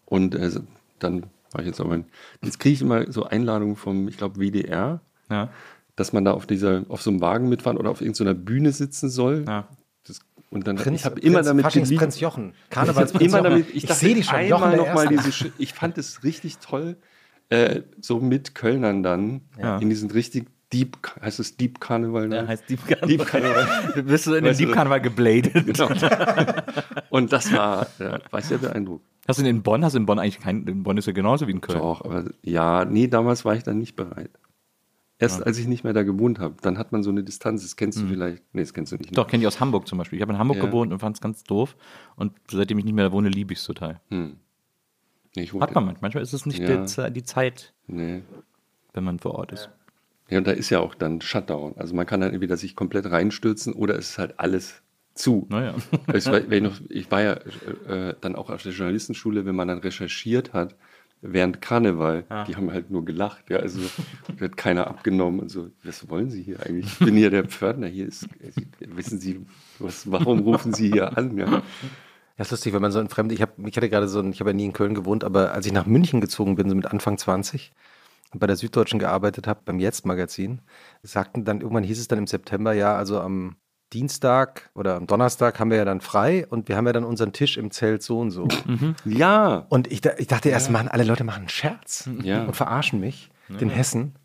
Und äh, dann war ich jetzt aber, jetzt kriege ich immer so Einladungen vom, ich glaube, WDR,
Ja.
Dass man da auf dieser, auf so einem Wagen mitfahren oder auf irgendeiner Bühne sitzen soll.
Ja.
Das, und dann,
Prinz,
ich habe immer damit geliebt-
Prinz Jochen.
ich
Karnevalsprinz
immer
Jochen.
damit, ich,
ich sehe die schon.
Einmal noch mal diese, ich fand es richtig toll, äh, so mit Kölnern dann
Ja.
in diesen richtig Deep, heißt es Deep Karneval? Ne?
Ja, heißt Deep Karneval.
Deep Karneval.
Du bist so in den
du-
Deep Karneval gebladet.
Genau. Und das war, ja, war sehr beeindruckt.
Hast du in Bonn, hast du in Bonn eigentlich kein, in Bonn ist ja genauso wie in Köln.
Doch, aber ja, nee, damals war ich dann nicht bereit. Erst als ich nicht mehr da gewohnt habe, dann hat man so eine Distanz, das kennst du vielleicht. Nee, das kennst du nicht.
Mhm. Doch, kenne ich aus Hamburg zum Beispiel. Ich habe in Hamburg
Ja.
gewohnt und fand es ganz doof. Und seitdem ich nicht mehr da wohne, liebe ich es total.
Hm. Nee,
Hat man manchmal. Manchmal ist es nicht
Ja.
die, die Zeit,
Nee.
wenn man vor Ort ist.
Ja, und da ist ja auch dann Shutdown. Also man kann dann entweder sich komplett reinstürzen oder es ist halt alles zu.
Naja.
Ich war, ich, noch, ich war ja äh, dann auch auf der Journalistenschule, wenn man dann recherchiert hat, während Karneval, die haben halt nur gelacht. Ja, also da hat keiner abgenommen und so. Was wollen Sie hier eigentlich? Ich bin hier der Pförtner. Hier ist, wissen Sie, was, warum rufen Sie hier an? Ja.
Ja, ist lustig, wenn man so ein Fremd, ich, hab, ich hatte gerade so ein, ich habe ja nie in Köln gewohnt, aber als ich nach München gezogen bin, so mit Anfang 20 und bei der Süddeutschen gearbeitet habe, beim Jetzt-Magazin, sagten dann, irgendwann hieß es dann im September, ja, also am Dienstag oder am Donnerstag haben wir ja dann frei und wir haben ja dann unseren Tisch im Zelt so und so.
ja,
Und ich, ich dachte erst, Mann, alle Leute machen einen Scherz
Ja.
und verarschen mich, den Hessen,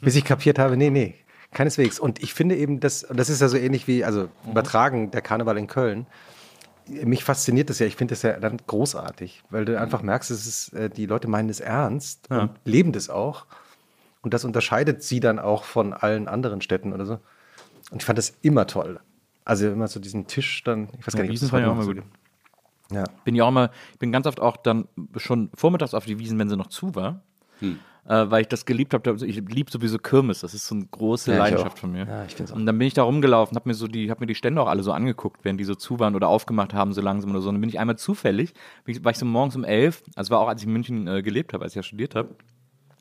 bis ich kapiert habe, nee, nee, keineswegs. Und ich finde eben, das, und das ist ja so ähnlich wie, also übertragen, der Karneval in Köln. Mich fasziniert das ja, ich finde das ja dann großartig, weil du einfach merkst, es ist, äh, die Leute meinen es ernst und leben das auch. Und das unterscheidet sie dann auch von allen anderen Städten oder so. Und ich fand das immer toll. Also immer so diesen Tisch dann, ich weiß gar nicht, ob
Wiesen
das
fand ich
heute
auch
so
gut.
Ja.
Bin ja auch mal, ich bin ganz oft auch dann schon vormittags auf die Wiesen, wenn sie noch zu war. Äh, weil ich das geliebt habe. Ich liebe sowieso Kirmes. Das ist so eine große
Ja,
Leidenschaft von mir.
Ja, ich find's auch.
Und dann bin ich da rumgelaufen, habe mir so die, habe mir die Stände auch alle so angeguckt, während die so zu waren oder aufgemacht haben, so langsam oder so. Und dann bin ich einmal zufällig, bin ich, war ich so morgens um elf, also war auch als ich in München äh, gelebt habe, als ich ja studiert habe,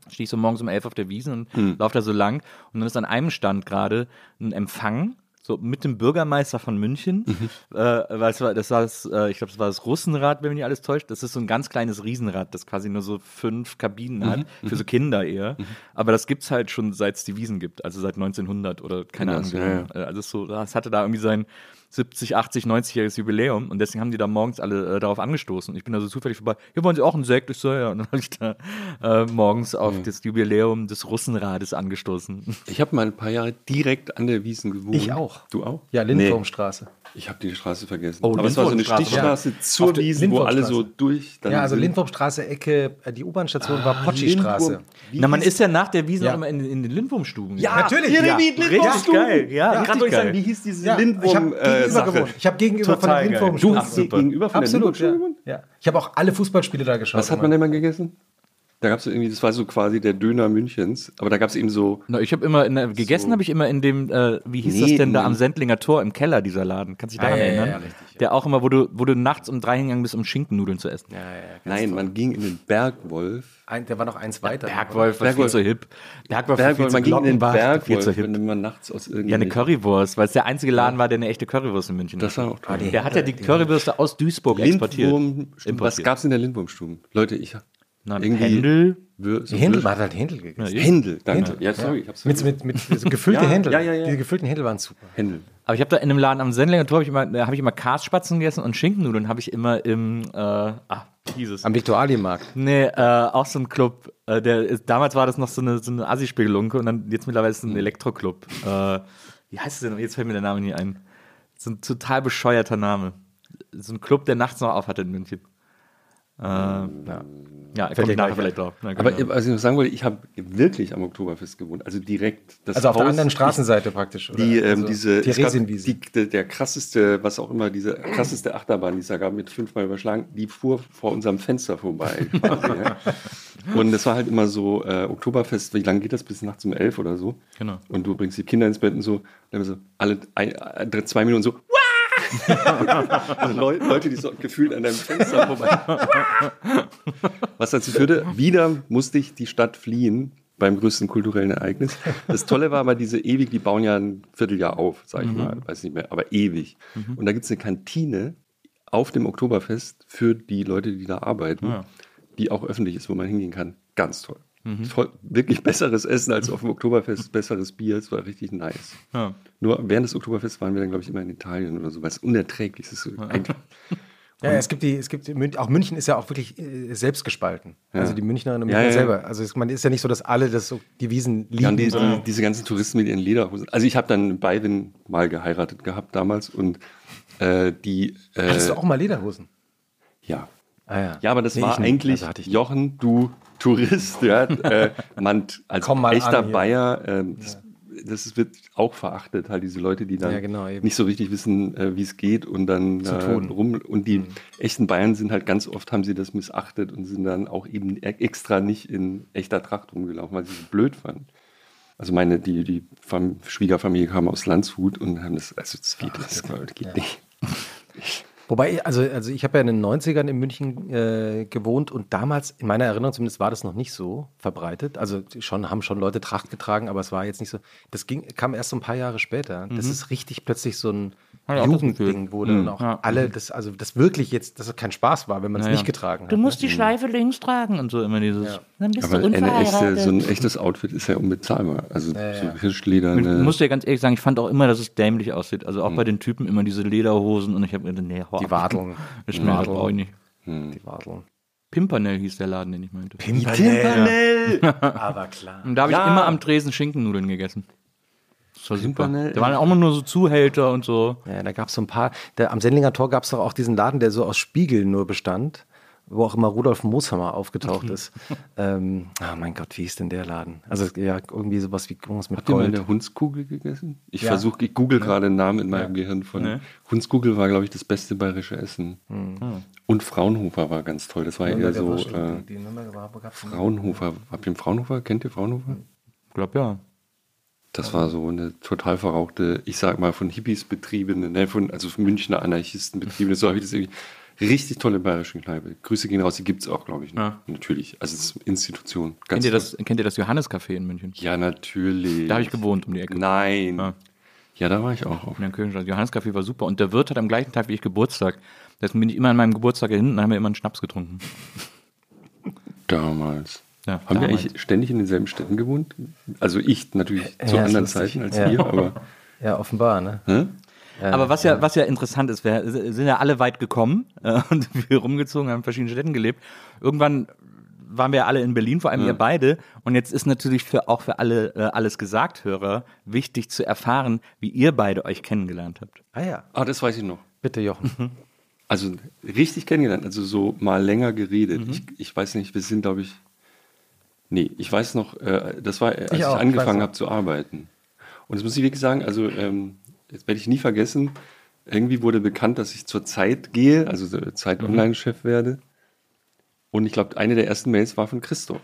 stehe ich so morgens um elf auf der Wiesen und
Hm.
laufe da so lang. Und dann ist an einem Stand gerade ein Empfang. So mit dem Bürgermeister von München.
Mhm.
Äh, weil es war, das war das, äh, ich glaube, das war das Russenrad, wenn mich nicht alles täuscht. Das ist so ein ganz kleines Riesenrad, das quasi nur so fünf Kabinen
Mhm.
hat, für so Kinder eher. Aber das gibt's halt schon seit es die Wiesen gibt, also seit 1900 oder keine Ahnung.
Krass, ja,
genau. Äh, Also es so, das hatte da irgendwie sein 70, 80, 90-jähriges Jubiläum und deswegen haben die da morgens alle äh, darauf angestoßen. Ich bin da so zufällig vorbei. Hier wollen Sie auch einen Sekt? Ich so, ja. Und dann habe ich da äh, morgens auf das Jubiläum des Russenrades angestoßen.
ich habe mal ein paar Jahre direkt an der Wiesen gewohnt.
Ich auch.
Du auch?
Ja, Lindwurmstraße.
Ich habe die Straße vergessen.
Oh,
Aber es war so eine
Lindwurmstraße.
Stichstraße zur
Auf der
Wiesen, wo alle so
Lindwurmstraße.
durch. dann
Ja, also. Lindwurmstraße, Ecke, äh, die U-Bahn-Station war
Ah,
Potschi-Straße.
Lindwurm. Wie
Na, man ist ja nach der Wiesen
Ja.
auch immer in, in den Lindwurmstuben.
Ja,
gegangen.
natürlich.
Ja,
Ja,
Lindwurmstuben.
geil. Ja,
Ja,
richtig
gerade sagen,
geil.
wie hieß diese
Ja, ich habe
Lindwurm
gegenüber
äh, Sache?
gewohnt. Ich habe gegenüber von
Total
der
geil.
Du
Lindwurmstraße.
hast gegenüber von der
Absolut, ja. Ja. Ich habe auch alle Fußballspiele da geschaut.
Was hat man denn mal gegessen? Da gab es irgendwie, das war so quasi der Döner Münchens, aber da gab es eben so,
Na, ich habe immer, in der, gegessen habe ich immer in dem, äh, wie hieß das
Nee,
denn da am Sendlinger Tor im Keller, dieser Laden? Kannst du dich daran
Ah, ja, ja,
erinnern?
ja, richtig,
Der auch immer, wo du, wo du nachts um drei hingegangen bist, um Schinkennudeln zu essen.
nein, man ging in den Bergwolf.
Ein, der war noch eins weiter.
Bergwolf war viel
Bergwolf.
zu hip. Bergwolf, war viel
Bergwolf,
zu
man ging in den
Glockenbach, viel
Bergwolf,
zu hip.
wenn man nachts aus
Ja, eine. Currywurst, weil es der einzige Laden war, der eine echte Currywurst in München
Das
hat.
war auch toll.
Der hat ja die Currywürste aus Duisburg exportiert.
Lindwurm, was
Importiert.
gab es in der Lindwurmstuben? Leute, ich hab
Na,
irgendwie-
Händel.
So
Die Händel, man hat halt Händel gegessen.
Händel, danke.
Händel,
Ja, sorry, ich hab's
Mit, mit, mit so gefüllte
Ja,
Händel.
ja, ja, ja.
Diese gefüllten Händel waren super.
Händel.
Aber ich habe da in einem Laden am Sendlinger Tor, habe ich immer, habe ich immer Kasspatzen gegessen und Schinkennudeln habe ich immer im, äh, ah, Jesus.
Am Viktualienmarkt.
Nee, äh, auch so ein Club. Äh, der damals war das noch so eine, so eine Assi-Spiegelunke und dann jetzt mittlerweile ist es ein Elektroclub. Äh, wie heißt es denn? Jetzt fällt mir der Name nie ein. So ein total bescheuerter Name. So ein Club, der nachts noch aufhat in München. Äh, ja, ja ich nachher vielleicht drauf. Na,
Aber
genau.
was ich noch sagen wollte, ich habe wirklich am Oktoberfest gewohnt, also direkt. Das
Also auf der
Haus-
anderen Straßenseite praktisch. Oder?
Die, ähm,
also
diese,
Theresienwiese.
die, der, der krasseste, was auch immer, diese krasseste Achterbahn, die es da gab, mit fünfmal überschlagen, die fuhr vor unserem Fenster vorbei. quasi, ja. Und es war halt immer so, äh, Oktoberfest, wie lange geht das? Bis nachts um elf oder so.
Genau.
Und du bringst die Kinder ins Bett und so, und dann so alle ein, äh, zwei Minuten so, also Leu Leute, die so gefühlt an deinem Fenster vorbei. Was dazu führte, wieder musste ich die Stadt fliehen beim größten kulturellen Ereignis. Das Tolle war aber diese ewig, die bauen ja ein Vierteljahr auf, sag ich mal, weiß nicht mehr, aber ewig. Und da gibt es eine Kantine auf dem Oktoberfest für die Leute, die da arbeiten, die auch öffentlich ist, wo man hingehen kann. Ganz toll. Toll, wirklich besseres Essen als auf dem Oktoberfest, besseres Bier. Es war richtig nice.
Ja.
Nur während des Oktoberfests waren wir dann, glaube ich, immer in Italien oder so, weil es unerträglich ist. Eigentlich-
Ja, es gibt die, es gibt auch München ist ja auch wirklich äh, selbst gespalten. Also die Münchnerinnen und
Ja,
Münchner
ja.
selber. Also es, man ist ja nicht so, dass alle das so die Wiesen lieben.
Ja, die, die, diese ganzen Touristen mit ihren Lederhosen. Also ich habe dann in Baiwin mal geheiratet gehabt damals und äh, die äh,
Hattest du auch mal Lederhosen?
ja.
Ah, ja.
Ja, aber das
Nee,
war eigentlich
Also hatte ich nicht.
Jochen, du Tourist, ja, äh, man als echter
an.
Bayer, ähm, das, das wird auch verachtet, halt diese Leute, die dann
Ja, genau,
nicht so richtig wissen, äh, wie es geht und dann
Zu
äh.
Mhm.
rum und die echten Bayern sind halt ganz oft haben sie das missachtet und sind dann auch eben e- extra nicht in echter Tracht rumgelaufen, weil sie es blöd fanden. Also meine, die, die Fam Schwiegerfamilie kam aus Landshut und haben das, also das geht, das geht nicht.
Wobei, also, also ich habe ja in den 90ern in München äh, gewohnt und damals, in meiner Erinnerung zumindest, war das noch nicht so verbreitet. Also schon haben schon Leute Tracht getragen, aber es war jetzt nicht so. Das ging, kam erst so ein paar Jahre später. Das ist richtig plötzlich so ein Jugendding, wo dann auch
Ja.
alle, das, also das wirklich jetzt, dass es kein Spaß war, wenn man es
Ja, ja.
nicht getragen hat.
Du musst
ne?
die Schleife links tragen und so immer dieses. Dann bist
Aber
du
eine echte, so ein echtes Outfit ist ja unbezahlbar. Also so
ja.
Hirschleder,
Ich
eine,
muss dir ganz ehrlich sagen, ich fand auch immer, dass es dämlich aussieht. Also auch bei den Typen immer diese Lederhosen und ich habe mir gedacht, nee,
Die. Wadeln.
Ist mir das brauche ich nicht.
Die Wadeln.
Pimpernel hieß der Laden, den ich meinte.
Pimpernel. Aber klar.
Und da habe ich
Ja.
immer am Tresen Schinkennudeln gegessen. Das war super.
Pimpernel?
Da waren auch immer nur so Zuhälter und so.
Ja, da gab es so ein paar. Der, am Sendlinger Tor gab es doch auch diesen Laden, der so aus Spiegeln nur bestand, wo auch immer Rudolf Mooshammer aufgetaucht ist. ähm, ah, mein Gott, wie hieß denn der Laden? Also ja, irgendwie sowas wie irgendwas mit
Habt ihr mal
Gold.
eine Hundskugel gegessen? Ich
Ja.
versuche, ich google gerade einen Namen in meinem Gehirn von.
Nee.
Hundskugel war, glaube ich, das beste bayerische Essen.
Hm.
Und Fraunhofer war ganz toll. Das war eher so. Äh,
Die Nürnberger war-.
Fraunhofer. Habt ihr einen Fraunhofer? Kennt ihr Fraunhofer?
Ich glaube ja.
Das war so eine total verrauchte, ich sag mal, von Hippies betriebene, ne, von, also von Münchner Anarchisten betriebene, so habe ich das irgendwie. Richtig tolle bayerische Kneipe. Grüße gehen raus, die gibt es auch, glaube ich. noch.
Ja.
Natürlich. Also es ist eine Institution. Ganz
Kennt ihr, das, kennt ihr das Johannes-Café in München?
Ja, natürlich.
Da habe ich gewohnt um die Ecke.
Nein.
Ja.
Ja, da war ich auch. Auf.
In der Kirchenstraße. Johannes-Café war super. Und der Wirt hat am gleichen Tag wie ich Geburtstag. Deswegen bin ich immer an meinem Geburtstag hin und dann haben wir immer einen Schnaps getrunken.
Damals.
Ja,
Haben wir
damals.
eigentlich ständig in denselben Städten gewohnt? Also ich natürlich zu
Ja, ist
anderen. Zeiten als
Ja.
ihr, aber.
Ja, offenbar, ne?
Hä?
Aber was ja, was ja interessant ist, wir sind ja alle weit gekommen äh, und wir rumgezogen, haben in verschiedenen Städten gelebt. Irgendwann waren wir alle in Berlin, vor allem ihr beide. Und jetzt ist natürlich für, auch für alle äh, alles gesagt Hörer wichtig zu erfahren, wie ihr beide euch kennengelernt habt.
Ah ja,
Ah, das weiß ich noch.
bitte Jochen.
Also richtig kennengelernt, also so mal länger geredet.
Mhm.
Ich, ich weiß nicht, wir sind, glaube ich. Nee, ich weiß noch, äh, das war, als
Ich
ich,
auch,
angefangen habe zu arbeiten. Und das muss ich wirklich sagen, also ähm, das werde ich nie vergessen. Irgendwie wurde bekannt, dass ich zur Zeit gehe, also so
Mhm.
Zeit-Online-Chef werde. Und ich glaube, eine der ersten Mails war von Christoph,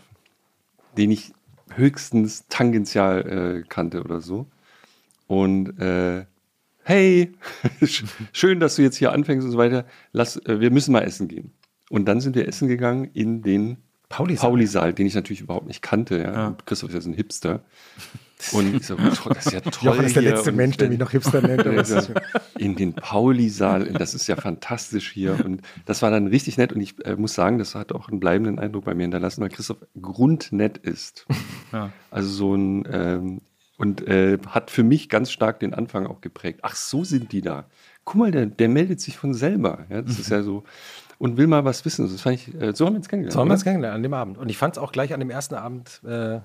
den ich höchstens tangential äh, kannte oder so. Und äh, hey, schön, dass du jetzt hier anfängst und so weiter. Lass, äh, wir müssen mal essen gehen. Und dann sind wir essen gegangen in den
Pauli-Saal.
Pauli-Saal, den ich natürlich überhaupt nicht kannte. Ja. Und Christoph ist ja so ein Hipster. Und ich so, das ist ja toll.
Jochen ist der letzte
Und
Mensch, der mich noch Hipster nennt.
in den Pauli-Saal. Das ist ja fantastisch hier. Und das war dann richtig nett. Und ich äh, muss sagen, das hat auch einen bleibenden Eindruck bei mir hinterlassen, weil Christoph grundnett ist. Also so ein, ähm, und äh, hat für mich ganz stark den Anfang auch geprägt. Ach, so sind die da. Guck mal, der, der meldet sich von selber. Ja, das ist ja so. Und will mal was wissen. Das fand ich, äh, so haben wir uns kennengelernt.
So haben wir uns kennengelernt an dem Abend. Und ich fand es auch gleich an dem ersten Abend, äh,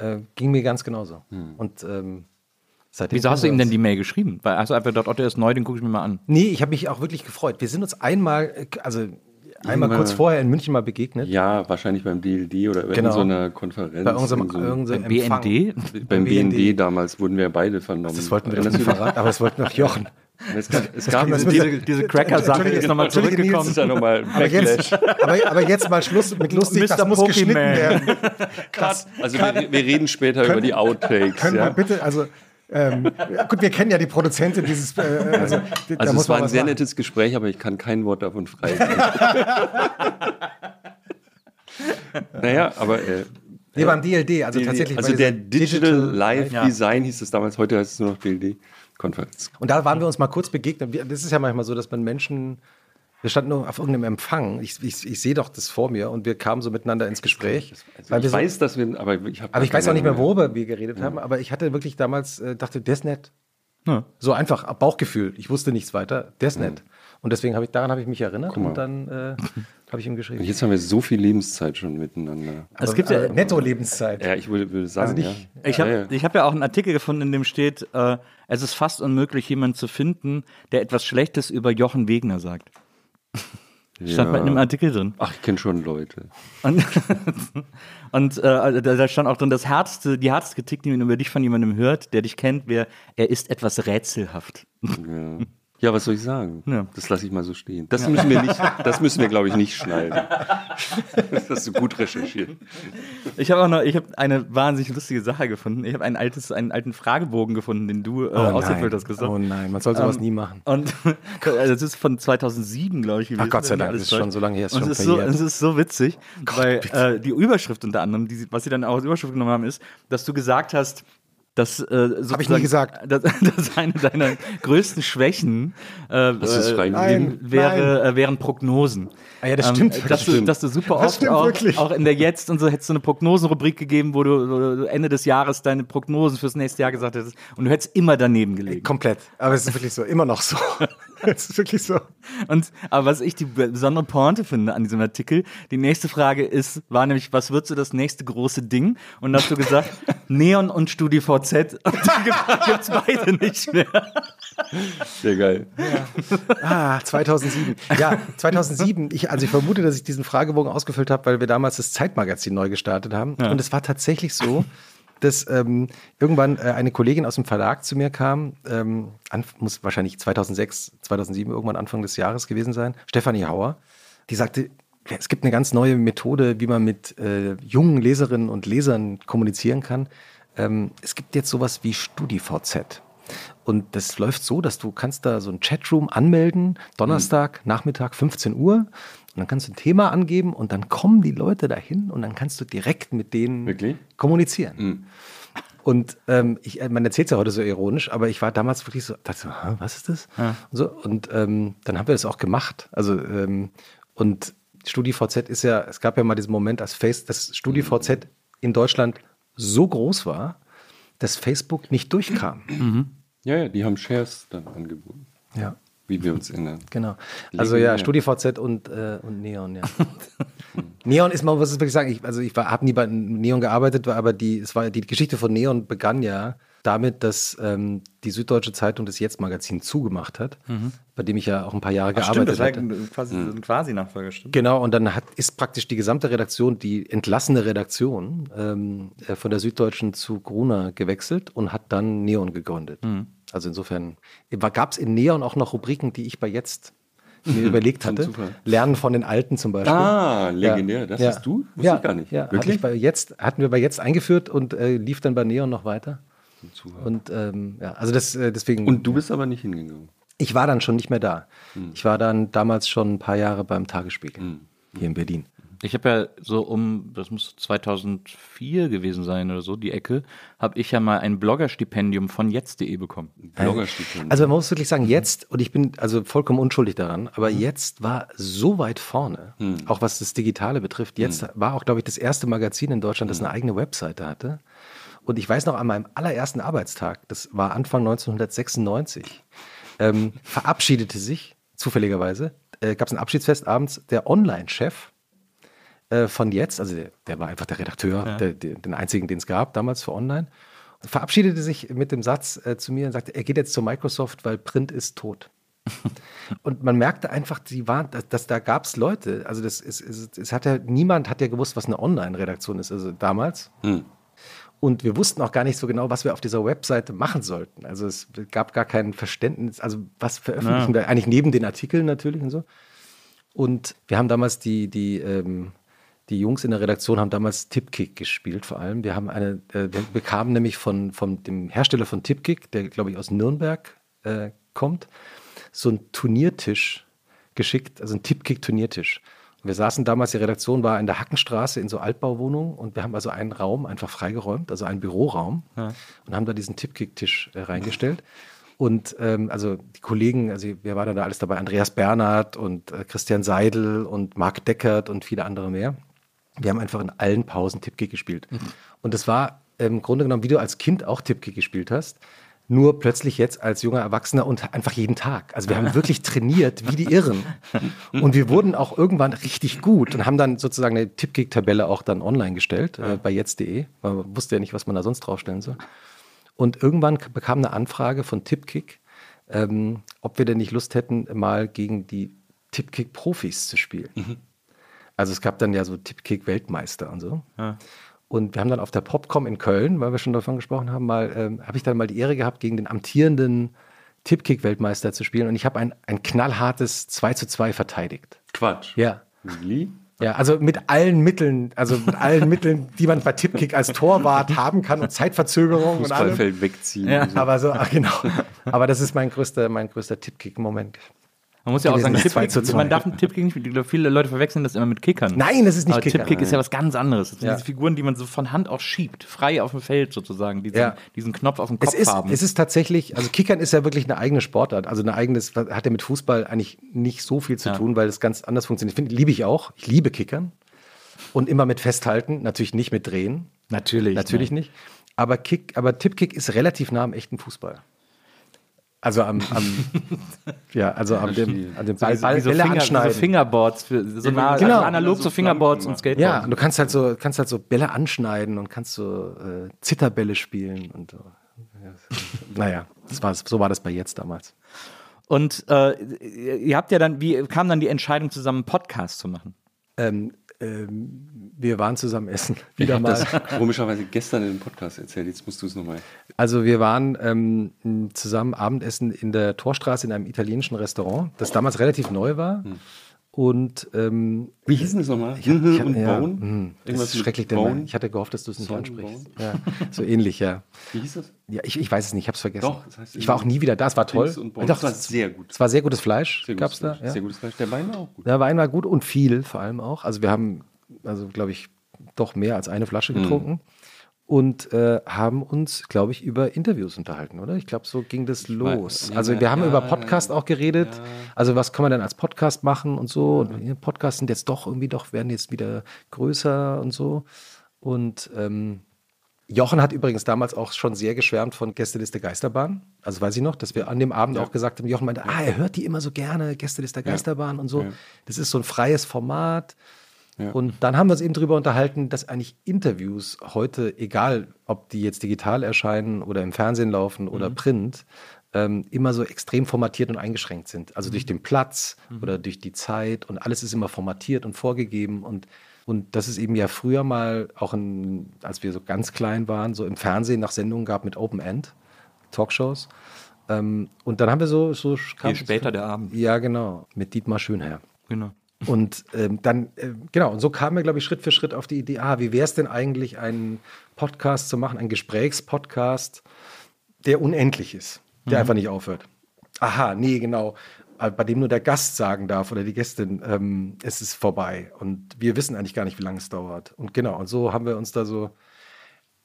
äh, ging mir ganz genauso. Und ähm, seitdem
Wieso hast du ihm
wir
denn die Mail geschrieben? Weil hast du einfach gedacht, der ist neu, den gucke ich mir mal an.
Nee, ich habe mich auch wirklich gefreut. Wir sind uns einmal, äh, also einmal
Immer-
kurz vorher in München mal begegnet.
Ja, wahrscheinlich beim DLD oder bei
Genau.
so einer Konferenz.
Bei unserem,
so einem-
irgendeinem
Beim. BND?
beim
BND.
BND damals wurden wir beide vernommen.
Das wollten wir doch nicht verraten, aber das wollten noch Jochen.
Es gab, es gab
das
diese, diese,
ja-
Diese Cracker-Sache ist nochmal
das ist ja nochmal
Aber jetzt, aber, aber jetzt mal Schluss mit lustig, das
Mr.
muss geschnitten
Pokéman.
werden. Das,
Also wir, wir reden später über die Outtakes.
können
Ja?
wir bitte, also ähm, gut, wir kennen ja die Produzentin dieses, äh, also, da
Also
muss
es war ein sehr
machen.
nettes Gespräch, aber ich kann kein Wort davon freigeben. naja, aber äh,
Nee, beim DLD, also
die-
tatsächlich
also der
dieser
Digital Live
Ja.
Design hieß es damals, heute heißt es nur noch DLD Konferenz.
Und da waren wir uns mal kurz begegnet. Das ist ja manchmal so, dass man Menschen Wir standen nur auf irgendeinem Empfang. Ich, ich, ich sehe doch das vor mir und wir kamen so miteinander ins Gespräch.
Also
weil
ich
so,
weiß, dass wir, aber ich habe.
aber ich weiß auch nicht mehr, worüber wir geredet haben, aber ich hatte wirklich damals, äh, dachte, der ist nett.
Ja.
So einfach, Bauchgefühl. Ich wusste nichts weiter. Der ist nett. Und deswegen habe ich, daran habe ich mich erinnert und dann äh, habe ich ihm geschrieben.
Und jetzt haben wir so viel Lebenszeit schon miteinander.
Es gibt ja,
äh, Netto-Lebenszeit.
Ja, ich würde, würde sagen,
Also nicht-
ja.
Ich habe
ja, ja.
ich hab ja auch einen Artikel gefunden, in dem steht, äh, es ist fast unmöglich, jemanden zu finden, der etwas Schlechtes über Jochen Wegner sagt. Stand
Ja.
bei einem Artikel drin.
Ach, ich kenne schon Leute.
Und, und äh, da, da stand auch drin, das härteste, die härteste Kritik, die man über dich von jemandem hört, der dich kennt, wäre, er ist etwas rätselhaft.
Ja. Ja, was soll ich sagen?
Ja.
Das lasse ich mal so stehen. Das müssen wir nicht, das müssen wir, glaube ich, nicht schneiden. Das hast du gut recherchiert.
Ich habe auch noch, ich habe eine wahnsinnig lustige Sache gefunden. Ich habe ein altes, einen alten Fragebogen gefunden, den du äh, ausgefüllt hast, Christoph.
oh nein, man soll sowas
Ähm,
nie machen.
Und also das ist von 2007, glaube ich, gewesen.
Ach Gott sei Dank, das ist schon so lange her, ist
Und
schon
es ist so, es ist so witzig, weil äh, die Überschrift unter anderem, die, was sie dann auch als Überschrift genommen haben, ist, dass du gesagt hast, dass äh,
Hab ich nie gesagt.
Dass, dass eine deiner größten Schwächen äh,
Das ist
äh,
Nein.
wäre, äh, wären Prognosen.
Ah ja, das stimmt.
dass,
Das
du, dass du super
Das
oft auch, auch in der Jetzt und so hättest du eine Prognosenrubrik gegeben, wo du, wo du Ende des Jahres deine Prognosen fürs nächste Jahr gesagt hättest und du hättest immer daneben gelegen.
Komplett. Aber es ist wirklich so, immer noch so. es ist wirklich so.
Und, aber was ich die besondere Pointe finde an diesem Artikel, die nächste Frage ist, war nämlich, was wird so das nächste große Ding? Und da hast du gesagt, Neon und StudiVZ. Und die gibt es beide nicht mehr.
Sehr geil.
Ah, 2007. Ja, 2007. Ich, also ich vermute, dass ich diesen Fragebogen ausgefüllt habe, weil wir damals das Zeitmagazin neu gestartet haben. Und es war tatsächlich so, dass ähm, irgendwann äh, eine Kollegin aus dem Verlag zu mir kam, ähm, muss wahrscheinlich 2006, 2007, irgendwann Anfang des Jahres gewesen sein, Stefanie Hauer, die sagte, es gibt eine ganz neue Methode, wie man mit äh, jungen Leserinnen und Lesern kommunizieren kann. Ähm, es gibt jetzt sowas wie StudiVZ. Und das läuft so, dass du kannst da so ein Chatroom anmelden, Donnerstag, Nachmittag, 15 Uhr. Und dann kannst du ein Thema angeben und dann kommen die Leute dahin und dann kannst du direkt mit denen
Wirklich?
kommunizieren. Und ähm, ich, äh, man erzählt es ja heute so ironisch, aber ich war damals wirklich so, dachte so, "Hä, was ist das? Und, so, und ähm, dann haben wir das auch gemacht. Also ähm, und StudiVZ ist ja, es gab ja mal diesen Moment, als Face, dass StudiVZ in Deutschland so groß war, dass Facebook nicht durchkam.
Ja, ja, die haben Shares dann angeboten,
Ja.
Wie wir uns erinnern.
Genau. Also ja,
Legendär.
StudiVZ und, äh, und Neon, ja. Neon ist mal, was ich wirklich sagen, ich, also ich habe nie bei Neon gearbeitet, aber die, es war, die Geschichte von Neon begann ja damit, dass ähm, die Süddeutsche Zeitung das Jetzt-Magazin zugemacht hat, bei dem ich ja auch ein paar Jahre gearbeitet hatte.
quasi, ein Quasi-Nachfolger, stimmt.
Genau, und dann hat, ist praktisch die gesamte Redaktion, die entlassene Redaktion ähm, äh, von der Süddeutschen zu Gruner gewechselt und hat dann Neon gegründet. Also insofern gab es in Neon auch noch Rubriken, die ich bei jetzt mir überlegt hatte. Lernen von den Alten zum Beispiel.
Ah, legendär. Das hast du? Wusste
ja,
ich gar nicht.
Ja, hatte
Wirklich?
ich bei jetzt, hatten wir bei jetzt eingeführt und äh, lief dann bei Neon noch weiter. Und ähm, ja, also das, äh, deswegen.
Und du bist aber nicht hingegangen.
ich war dann schon nicht mehr da.
Hm.
Ich war dann damals schon ein paar Jahre beim Tagesspiegel hier in Berlin.
Ich habe ja so um, das muss 2004 gewesen sein oder so, die Ecke, habe ich ja mal ein Bloggerstipendium von jetzt.de bekommen.
Bloggerstipendium.
Also man muss wirklich sagen, jetzt, und ich bin also vollkommen unschuldig daran, aber jetzt war so weit vorne, auch was das Digitale betrifft. Jetzt war auch, glaube ich, das erste Magazin in Deutschland, das eine eigene Webseite hatte. Und ich weiß noch, an meinem allerersten Arbeitstag, das war Anfang 1996, ähm, verabschiedete sich, zufälligerweise, äh, gab es ein Abschiedsfest abends, der Online-Chef äh, von jetzt, also der, der war einfach der Redakteur, der, der, den einzigen, den es gab damals für Online, verabschiedete sich mit dem Satz äh, zu mir und sagte, er geht jetzt zu Microsoft, weil Print ist tot. und man merkte einfach, die waren, dass, dass da gab es Leute, also das ist, ist, es hat ja, niemand hat ja gewusst, was eine Online-Redaktion ist, also damals. Und wir wussten auch gar nicht so genau, was wir auf dieser Webseite machen sollten. Also es gab gar kein Verständnis, also was veröffentlichen wir eigentlich neben den Artikeln natürlich und so. Und wir haben damals die, die, ähm, die Jungs in der Redaktion haben damals Tipkick gespielt vor allem. Wir haben eine, äh, wir bekamen nämlich von, von dem Hersteller von Tipkick, der glaube ich aus Nürnberg äh, kommt, so einen Turniertisch geschickt, also einen Tipkick-Turniertisch. Wir saßen damals, die Redaktion war in der Hackenstraße in so Altbauwohnungen und wir haben also einen Raum einfach freigeräumt, also einen Büroraum und haben da diesen Tipkick-Tisch äh, reingestellt. Und ähm, also die Kollegen, also wir waren da alles dabei, Andreas Bernhard und äh, Christian Seidel und Marc Deckert und viele andere mehr. Wir haben einfach in allen Pausen Tippkick gespielt. Und es war im Grunde genommen, wie du als Kind auch Tippkick gespielt hast, nur plötzlich jetzt als junger Erwachsener und einfach jeden Tag. Also wir haben wirklich trainiert wie die Irren. Und wir wurden auch irgendwann richtig gut und haben dann sozusagen eine Tippkick-Tabelle auch dann online gestellt äh, bei jetzt.de. Man wusste ja nicht, was man da sonst draufstellen soll. Und irgendwann bekam eine Anfrage von Tippkick, ähm, ob wir denn nicht Lust hätten, mal gegen die Tippkick-Profis zu spielen. Also es gab dann ja so Tippkick-Weltmeister und so. Und wir haben dann auf der Popcom in Köln, weil wir schon davon gesprochen haben, mal, ähm, habe ich dann mal die Ehre gehabt, gegen den amtierenden Tippkick-Weltmeister zu spielen. Und ich habe ein, ein knallhartes 2 zu 2 verteidigt.
Quatsch.
Ja.
Wie?
Ja, also mit allen Mitteln, also mit allen Mitteln, die man bei Tippkick als Torwart haben kann und Zeitverzögerung und allem.
Fußballfeld wegziehen.
Ja.
so.
Aber so, ach, genau. Aber das ist mein größter, mein größter Tippkick-Moment.
Man muss ja auch sagen,
das 2
Tippkick,
zu 2.
man darf einen Tippkick nicht, viele Leute verwechseln das immer mit Kickern.
Nein, das ist nicht
Aber
Kicker.
Tippkick ist ja was ganz anderes. Das sind
Ja.
diese Figuren, die man so von Hand auch schiebt, frei auf dem Feld sozusagen, diesen,
Ja.
diesen Knopf auf dem Kopf
Es ist,
haben.
es ist tatsächlich, also Kickern ist ja wirklich eine eigene Sportart. Also eine eigenes, hat ja mit Fußball eigentlich nicht so viel zu
Ja.
tun, weil es ganz anders funktioniert. Finde, liebe ich auch. Ich liebe Kickern. Und immer mit Festhalten, natürlich nicht mit Drehen.
natürlich.
Natürlich nicht. Aber Kick, aber Tippkick ist relativ nah am echten Fußball. Also am, am ja, also am dem, an dem Ball,
So,
Ball
so,
Bälle
Finger, wie so
anschneiden.
Fingerboards, für, so nah,
Genau.
also analog zu Fingerboards und Skateboards.
Ja, und du kannst halt so, kannst halt so Bälle anschneiden und kannst so äh, Zitterbälle spielen und so. Ja, naja, das war, so war das bei jetzt damals.
Und äh, ihr habt ja dann, wie kam dann die Entscheidung zusammen, einen Podcast zu machen?
Ähm, wir waren zusammen essen.
Ich
Wieder
habe
mal.
das komischerweise gestern in dem Podcast erzählt. Jetzt musst du es nochmal.
Also wir waren ähm, zusammen Abendessen in der Torstraße in einem italienischen Restaurant, das damals relativ neu war. Und ähm,
Wie hieß denn das nochmal?
ich, ich,
und
ja,
Bone?
mh, das
Irgendwas
ist schrecklich. Denn
Bone?
ich hatte gehofft, dass du es nicht ansprichst. Ja, so ähnlich, ja.
Wie hieß das?
Ja, ich, ich weiß es nicht, ich habe es vergessen.
Doch, das heißt
ich war auch nie wieder da, es war toll. Doch,
Das war sehr gut.
Es war sehr gutes Fleisch, gab es da. Ja.
Sehr gutes Fleisch. Der Wein war auch gut.
Der Wein war gut und viel vor allem auch. Also wir haben, also glaube ich, doch mehr als eine Flasche
Mhm.
Und äh, haben uns, glaube ich, über Interviews unterhalten, oder? Ich glaube, so ging das los.
ja,
also wir haben
ja,
über
ja,
Podcast auch geredet. Also was kann man denn als Podcast machen und so. Und Podcasts sind jetzt doch irgendwie doch, werden jetzt wieder größer und so. Und ähm, Jochen hat übrigens damals auch schon sehr geschwärmt von Gästeliste Geisterbahn. Also weiß ich noch, dass wir an dem Abend auch gesagt haben, Jochen meinte, ah, er hört die immer so gerne, Gästeliste Geisterbahn und so.
Ja.
Das ist so ein freies Format.
Ja.
Und dann haben wir uns eben darüber unterhalten, dass eigentlich Interviews heute, egal ob die jetzt digital erscheinen oder im Fernsehen laufen oder Print, ähm, immer so extrem formatiert und eingeschränkt sind. Also durch den Platz oder durch die Zeit und alles ist immer formatiert und vorgegeben und und das ist eben ja früher mal auch, in, als wir so ganz klein waren, so im Fernsehen nach Sendungen gab mit Open End, Talkshows. Ähm, und dann haben wir so. so
Je später der Abend.
Ja, genau. Mit Dietmar Schönherr.
Genau.
Und ähm, dann, äh, genau, und so kamen wir, glaube ich, Schritt für Schritt auf die Idee, ah, wie wäre es denn eigentlich, einen Podcast zu machen, einen Gesprächspodcast, der unendlich ist, der einfach nicht aufhört. Aha, nee, genau, äh, bei dem nur der Gast sagen darf oder die Gästin, ähm, es ist vorbei. Und wir wissen eigentlich gar nicht, wie lange es dauert. Und genau, und so haben wir uns da so,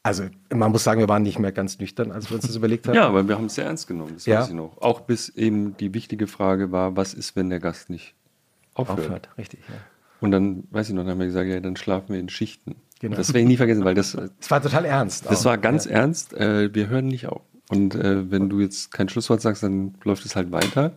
also man muss sagen, wir waren nicht mehr ganz nüchtern, als wir uns das überlegt haben.
Ja, aber wir haben es sehr ernst genommen, das
Ja.
weiß ich noch. Auch bis eben die wichtige Frage war, was ist, wenn der Gast nicht aufhört?
aufhört, richtig. Ja.
Und dann, weiß ich noch, dann haben wir gesagt, ja, dann schlafen wir in Schichten.
Genau.
Das werde ich nie vergessen, weil das,
Es war total ernst.
das
auch.
war ganz ernst. Äh, wir hören nicht auf. Und äh, wenn du jetzt kein Schlusswort sagst, dann läuft es halt weiter.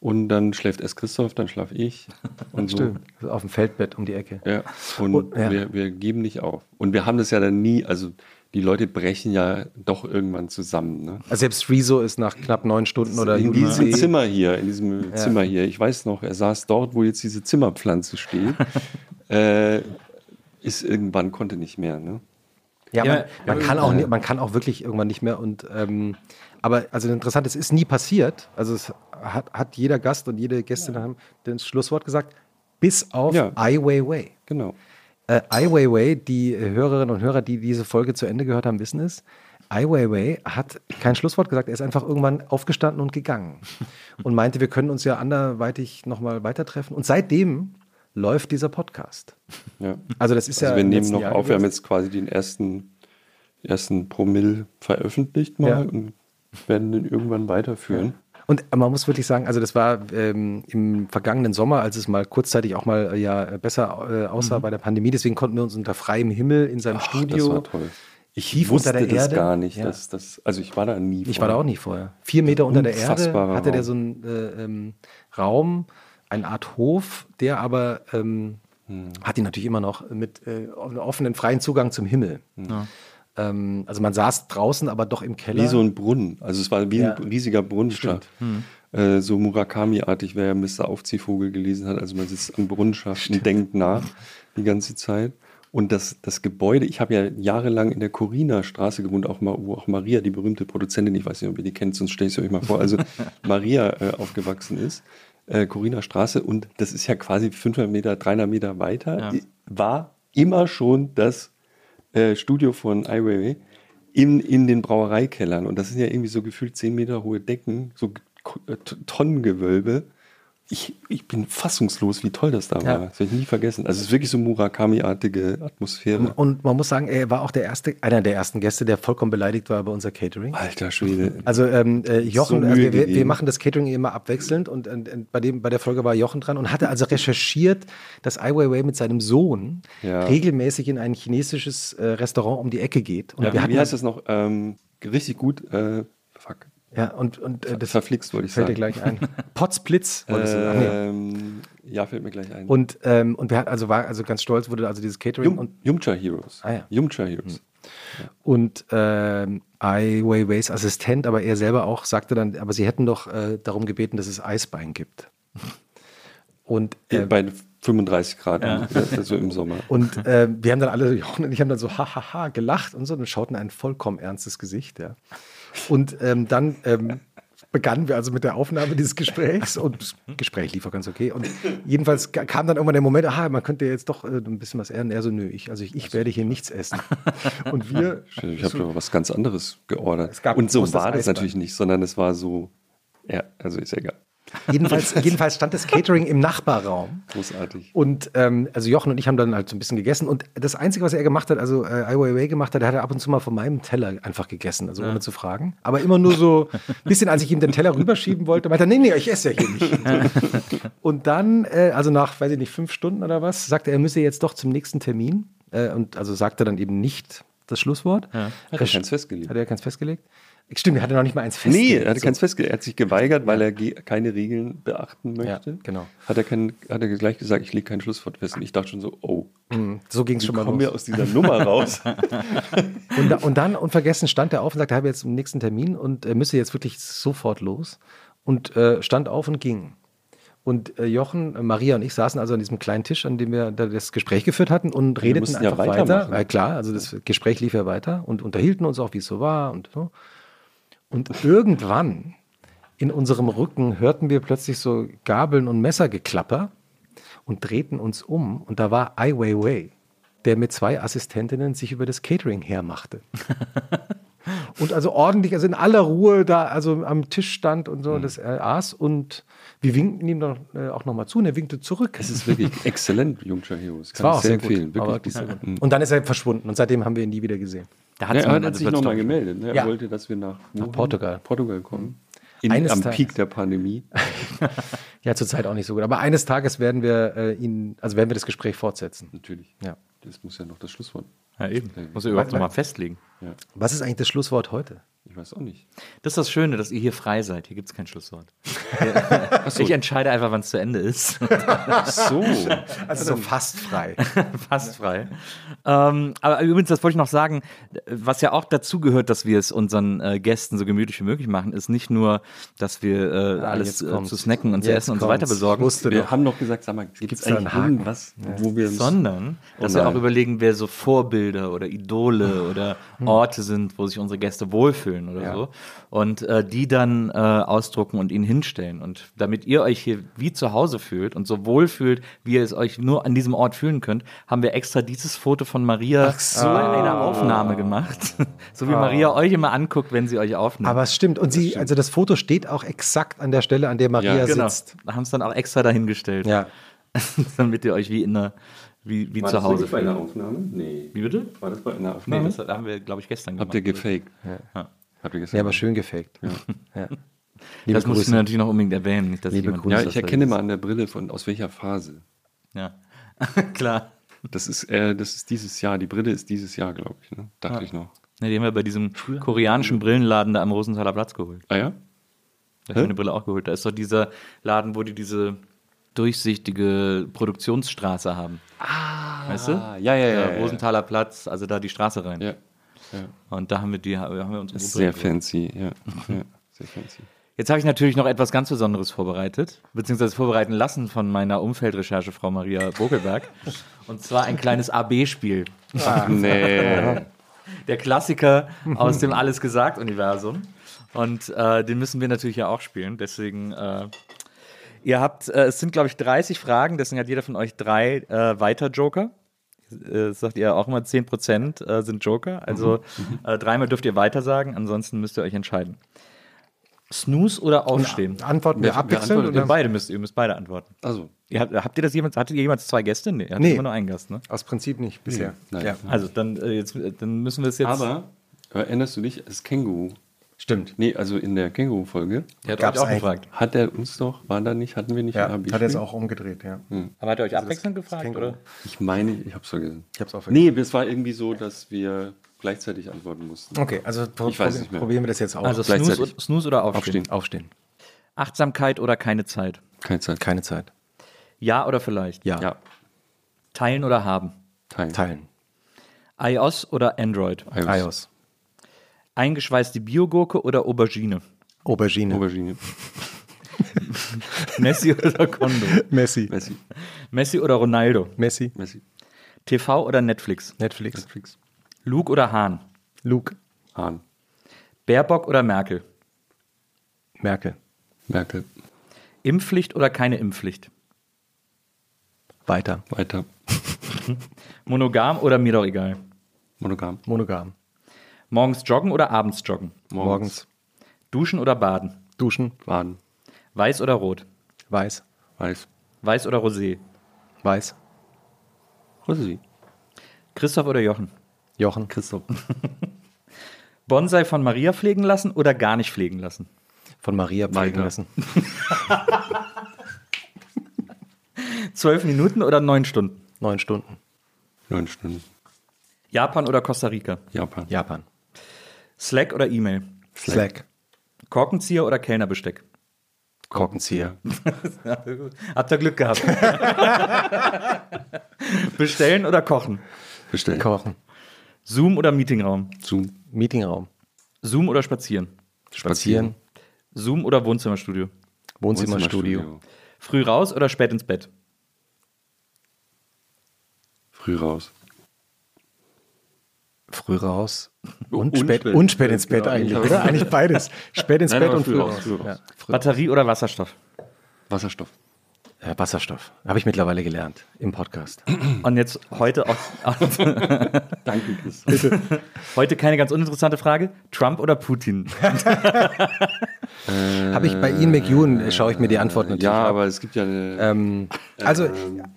Und dann schläft erst Christoph, dann schlaf ich. Und so.
Stimmt, auf dem Feldbett um die Ecke.
Ja. Und
Und- ja.
Wir, wir geben nicht auf. Und wir haben das ja dann nie, also die Leute brechen ja doch irgendwann zusammen. Ne?
Also selbst Rezo ist nach knapp neun Stunden oder
in diesem
Juli-
Zimmer hier, in diesem Zimmer hier, ich weiß noch, er saß dort, wo jetzt diese Zimmerpflanze steht, äh, ist irgendwann, konnte nicht mehr. Ne?
Ja,
Ja,
man, man, kann auch, nie- man kann auch wirklich irgendwann nicht mehr. Und, ähm, aber also interessant, es ist nie passiert. Also es hat, hat jeder Gast und jede Gästin haben das Schlusswort gesagt, bis auf
Ja.
Ai Weiwei.
Genau.
Äh, Ai Weiwei, die Hörerinnen und Hörer, die diese Folge zu Ende gehört haben, wissen es. Ai Weiwei hat kein Schlusswort gesagt. Er ist einfach irgendwann aufgestanden und gegangen und meinte, wir können uns ja anderweitig nochmal weiter treffen. Und seitdem läuft dieser Podcast.
Ja.
Also das ist ja
Also wir
im
nehmen noch
Jahr
auf, wir haben
gewesen.
jetzt quasi den ersten, ersten Promille veröffentlicht mal.
Ja.
Und werden den irgendwann weiterführen.
Und man muss wirklich sagen, also das war ähm, im vergangenen Sommer, als es mal kurzzeitig auch mal äh, ja besser äh, aussah bei der Pandemie. Deswegen konnten wir uns unter freiem Himmel in seinem
Ach,
Studio.
Das war toll. Ich
tief
wusste
unter der
das
Erde.
gar nicht.
Ja.
Dass das, also ich war da nie.
Ich war da auch nicht vorher. Vier Meter unter der Erde hatte der so einen äh, ähm, Raum, eine Art Hof, der aber ähm,
Hm.
hat ihn natürlich immer noch mit äh, offenen, freien Zugang zum Himmel. Ähm, also man saß draußen, aber doch im Keller.
Wie so ein Brunnen. Also es war wie
Ja.
ein riesiger Brunnenschacht. Äh, so Murakami-artig, wer ja Mr. Aufziehvogel gelesen hat. Also man sitzt am Brunnenschacht und denkt nach die ganze Zeit. Und das, das Gebäude, ich habe ja jahrelang in der Corina Straße gewohnt, auch mal, wo auch Maria, die berühmte Produzentin, ich weiß nicht, ob ihr die kennt, sonst stelle ich es euch mal vor, also Maria äh, aufgewachsen ist. Äh, Corina Straße und das ist ja quasi 500 Meter, 300 Meter weiter,
Ja.
war immer schon das äh, Studio von Ai Weiwei in, in den Brauereikellern. Und das sind ja irgendwie so gefühlt 10 Meter hohe Decken, so Tonnengewölbe. Ich, ich bin fassungslos, wie toll das da war.
Ja.
Das werde ich nie vergessen. Also es ist wirklich so Murakami-artige Atmosphäre.
Und man muss sagen, er war auch der erste, einer der ersten Gäste, der vollkommen beleidigt war bei unser Catering.
Alter Schwede.
Also ähm, äh, Jochen,
So
also wir, wir machen das Catering immer abwechselnd und, und, und bei, dem, bei der Folge war Jochen dran und hatte also recherchiert, dass Ai Weiwei mit seinem Sohn
Ja.
regelmäßig in ein chinesisches äh, Restaurant um die Ecke geht. Und
Ja,
wir hatten
wie heißt das noch? Ähm, richtig gut. Äh.
Ja, und, und äh, das
Verflixt, wollte ich
fällt dir
sagen.
gleich ein. Potzblitz. wolltest du sagen. Nee.
Ähm, ja, fällt mir gleich ein.
Und, ähm, und wir hatten, also war also ganz stolz, wurde also dieses Catering
Yum,
und,
Yumcha Heroes.
Ah, ja.
Yumcha Heroes.
und ähm, Ai Weiweis Assistent, aber er selber auch, sagte dann, aber sie hätten doch äh, darum gebeten, dass es Eisbein gibt. Und, äh,
Bei 35 Grad, also im Sommer.
und äh, wir haben dann alle, Jochen und ich haben dann so hahaha gelacht und so und schauten ein vollkommen ernstes Gesicht, ja. Und ähm, dann ähm, begannen wir also mit der Aufnahme dieses Gesprächs und das Gespräch lief auch ganz okay. Und jedenfalls ka- kam dann irgendwann der Moment, aha, man könnte jetzt doch äh, ein bisschen was ehren. Er so, nö, ich, also ich, ich werde hier nichts essen. Und wir,
Ich habe doch was ganz anderes geordert.
Es gab
Und so
das
war das
Eisbein.
natürlich nicht, sondern es war so, ja, also ist egal.
Jedenfalls, jedenfalls stand das Catering im Nachbarraum.
Großartig.
Und ähm, also Jochen und ich haben dann halt so ein bisschen gegessen. Und das Einzige, was er gemacht hat, also äh, Ai Weiwei gemacht hat, er hat er ab und zu mal von meinem Teller einfach gegessen, also ohne zu fragen. Aber immer nur so ein bisschen, als ich ihm den Teller rüberschieben wollte, meinte er, nee, nee, ich esse ja hier nicht. und dann, äh, also nach, weiß ich nicht, fünf Stunden oder was, sagte er, er müsse jetzt doch zum nächsten Termin. Äh, und also sagte dann eben nicht das Schlusswort.
Hat er keins festgelegt?
Hat er keins festgelegt? Stimmt, er hatte noch nicht mal eins
Nee,
festgelegt.
er hatte
So.
keins festgelegt. Er hat sich geweigert, weil er keine Regeln beachten möchte.
Ja, genau.
Hat er, kein, hat er gleich gesagt, ich lege kein Schlusswort fest. Und ich dachte schon so, oh,
So ging es schon mal
kommen
los.
wir aus dieser Nummer raus?
Und, da, und dann unvergessen stand er auf und sagte, er habe jetzt einen nächsten Termin und er müsse jetzt wirklich sofort los. Und äh, stand auf und ging. Und äh, Jochen, äh, Maria und ich saßen also an diesem kleinen Tisch, an dem wir da das Gespräch geführt hatten und redeten
mussten ja
einfach weiter. Weil klar, also das Gespräch lief ja weiter und unterhielten uns auch, wie es so war und so. Und irgendwann in unserem Rücken hörten wir plötzlich so Gabeln und Messergeklapper und drehten uns um. Und da war Ai Weiwei, der mit zwei Assistentinnen sich über das Catering hermachte. und also ordentlich, also in aller Ruhe da, also am Tisch stand und
Mhm.
so, das er aß. Und wir winkten ihm dann äh, auch nochmal zu und er winkte zurück.
Es ist wirklich exzellent, Jungcha Heroes.
Das war auch sehr,
empfehlen.
gut. aber
Wirklich
sehr
gut.
Und dann ist er verschwunden und seitdem haben wir ihn nie wieder gesehen.
Da
Ja,
hat's
er
man-
hat
also
sich nochmal gemeldet. Ne? Er
Ja.
wollte, dass wir nach, wohin?
Portugal.
Portugal kommen. In,
Eines
am
Tages.
Peak der Pandemie.
Ja, zurzeit auch nicht so gut. Aber eines Tages werden wir äh, ihn, also werden wir das Gespräch fortsetzen.
Natürlich.
Ja.
Das muss ja noch das Schlusswort.
Ja, eben. Muss er überhaupt nochmal festlegen.
Ja.
Was ist eigentlich das Schlusswort heute?
Ich weiß auch nicht.
Das ist das Schöne, dass ihr hier frei seid. Hier gibt es kein Schlusswort. Ich entscheide einfach, wann es zu Ende ist.
Ach so.
Also so fast frei.
Fast frei. Ähm, aber übrigens, das wollte ich noch sagen, was ja auch dazu gehört, dass wir es unseren äh, Gästen so gemütlich wie möglich machen, ist nicht nur, dass wir äh, alles
jetzt
äh, zu snacken und zu essen und so weiter besorgen,
Ich wusste
Wir
doch.
haben doch gesagt, sag mal, gibt es eigentlich irgendwas, wo wir
sondern dass
Oh
wir auch überlegen, wer so Vorbilder oder Idole oder Orte sind, wo sich unsere Gäste wohlfühlen oder
Ja.
so. Und äh, die dann äh, ausdrucken und ihnen hinstellen. Und damit ihr euch hier wie zu Hause fühlt und so wohl fühlt, wie ihr es euch nur an diesem Ort fühlen könnt, haben wir extra dieses Foto von Maria
so.
bei einer Aufnahme gemacht. so wie Maria euch immer anguckt, wenn sie euch aufnimmt.
Aber es stimmt. Und sie, also das Foto steht auch exakt an der Stelle, an der Maria
Ja,
genau.
sitzt.
Da haben es dann auch extra dahingestellt,
Ja.
damit ihr euch wie in einer, wie, wie
War
zu
das
Hause
wirklich bei
fühlt.
einer Aufnahme? Nee.
Wie bitte?
War das bei einer
Nee,
Aufnahme?
das haben wir, glaube ich, gestern
Habt ihr
gemacht.
gefaked? Habt ihr gestern
Ja, aber schön gefaked. Ja. Liebe
Das muss ich
Grüße.
natürlich noch unbedingt erwähnen. Nicht, dass
Liebe
jemand
Grüße.
Ja, ich erkenne mal an der Brille von aus welcher Phase.
Ja, klar.
Das ist, äh, das ist dieses Jahr. Die Brille ist dieses Jahr, glaube ich. Ne? Dachte
Ah.
ich noch.
Ne, die haben wir bei diesem koreanischen Brillenladen da am Rosenthaler Platz geholt.
Ah ja?
Da habe ich
Hä?
meine Brille auch geholt. Da ist doch dieser Laden, wo die diese durchsichtige Produktionsstraße haben. Ah, weißt du?
ja, ja, ja,
Der
ja, ja.
Rosenthaler Platz, also da die Straße rein.
Ja.
Und da haben wir die, haben wir uns
Das ist
unsere
sehr fancy. Ja. ja. Sehr fancy.
Jetzt habe ich natürlich noch etwas ganz Besonderes vorbereitet, beziehungsweise vorbereiten lassen von meiner Umfeldrecherche, Frau Maria Bogelberg. Und zwar ein kleines AB-Spiel.
Ach nee.
Der Klassiker aus dem Alles gesagt-Universum. Und äh, den müssen wir natürlich ja auch spielen. Deswegen, äh, ihr habt, äh, es sind, glaube ich, 30 Fragen, deswegen hat jeder von euch drei äh, Weiter-Joker. Äh, sagt ihr auch immer, 10% äh, sind Joker. Also äh, dreimal dürft ihr weiter sagen, ansonsten müsst ihr euch entscheiden. Snooze oder Aufstehen?
Antworten
Wer-
wir
wer
abwechselnd?
antwortet
Ihr
Oder?
beide müsst, ihr müsst beide antworten.
Also,
Ihr habt, habt ihr das jemals, hattet ihr jemals zwei Gäste? Nee, ihr hattet
Nee.
immer nur einen Gast, ne?
Aus Prinzip nicht bisher.
nein.
Ja.
Also dann, äh, jetzt, dann müssen wir es jetzt.
aber erinnerst du dich, das Känguru?
Stimmt.
Nee, also in der Känguru-Folge
der hat
gab's
euch auch gefragt.
hat er uns doch, war da nicht, hatten wir nicht
Ja,
ein
hat er jetzt auch umgedreht, ja.
Aber hat er euch abwechselnd gefragt,
Känguru.
oder?
Ich meine, ich hab's vergessen.
Ich hab's auch vergessen.
Nee, es war irgendwie so, dass wir gleichzeitig antworten mussten.
Okay, also pro
Ich weiß
probi-
nicht mehr.
probieren wir das jetzt auch.
Also Snooze. Snooze oder Aufstehen?
Aufstehen.
Aufstehen.
Achtsamkeit oder keine Zeit?
Keine Zeit.
Keine Zeit.
Ja oder vielleicht?
Ja.
Ja,
Teilen oder haben?
teilen.
Teilen.
iOS oder Android?
iOS.
iOS.
Eingeschweißte Biogurke oder Aubergine?
Aubergine.
Aubergine.
Messi oder Kondo?
Messi.
Messi.
Messi oder Ronaldo?
Messi.
Messi.
TV oder Netflix?
Netflix.
Netflix.
Luke oder Hahn?
Luke.
Hahn.
Baerbock oder Merkel?
Merkel.
Merkel.
Impfpflicht oder keine Impfpflicht?
Weiter.
Weiter.
Monogam oder mir doch egal?
Monogam.
Monogam.
Morgens joggen oder abends joggen?
Morgens.
Duschen oder baden?
Duschen.
Baden.
Weiß oder rot?
Weiß.
Weiß.
Weiß oder Rosé?
Weiß.
Rosi.
Christoph oder Jochen?
Jochen.
Christoph.
Bonsai von Maria pflegen lassen oder gar nicht pflegen lassen?
Von Maria pflegen
Weiter.
lassen.
Zwölf Minuten oder neun Stunden?
Neun Stunden.
Neun Stunden.
Japan oder Costa Rica?
Japan.
Japan.
Slack oder E-Mail?
Slack.
Korkenzieher oder Kellnerbesteck?
Korkenzieher.
Habt ihr Glück gehabt? Bestellen oder kochen?
Bestellen.
Kochen.
Zoom oder Meetingraum?
Zoom.
Meetingraum.
Zoom oder spazieren?
Spazieren.
Zoom oder Wohnzimmerstudio?
Wohnzimmerstudio.
Früh raus oder spät ins Bett?
Früh raus.
Früh raus. Und,
Und
spät,
spät
und
ins
spät
Bett,
ins Bett
genau.
eigentlich,
Ja.
oder? Eigentlich beides. Spät ins
Nein,
Bett und
früh
früh
raus, früh raus.
Ja, früh.
Batterie oder Wasserstoff?
Wasserstoff.
Äh, Wasserstoff. Habe ich mittlerweile gelernt im Podcast.
Und jetzt heute auch.
Danke, Chris.
heute keine ganz uninteressante Frage. Trump oder Putin?
Habe ich bei Ian McEwan, äh, schaue ich mir die Antwort natürlich
Ja,
ab.
aber es gibt ja eine.
Ähm, also,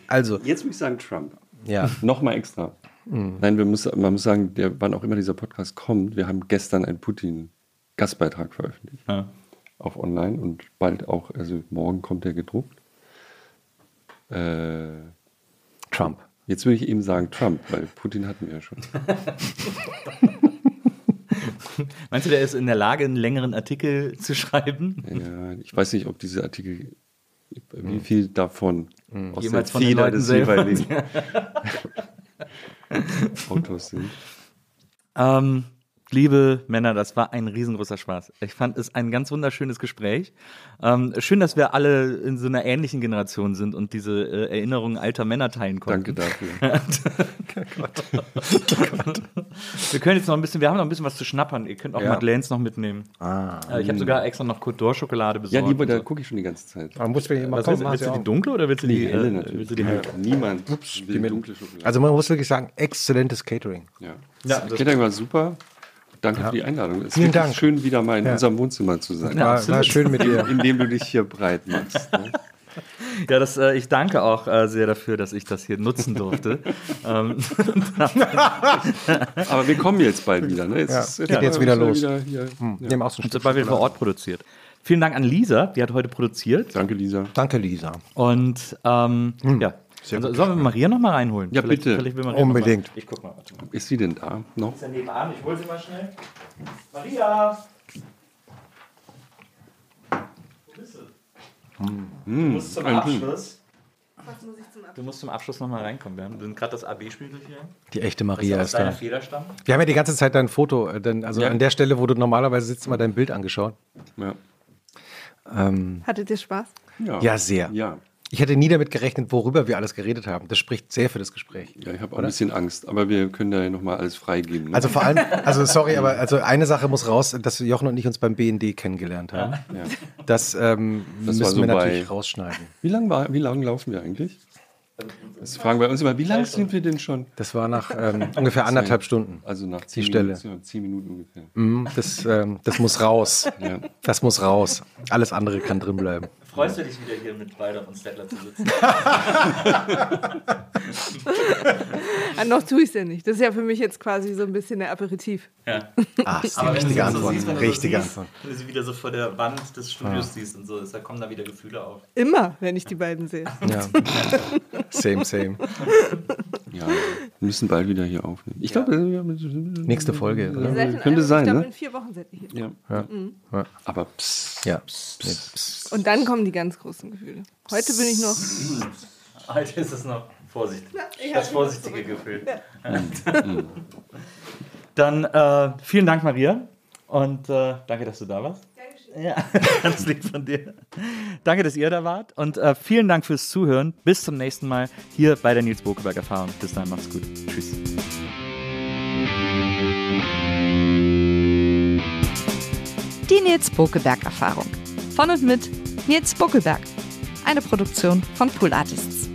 also,
Jetzt muss ich sagen Trump.
ja.
Nochmal extra. Nein, wir muss, man muss sagen, der, wann auch immer dieser Podcast kommt, wir haben gestern einen Putin-Gastbeitrag veröffentlicht.
Ja.
Auf online und bald auch, also morgen kommt der gedruckt. Äh,
Trump.
jetzt würde ich eben sagen Trump, weil Putin hatten wir ja schon.
Meinst du, der ist in der Lage, einen längeren Artikel zu schreiben?
Ja, ich weiß nicht, ob diese Artikel, wie viel davon aus
Jemals
der
Leuten
des jeweiligen Autos sind.
Ähm, liebe Männer, das war ein riesengroßer Spaß. Ich fand es ein ganz wunderschönes Gespräch. Ähm, schön, dass wir alle in so einer ähnlichen Generation sind und diese äh, Erinnerungen alter Männer teilen konnten.
Danke dafür.
Wir können jetzt noch ein bisschen, wir haben noch ein bisschen was zu schnappern. Ihr könnt auch
Ja.
Madeleines noch mitnehmen.
Ah.
Äh, ich habe sogar extra noch Côte d'Or Schokolade
Ja,
besorgt.
lieber, da gucke ich schon die ganze Zeit.
Man muss mir mal
Was
kommen,
willst, willst du die dunkle oder willst du die,
Die helle
äh,
natürlich.
Willst du die helle?
Niemand will
die
dunkle Schokolade.
Also man muss wirklich sagen, exzellentes Catering.
ja.
Ja,
das
das-
Catering war super. Danke für die Einladung. Es ist
Vielen Dank.
schön, wieder mal in
Ja.
unserem Wohnzimmer zu sein.
Ja,
War, war schön mit dir.
In dem du dich hier breit machst. Ne?
Ja, das, äh, ich danke auch äh, sehr dafür, dass ich das hier nutzen durfte. ähm,
Aber wir kommen jetzt bald wieder. Ne? Jetzt,
Ja,
ist-
geht jetzt wieder los.
Wieder hier.
Hm, Nehmen auch so ein Stück
weil wir vor. Ort produziert. Vielen Dank an Lisa, die hat heute produziert.
Danke, Lisa.
Danke, Lisa.
Und ähm, ja.
Sehr
Also, sollen wir Maria noch mal reinholen?
Ja, bitte.
will Maria
Unbedingt.
Ich guck mal. Warte mal.
Ist sie denn da noch?
Ist ja nebenan, ich hol sie mal schnell. Maria! Wo bist du? Du musst zum
ein
Abschluss. Du musst zum Abschluss noch mal reinkommen. Wir haben- sind gerade das AB-Spiel durchgegangen.
Die echte Maria
aus
ist
deiner
da.
Feder stammt.
Wir haben ja die ganze Zeit dein Foto, äh, denn, also
Ja.
an der Stelle, wo du normalerweise sitzt, mal dein Bild angeschaut.
Ja.
Ähm,
Hattet ihr Spaß?
Ja,
Ja, sehr.
Ja,
ich hätte nie damit gerechnet, worüber wir alles geredet haben. Das spricht sehr für das Gespräch.
ja ich habe auch ein bisschen Angst, aber wir können da ja nochmal alles freigeben. Ne?
Also vor allem, also sorry, aber also eine Sache muss raus, dass Jochen und ich uns beim BND kennengelernt haben.
ja.
Das, ähm,
Das
müssen
so
wir
bei-
natürlich rausschneiden.
Wie lange war, wie lang laufen wir eigentlich? Das fragen wir uns immer, wie lange sind wir denn schon?
Das war nach ähm, ungefähr anderthalb Stunden.
Also nach zehn
Stelle.
Minuten, zehn Minuten ungefähr.
Mhm, Das, ähm, das muss raus.
Ja.
Das muss raus. Alles andere kann drin bleiben.
Freust du dich wieder hier mit Walder und Stettler zu sitzen?
Ah, noch tue ich es ja nicht. Das ist ja für mich jetzt quasi so ein bisschen der Aperitif.
Ja.
Ah, ist die
Aber wenn du
richtige
so
Antwort.
siehst, wenn so
richtige Antwort.
Wenn du sie wieder so vor der Wand des Studios siehst und so, da kommen da wieder Gefühle auf.
Immer, wenn ich die beiden sehe.
Ja. Same, same.
Ja, wir müssen bald wieder hier aufnehmen. Ich glaube, ja.
Nächste Folge,
könnte sein,
ich glaube,
ne?
in vier Wochen seid ihr hier.
Ja.
Ja. Ja.
Aber psst.
Ja.
Und dann kommen die ganz großen Gefühle. Heute bin ich noch.
Heute ist es noch Vorsicht.
ich
das vorsichtige Gefühl. Dann äh, vielen Dank, Maria. Und äh, danke, dass du da warst. Ja, ganz lieb von dir. Danke, dass ihr da wart. Und äh, vielen Dank fürs Zuhören. Bis zum nächsten Mal hier bei der Nils Bokeberg Erfahrung. Bis dahin, macht's gut. Tschüss.
Die Nils Bokelberg Erfahrung. Von und mit Nils Buckelberg. Eine Produktion von Pool Artists.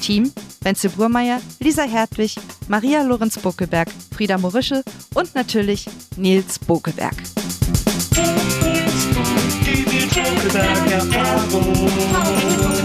Team: Wenzel Burmeier, Lisa Hertwig, Maria Lorenz Buckelberg, Frieda Morische und natürlich Nils Buckelberg.
Nils Buckelberg